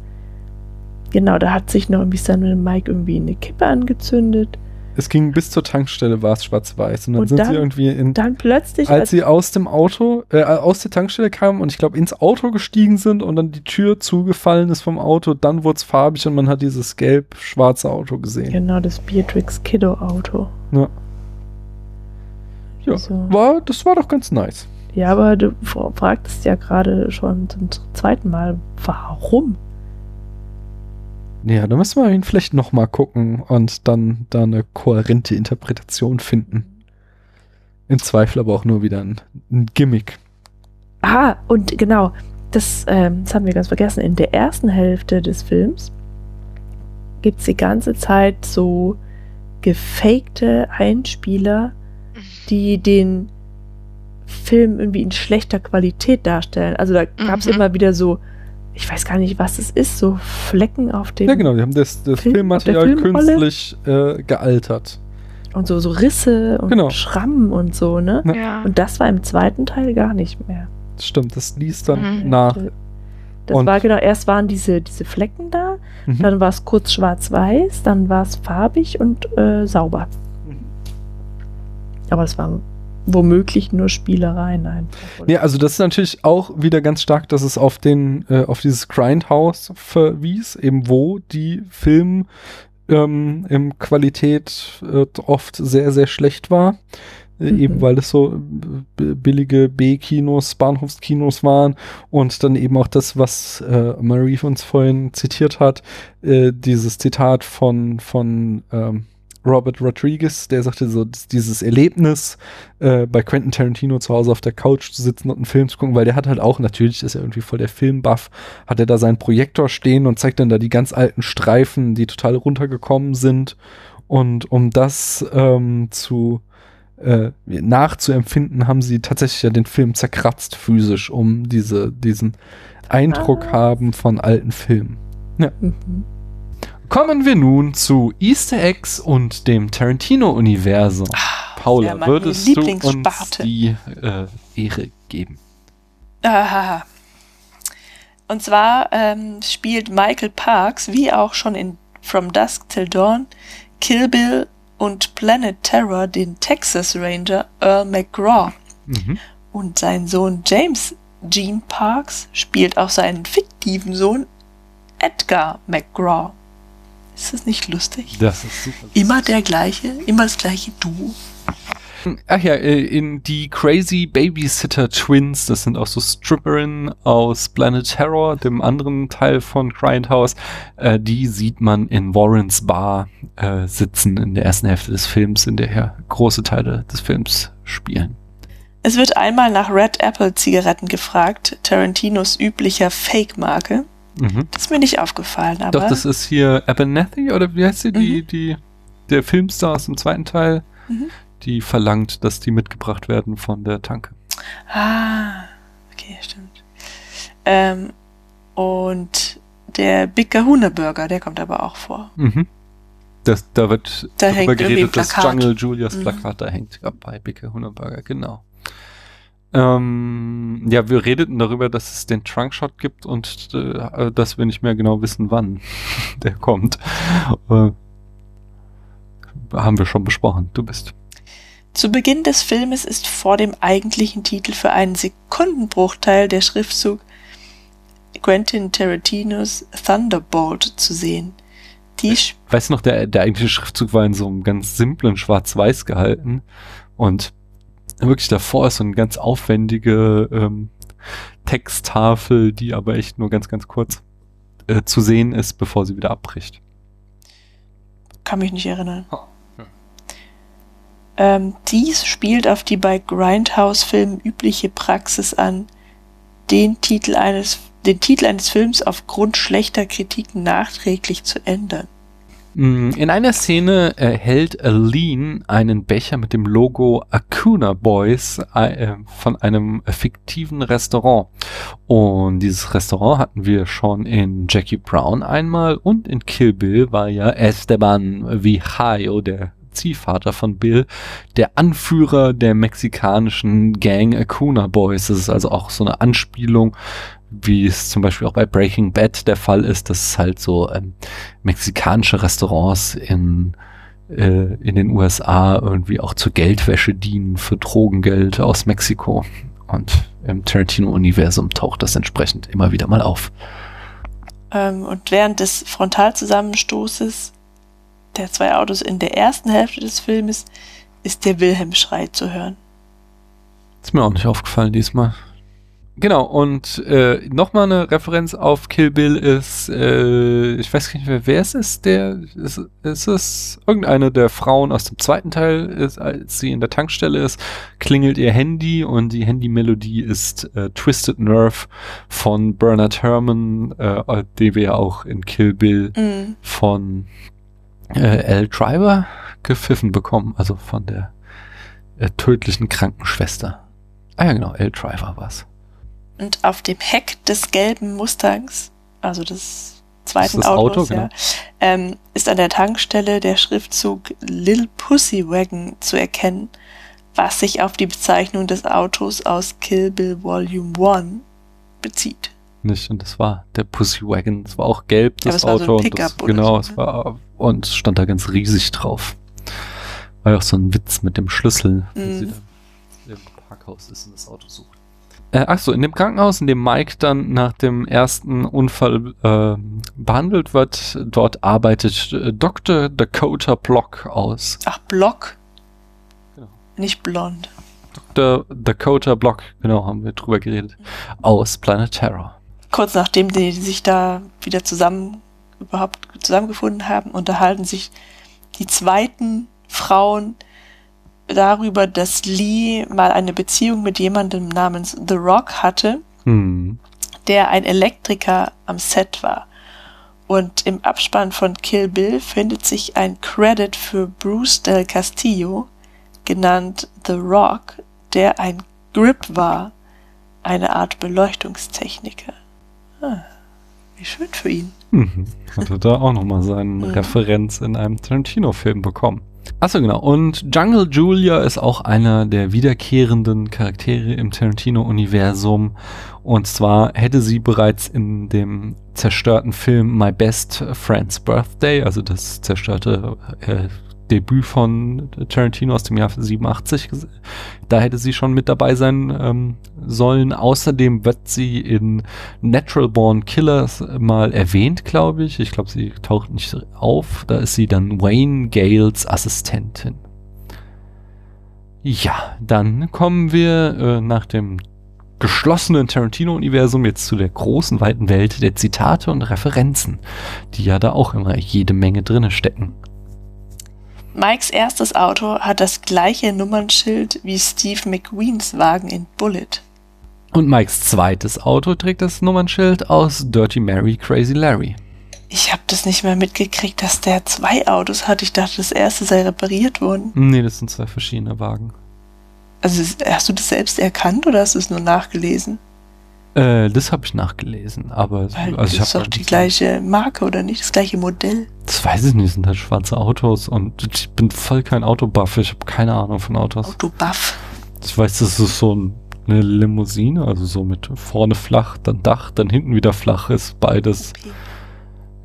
Genau, da hat sich noch irgendwie Samuel Mike irgendwie eine Kippe angezündet. Es ging bis zur Tankstelle, war es schwarz-weiß. Und dann Und sind dann- sie irgendwie in. Dann plötzlich, als sie aus dem Auto, äh, aus der Tankstelle kamen und ich glaube ins Auto gestiegen sind und dann die Tür zugefallen ist vom Auto, dann wurde es farbig und man hat dieses gelb-schwarze Auto gesehen. genau, das Beatrix Kiddo Auto. Ja. Ja, So. war, das war doch ganz nice. Ja, aber du fra- fragtest ja gerade schon zum zweiten Mal, warum? Ja, da müssen wir ihn vielleicht nochmal gucken und dann da eine kohärente Interpretation finden. Im Zweifel aber auch nur wieder ein, ein Gimmick. Ah, und genau, das, ähm, das haben wir ganz vergessen. In der ersten Hälfte des Films gibt es die ganze Zeit so gefakte Einspieler, die den Film irgendwie in schlechter Qualität darstellen. Also da gab es Mhm. immer wieder so, ich weiß gar nicht, was es ist, so Flecken auf dem Ja, genau, wir haben das, das Film- Filmmaterial künstlich äh, gealtert. und so, so Risse und Genau. Schrammen und so, ne? Ja. Und das war im zweiten Teil gar nicht mehr. Stimmt, das ließ dann Mhm. nach. Das Und- war genau, erst waren diese, diese Flecken da, Mhm. dann war es kurz schwarz-weiß, dann war es farbig und äh, sauber. Mhm. Aber es waren womöglich nur Spielereien einfach. Ja, also das ist natürlich auch wieder ganz stark, dass es auf den, äh, auf dieses Grindhouse verwies, eben wo die Film ähm, im Qualität äh, oft sehr, sehr schlecht war. Äh, Mhm. Eben weil es so b- billige B-Kinos, Bahnhofskinos waren und dann eben auch das, was äh, Marie uns vorhin zitiert hat, äh, dieses Zitat von, von ähm, Robert Rodriguez, der sagte so, dieses Erlebnis, äh, bei Quentin Tarantino zu Hause auf der Couch zu sitzen und einen Film zu gucken, weil der hat halt auch, natürlich ist er irgendwie voll der Filmbuff, hat er da seinen Projektor stehen und zeigt dann da die ganz alten Streifen, die total runtergekommen sind. Und um das ähm, zu äh, nachzuempfinden, haben sie tatsächlich ja den Film zerkratzt physisch, um diese, diesen Eindruck Ah. haben von alten Filmen. Mhm. Kommen wir nun zu Easter Eggs und dem Tarantino-Universum. Paula, ja, meine würdest du uns die äh, Ehre geben? Ahaha. Und zwar ähm, spielt Michael Parks, wie auch schon in From Dusk Till Dawn, Kill Bill und Planet Terror den Texas Ranger Earl McGraw. Mhm. Und sein Sohn James Gene Parks spielt auch seinen fiktiven Sohn Edgar McGraw. Ist das nicht lustig? Das ist super. Immer der gleiche, immer das gleiche Duo. Ach ja, äh, in die Crazy Babysitter Twins, das sind auch so Stripperinnen aus Planet Terror, dem anderen Teil von Grindhouse, äh, die sieht man in Warrens Bar äh, sitzen in der ersten Hälfte des Films, in der ja große Teile des Films spielen. Es wird einmal nach Red Apple Zigaretten gefragt, Tarantinos üblicher Fake-Marke. Mhm. Das ist mir nicht aufgefallen, aber Doch, das ist hier Abernathy, oder wie heißt sie? Die, die, der Filmstar aus dem zweiten Teil, Mhm. die verlangt, dass die mitgebracht werden von der Tanke. Ah, okay, stimmt. Ähm, und der Big Kahuna Burger, der kommt aber auch vor. Mhm. Das, da wird Da darüber geredet, das Plakat. Jungle Julius Mhm. Plakat da hängt bei Bicke Hunderburger, genau. Ähm, ja, wir redeten darüber, dass es den Trunkshot gibt und äh, dass wir nicht mehr genau wissen, wann der kommt. Äh, haben wir schon besprochen. Du bist. Zu Beginn des Filmes ist vor dem eigentlichen Titel für einen Sekundenbruchteil der Schriftzug Quentin Tarantinos Thunderbolt zu sehen. Die Weißt du noch, der, der eigentliche Schriftzug war in so einem ganz simplen Schwarz-Weiß gehalten und wirklich davor ist so eine ganz aufwendige ähm, Texttafel, die aber echt nur ganz, ganz kurz äh, zu sehen ist, bevor sie wieder abbricht. Kann mich nicht erinnern. Ähm, dies spielt auf die bei Grindhouse-Filmen übliche Praxis an, den Titel eines, den Titel eines Films aufgrund schlechter Kritiken nachträglich zu ändern. Mm, In einer Szene erhält Aline einen Becher mit dem Logo Acuna Boys äh, von einem fiktiven Restaurant. Und dieses Restaurant hatten wir schon in Jackie Brown einmal und in Kill Bill war ja Esteban Vijayo, der Ziehvater von Bill, der Anführer der mexikanischen Gang Acuna Boys. Das ist also auch so eine Anspielung, wie es zum Beispiel auch bei Breaking Bad der Fall ist, dass es halt so ähm, mexikanische Restaurants in, äh, in den USA irgendwie auch zur Geldwäsche dienen für Drogengeld aus Mexiko. Und im Tarantino-Universum taucht das entsprechend immer wieder mal auf. Ähm, und während des Frontalzusammenstoßes der zwei Autos in der ersten Hälfte des Filmes ist der Wilhelm-Schrei zu hören. Ist mir auch nicht aufgefallen diesmal. Genau, und äh, nochmal eine Referenz auf Kill Bill ist, äh, ich weiß gar nicht mehr, wer es ist, der, ist, ist es irgendeine der Frauen aus dem zweiten Teil, ist, als sie in der Tankstelle ist, klingelt ihr Handy und die Handymelodie ist äh, Twisted Nerve von Bernard Herrmann, äh, die wir ja auch in Kill Bill Mhm. von äh, L. Driver gepfiffen bekommen, also von der äh, tödlichen Krankenschwester. Ah ja, genau, L. Driver war's. Und auf dem Heck des gelben Mustangs, also des zweiten Das Auto, Autos, genau. ja, ähm, ist an der Tankstelle der Schriftzug Lil Pussy Wagon zu erkennen, was sich auf die Bezeichnung des Autos aus Kill Bill Volume 1 bezieht. Nicht, und das war der Pussy Wagon. Das war auch gelb, Ja, das so Auto. ein und das, genau, so, es ne? war, und es stand da ganz riesig drauf. War ja auch so ein Witz mit dem Schlüssel, wenn Mhm. sie da im Parkhaus ist und das Auto sucht. Äh, ach so, in dem Krankenhaus, in dem Mike dann nach dem ersten Unfall äh, behandelt wird, dort arbeitet äh, Dr. Dakota Block aus. Ach, Block? Genau. Nicht blond. Dr. Dakota Block, genau, haben wir drüber geredet, aus Planet Terror. Kurz nachdem die sich da wieder zusammen überhaupt zusammengefunden haben, unterhalten sich die zweiten Frauen darüber, dass Lee mal eine Beziehung mit jemandem namens The Rock hatte, Hm. der ein Elektriker am Set war. Und im Abspann von Kill Bill findet sich ein Credit für Bruce Del Castillo, genannt The Rock, der ein Grip war, eine Art Beleuchtungstechniker. Ah, wie schön für ihn. Mhm. Hatte da auch nochmal seine Mhm. Referenz in einem Tarantino-Film bekommen. Achso, genau. Und Jungle Julia ist auch einer der wiederkehrenden Charaktere im Tarantino-Universum. Und zwar hätte sie bereits in dem zerstörten Film My Best Friend's Birthday, also das zerstörte äh, Debüt von Tarantino aus dem Jahr 87, ges- da hätte sie schon mit dabei sein ähm, sollen. Außerdem wird sie in Natural Born Killers mal erwähnt, glaube ich. Ich glaube, sie taucht nicht auf. Da ist sie dann Wayne Gales Assistentin. Ja, dann kommen wir äh, nach dem geschlossenen Tarantino-Universum jetzt zu der großen, weiten Welt der Zitate und Referenzen, die ja da auch immer jede Menge drinne stecken. Mikes erstes Auto hat das gleiche Nummernschild wie Steve McQueens Wagen in Bullet. Und Mikes zweites Auto trägt das Nummernschild aus Dirty Mary Crazy Larry. Ich habe das nicht mehr mitgekriegt, dass der zwei Autos hat. Ich dachte, das erste sei repariert worden. Nee, das sind zwei verschiedene Wagen. Also hast du das selbst erkannt oder hast du es nur nachgelesen? Äh, das habe ich nachgelesen, aber Weil also das ist doch die gleiche Marke oder nicht? Das gleiche Modell. Das weiß ich nicht, sind halt schwarze Autos und ich bin voll kein Autobuff, ich habe keine Ahnung von Autos. Autobuff. Ich weiß, das ist so ein, eine Limousine, also so mit vorne flach, dann Dach, dann hinten wieder flach ist, beides.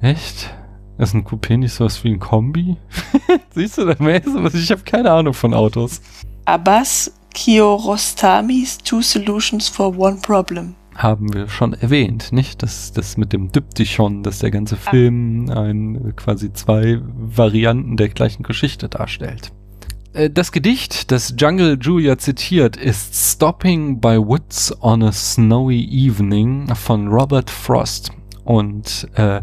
Echt? Ist ein Coupé nicht sowas wie ein Kombi? Siehst du, da mehr ich habe keine Ahnung von Autos. Abbas Kiarostamis Two Solutions for One Problem. Haben wir schon erwähnt, nicht? Das, das mit dem Diptychon, dass der ganze Film ein, quasi zwei Varianten der gleichen Geschichte darstellt. Äh, Das Gedicht, das Jungle Julia zitiert, ist Stopping by Woods on a Snowy Evening von Robert Frost. Und äh,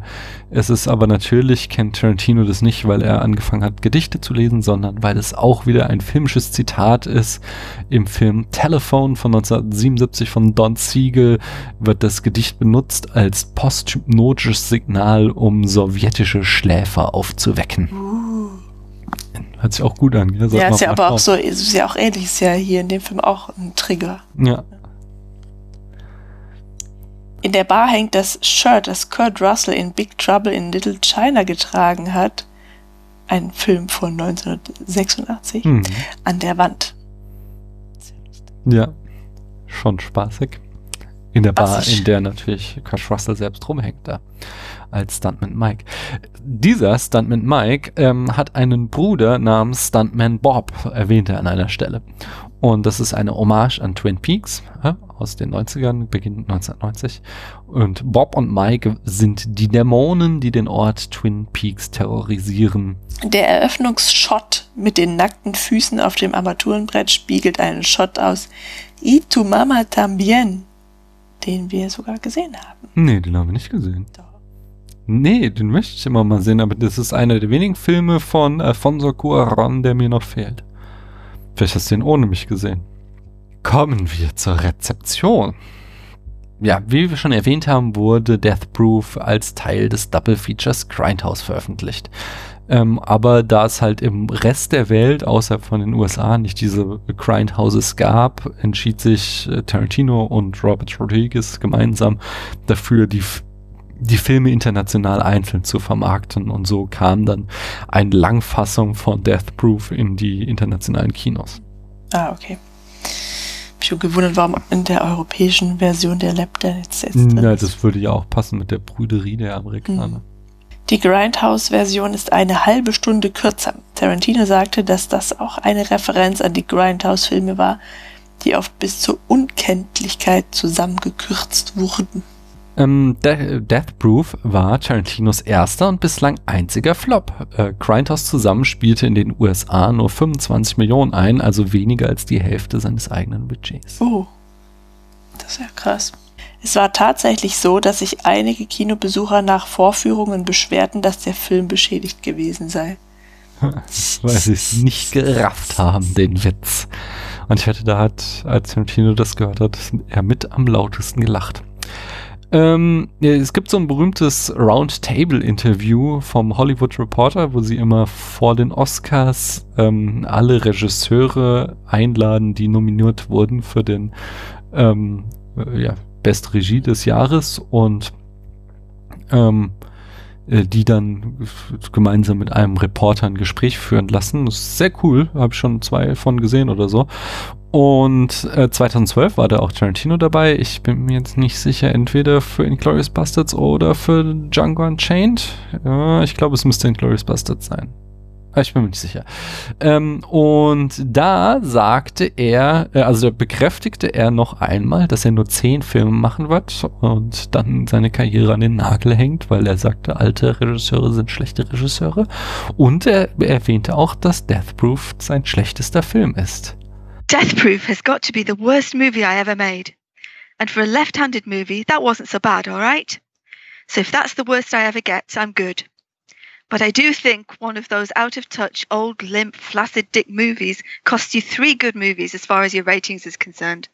es ist aber natürlich, kennt Tarantino das nicht, weil er angefangen hat, Gedichte zu lesen, sondern weil es auch wieder ein filmisches Zitat ist. Im Film Telephone von 1977 von Don Siegel wird das Gedicht benutzt als posthypnotisches Signal, um sowjetische Schläfer aufzuwecken. Hört sich auch gut an. Gell? Sag ja, ist ja aber auch so, ist ja auch ähnlich, ist ja hier in dem Film auch ein Trigger. Ja. In der Bar hängt das Shirt, das Kurt Russell in Big Trouble in Little China getragen hat. Ein Film von 1986. Hm. An der Wand. Ja, schon spaßig. In der Bar, in der natürlich Kurt Russell selbst rumhängt da. Als Stuntman Mike. Dieser Stuntman Mike ähm, hat einen Bruder namens Stuntman Bob, erwähnt er an einer Stelle. Und das ist eine Hommage an Twin Peaks aus den 90ern, Beginn 1990. Und Bob und Mike sind die Dämonen, die den Ort Twin Peaks terrorisieren. Der Eröffnungsshot mit den nackten Füßen auf dem Armaturenbrett spiegelt einen Shot aus Y tu mama tambien, den wir sogar gesehen haben. Nee, den haben wir nicht gesehen. Doch. Nee, den möchte ich immer mal sehen, aber das ist einer der wenigen Filme von Alfonso Cuarón, der mir noch fehlt. Vielleicht hast du den ohne mich gesehen. Kommen wir zur Rezeption. Ja, wie wir schon erwähnt haben, wurde Death Proof als Teil des Double Features Grindhouse veröffentlicht. Ähm, aber da es halt im Rest der Welt, außerhalb von den USA, nicht diese Grindhouses gab, entschied sich äh, Tarantino und Robert Rodriguez gemeinsam dafür, die, die Filme international einzeln zu vermarkten. Und so kam dann eine Langfassung von Death Proof in die internationalen Kinos. Ah, okay. Schon gewundert, warum in der europäischen Version der Lab der jetzt, Ja, drin ist. das würde ja auch passen mit der Brüderie der Amerikaner. Die Grindhouse-Version ist eine halbe Stunde kürzer. Tarantino sagte, dass das auch eine Referenz an die Grindhouse-Filme war, die oft bis zur Unkenntlichkeit zusammengekürzt wurden. Ähm, De Death Proof war Tarantinos erster und bislang einziger Flop. Äh, Grindhouse zusammen spielte in den USA nur 25 Millionen ein, also weniger als die Hälfte seines eigenen Budgets. Oh, das ist ja krass. Es war tatsächlich so, dass sich einige Kinobesucher nach Vorführungen beschwerten, dass der Film beschädigt gewesen sei. Weil sie es nicht gerafft haben, den Witz. Und ich wette, da hat, als Tarantino das gehört hat, er mit am lautesten gelacht. Ähm, es gibt so ein berühmtes Roundtable-Interview vom Hollywood Reporter, wo sie immer vor den Oscars ähm, alle Regisseure einladen, die nominiert wurden für den ähm, äh, ja, Best Regie des Jahres und ähm, äh, die dann gemeinsam mit einem Reporter ein Gespräch führen lassen. Das ist sehr cool, habe ich schon zwei von gesehen oder so. Und äh, 2012 war da auch Tarantino dabei. Ich bin mir jetzt nicht sicher, entweder für Inglourious Bastards oder für Django Unchained. Ja, ich glaube, es müsste Inglourious Bastards sein. Ah, Ich bin mir nicht sicher. Ähm, und da sagte er, äh, also bekräftigte er noch einmal, dass er nur zehn Filme machen wird und dann seine Karriere an den Nagel hängt, weil er sagte, alte Regisseure sind schlechte Regisseure. Und er erwähnte auch, dass Death Proof sein schlechtester Film ist. Death Proof has got to be the worst movie I ever made. And for a left handed movie, that wasn't so bad, all right? So if that's the worst I ever get, I'm good. But I do think one of those out of touch, old, limp, flaccid dick movies costs you three good movies as far as your ratings is concerned.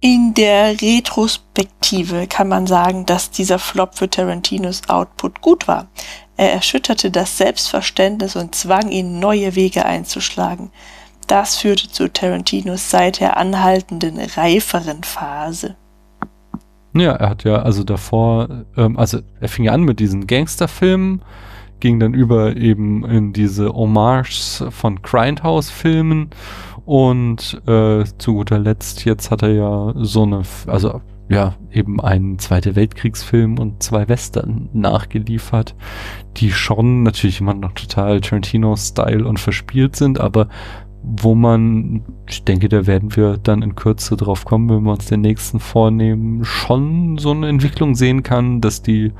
In der Retrospektive kann man sagen, dass dieser Flop für Tarantinos Output gut war. Er erschütterte das Selbstverständnis und zwang ihn, neue Wege einzuschlagen. Das führte zu Tarantinos seither anhaltenden reiferen Phase. Ja, er hat ja also davor, ähm, also er fing ja an mit diesen Gangsterfilmen, ging dann über eben in diese Hommages von Grindhouse-Filmen und äh, zu guter Letzt jetzt hat er ja so eine, also ja, eben einen Zweite Weltkriegsfilm und zwei Western nachgeliefert, die schon natürlich immer noch total Tarantino-Style und verspielt sind, aber wo man, ich denke, da werden wir dann in Kürze drauf kommen, wenn wir uns den nächsten vornehmen, schon so eine Entwicklung sehen kann, dass die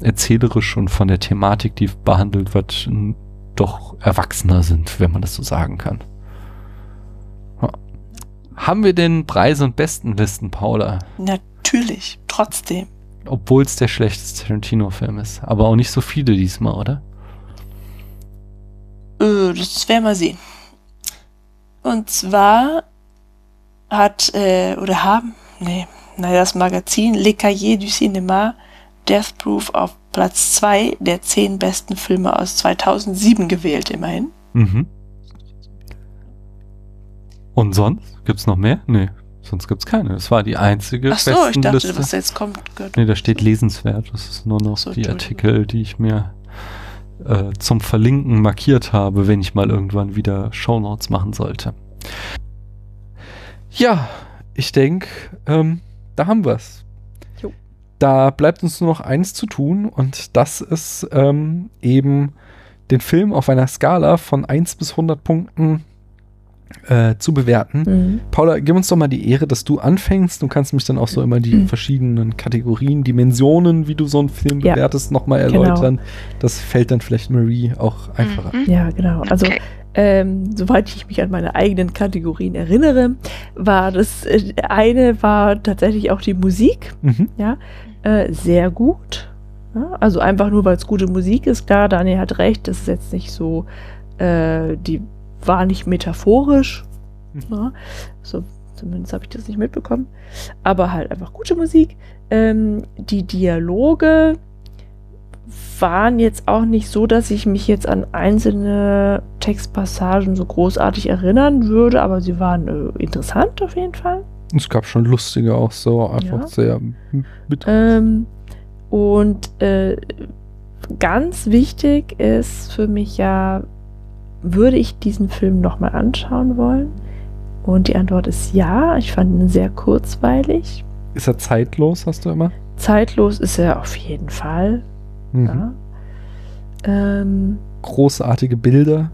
erzählerisch und von der Thematik, die behandelt wird, doch erwachsener sind, wenn man das so sagen kann. Ja. Haben wir denn Preise und Bestenlisten, Paula? Natürlich, trotzdem. Obwohl es der schlechteste Tarantino-Film ist. Aber auch nicht so viele diesmal, oder? Äh, das werden wir sehen. Und zwar hat, äh, oder haben, nee, naja, das Magazin Le Cahiers du Cinéma Death Proof auf Platz 2 der 10 besten Filme aus 2007 gewählt, immerhin. Mhm. Und sonst? Gibt's noch mehr? Nee, sonst gibt's keine. Das war die einzige Ach so, ich dachte, Bestenliste. was jetzt kommt, gehört. Nee, da steht lesenswert. Das ist nur noch So, die. Artikel, die ich mir äh, zum Verlinken markiert habe, wenn ich mal irgendwann wieder Shownotes machen sollte. Ja, ich denke, ähm, da haben wir's. Jo. Da bleibt uns nur noch eins zu tun und das ist ähm, eben den Film auf einer Skala von 1 bis 100 Punkten äh, zu bewerten. Mhm. Paula, gib uns doch mal die Ehre, dass du anfängst. Du kannst mich dann auch so immer die Mhm. verschiedenen Kategorien, Dimensionen, wie du so einen Film Ja, bewertest, nochmal genau. erläutern. Das fällt dann vielleicht Marie auch einfacher. Mhm. Ja, genau. Also, Okay. ähm, soweit ich mich an meine eigenen Kategorien erinnere, war das äh, eine war tatsächlich auch die Musik. Mhm. Äh, sehr gut. Ja, also einfach nur, weil es gute Musik ist. Klar, Daniel hat recht, das ist jetzt nicht so, äh, die war nicht metaphorisch. Mhm. Ja, so, zumindest habe ich das nicht mitbekommen. Aber halt einfach gute Musik. Ähm, die Dialoge waren jetzt auch nicht so, dass ich mich jetzt an einzelne Textpassagen so großartig erinnern würde, aber sie waren äh, interessant auf jeden Fall. Es gab schon lustige auch so, einfach Ja. sehr. Ähm, und äh, ganz wichtig ist für mich ja, würde ich diesen Film nochmal anschauen wollen? Und die Antwort ist ja. Ich fand ihn sehr kurzweilig. Ist er zeitlos, hast du immer? Zeitlos ist er auf jeden Fall. Mhm. Ja. Ähm, Großartige Bilder.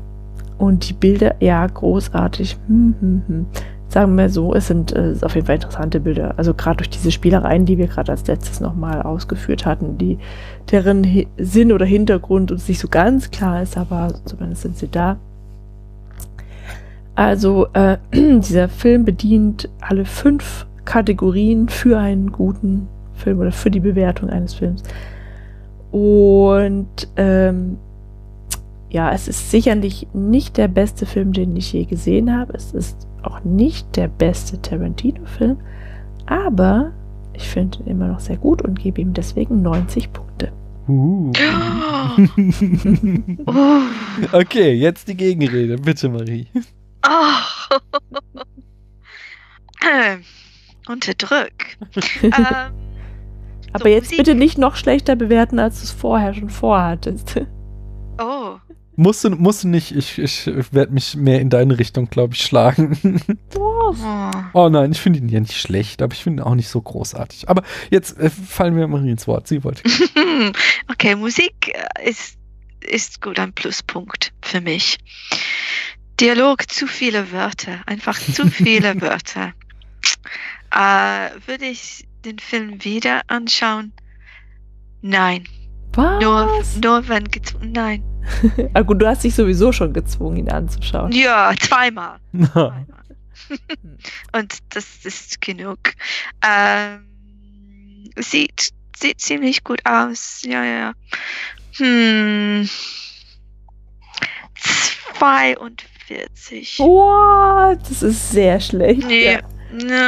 und die Bilder, ja, großartig. Hm, hm, hm. Sagen wir so, es sind äh, auf jeden Fall interessante Bilder. Also gerade durch diese Spielereien, die wir gerade als letztes nochmal ausgeführt hatten, die deren Hi Sinn oder Hintergrund uns nicht so ganz klar ist, aber zumindest sind sie da. Also äh, dieser Film bedient alle fünf Kategorien für einen guten Film oder für die Bewertung eines Films. Und ähm, ja, es ist sicherlich nicht der beste Film, den ich je gesehen habe. Es ist auch nicht der beste Tarantino-Film, aber ich finde ihn immer noch sehr gut und gebe ihm deswegen 90 Punkte. Uh. Okay, jetzt die Gegenrede. Bitte, Marie. Oh. Unter Druck. ähm, Aber so, jetzt Musik- bitte nicht noch schlechter bewerten, als du es vorher schon vorhattest. Oh. Musst du, musst du nicht, ich, ich werde mich mehr in deine Richtung, glaube ich, schlagen. oh. oh nein, ich finde ihn ja nicht schlecht, aber ich finde ihn auch nicht so großartig. Aber jetzt äh, fallen wir Marie ins Wort. Sie wollte. Okay, Musik äh, ist, ist gut ein Pluspunkt für mich. Dialog, zu viele Wörter, einfach zu viele Wörter. Äh, würde ich den Film wieder anschauen? Nein. Nur, Was? nur wenn gezwungen. Nein. Ah, gut, du hast dich sowieso schon gezwungen, ihn anzuschauen. Ja, zweimal. zweimal. Und das ist genug. Ähm, sieht, sieht ziemlich gut aus. Ja, ja. Hm. 42. What? Das ist sehr schlecht. Nee. Ja.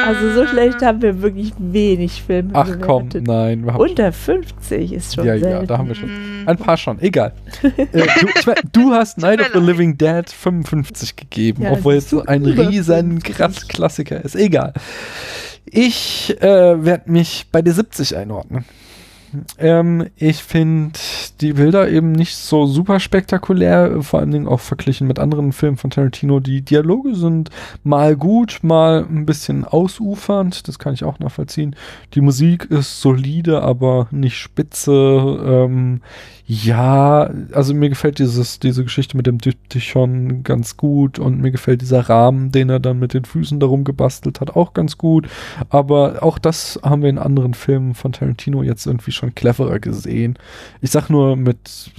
Also so schlecht haben wir wirklich wenig Filme Ach komm, bewertet. nein. Wir haben Unter 50 ist schon ja, ja, selten. da haben wir schon. Hm. Ein paar schon, egal. äh, du, ich mein, du hast Night of the. Living Dead 55 gegeben, Ja, obwohl es so ein riesen 50. krass Klassiker ist. Egal. Ich äh, werde mich bei der 70 einordnen. Ähm, ich finde die Bilder eben nicht so super spektakulär, vor allen Dingen auch verglichen mit anderen Filmen von Tarantino. Die Dialoge sind mal gut, mal ein bisschen ausufernd, das kann ich auch nachvollziehen. Die Musik ist solide, aber nicht spitze. Ähm, ja, also mir gefällt dieses, diese Geschichte mit dem Diptychon ganz gut und mir gefällt dieser Rahmen, den er dann mit den Füßen darum gebastelt hat, auch ganz gut. Aber auch das haben wir in anderen Filmen von Tarantino jetzt irgendwie schon cleverer gesehen. Ich sag nur mit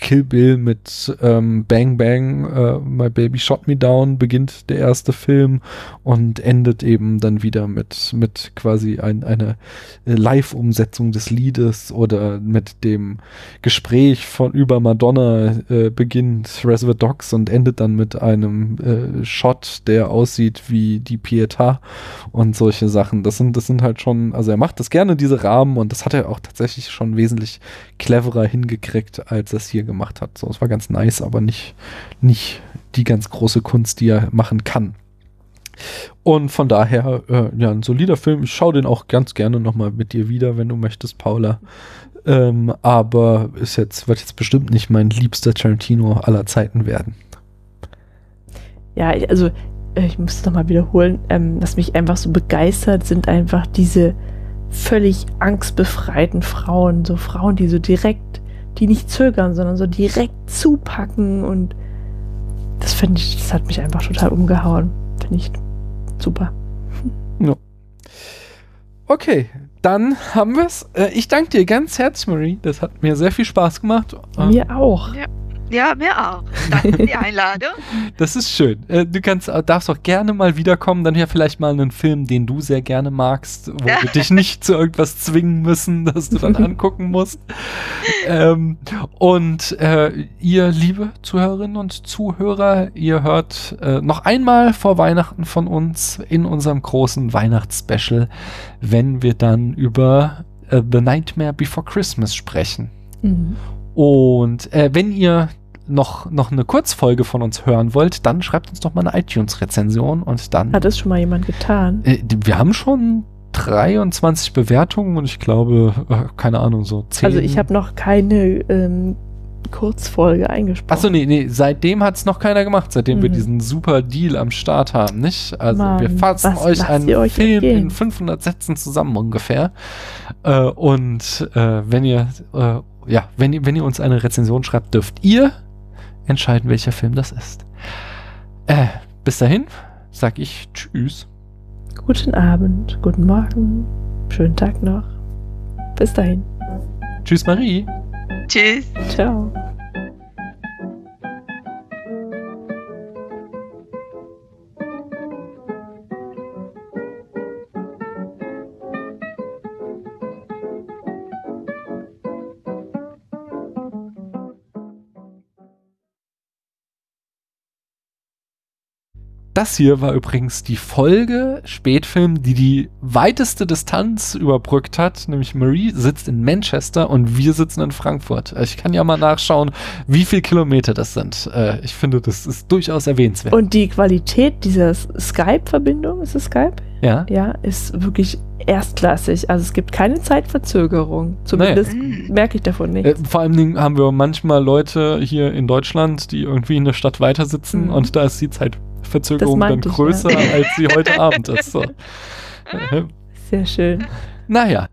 Kill Bill mit ähm, Bang Bang, äh, My Baby Shot Me Down beginnt der erste Film und endet eben dann wieder mit, mit quasi ein, einer Live-Umsetzung des Liedes oder mit dem Gespräch von über Madonna äh, beginnt Reservoir Dogs und endet dann mit einem äh, Shot, der aussieht wie die Pietà und solche Sachen. Das sind, das sind halt schon, also er macht das gerne, diese Rahmen und das hat er auch tatsächlich schon wesentlich cleverer hingekriegt, als es hier gemacht hat. So, es war ganz nice, aber nicht, nicht die ganz große Kunst, die er machen kann. Und von daher, äh, ja, ein solider Film. Ich schaue den auch ganz gerne nochmal mit dir wieder, wenn du möchtest, Paula. Ähm, aber ist jetzt, wird jetzt bestimmt nicht mein liebster Tarantino aller Zeiten werden. Ja, also äh, ich muss es nochmal wiederholen. Ähm, was mich einfach so begeistert, sind einfach diese völlig angstbefreiten Frauen. So Frauen, die so direkt, die nicht zögern, sondern so direkt zupacken und das finde ich, das hat mich einfach total umgehauen. Finde ich super. Ja. Okay, dann haben wir es. Äh, ich danke dir ganz herzlich, Marie. Das hat mir sehr viel Spaß gemacht. Mir auch. Ja. Ja, mir auch. Danke für die Einladung. Das ist schön. Äh, Du kannst, äh, darfst auch gerne mal wiederkommen. Dann ja vielleicht mal einen Film, den du sehr gerne magst, wo wir dich nicht zu irgendwas zwingen müssen, dass du dann angucken musst. Ähm, und äh, ihr, liebe Zuhörerinnen und Zuhörer, ihr hört äh, noch einmal vor Weihnachten von uns in unserem großen Weihnachtsspecial, wenn wir dann über äh, The Nightmare Before Christmas sprechen. Mhm. Und äh, wenn ihr noch, noch eine Kurzfolge von uns hören wollt, dann schreibt uns doch mal eine iTunes-Rezension und dann. Hat das schon mal jemand getan? Äh, wir haben schon 23 Bewertungen und ich glaube, äh, keine Ahnung, so 10. Also ich habe noch keine ähm, Kurzfolge eingesprochen. Achso, nee, nee, seitdem hat es noch keiner gemacht, seitdem wir Mhm. diesen super Deal am Start haben, nicht? Also Mann, wir fassen was euch einen euch Film entgehen? in 500 Sätzen zusammen ungefähr. Äh, und äh, wenn ihr, äh, ja, wenn ihr, wenn ihr uns eine Rezension schreibt, dürft ihr entscheiden, welcher Film das ist. Äh, bis dahin sag ich Tschüss. Guten Abend, guten Morgen, schönen Tag noch. Bis dahin. Tschüss, Marie. Tschüss. Ciao. Das hier war übrigens die Folge Spätfilm, die die weiteste Distanz überbrückt hat, nämlich Marie sitzt in Manchester und wir sitzen in Frankfurt. Ich kann ja mal nachschauen, wie viel Kilometer das sind. Äh, Ich finde, das ist durchaus erwähnenswert. Und die Qualität dieser Skype-Verbindung, ist es Skype? ja, Ja, ist wirklich erstklassig. Also es gibt keine Zeitverzögerung. Zumindest Nee. merke ich davon äh, nichts. vor allen Dingen haben wir manchmal Leute hier in Deutschland, die irgendwie in der Stadt weiter sitzen Mhm. und da ist die Zeitverzögerung Das dann meinte ich, größer, ja. als sie heute Abend ist. So. Sehr schön. Naja,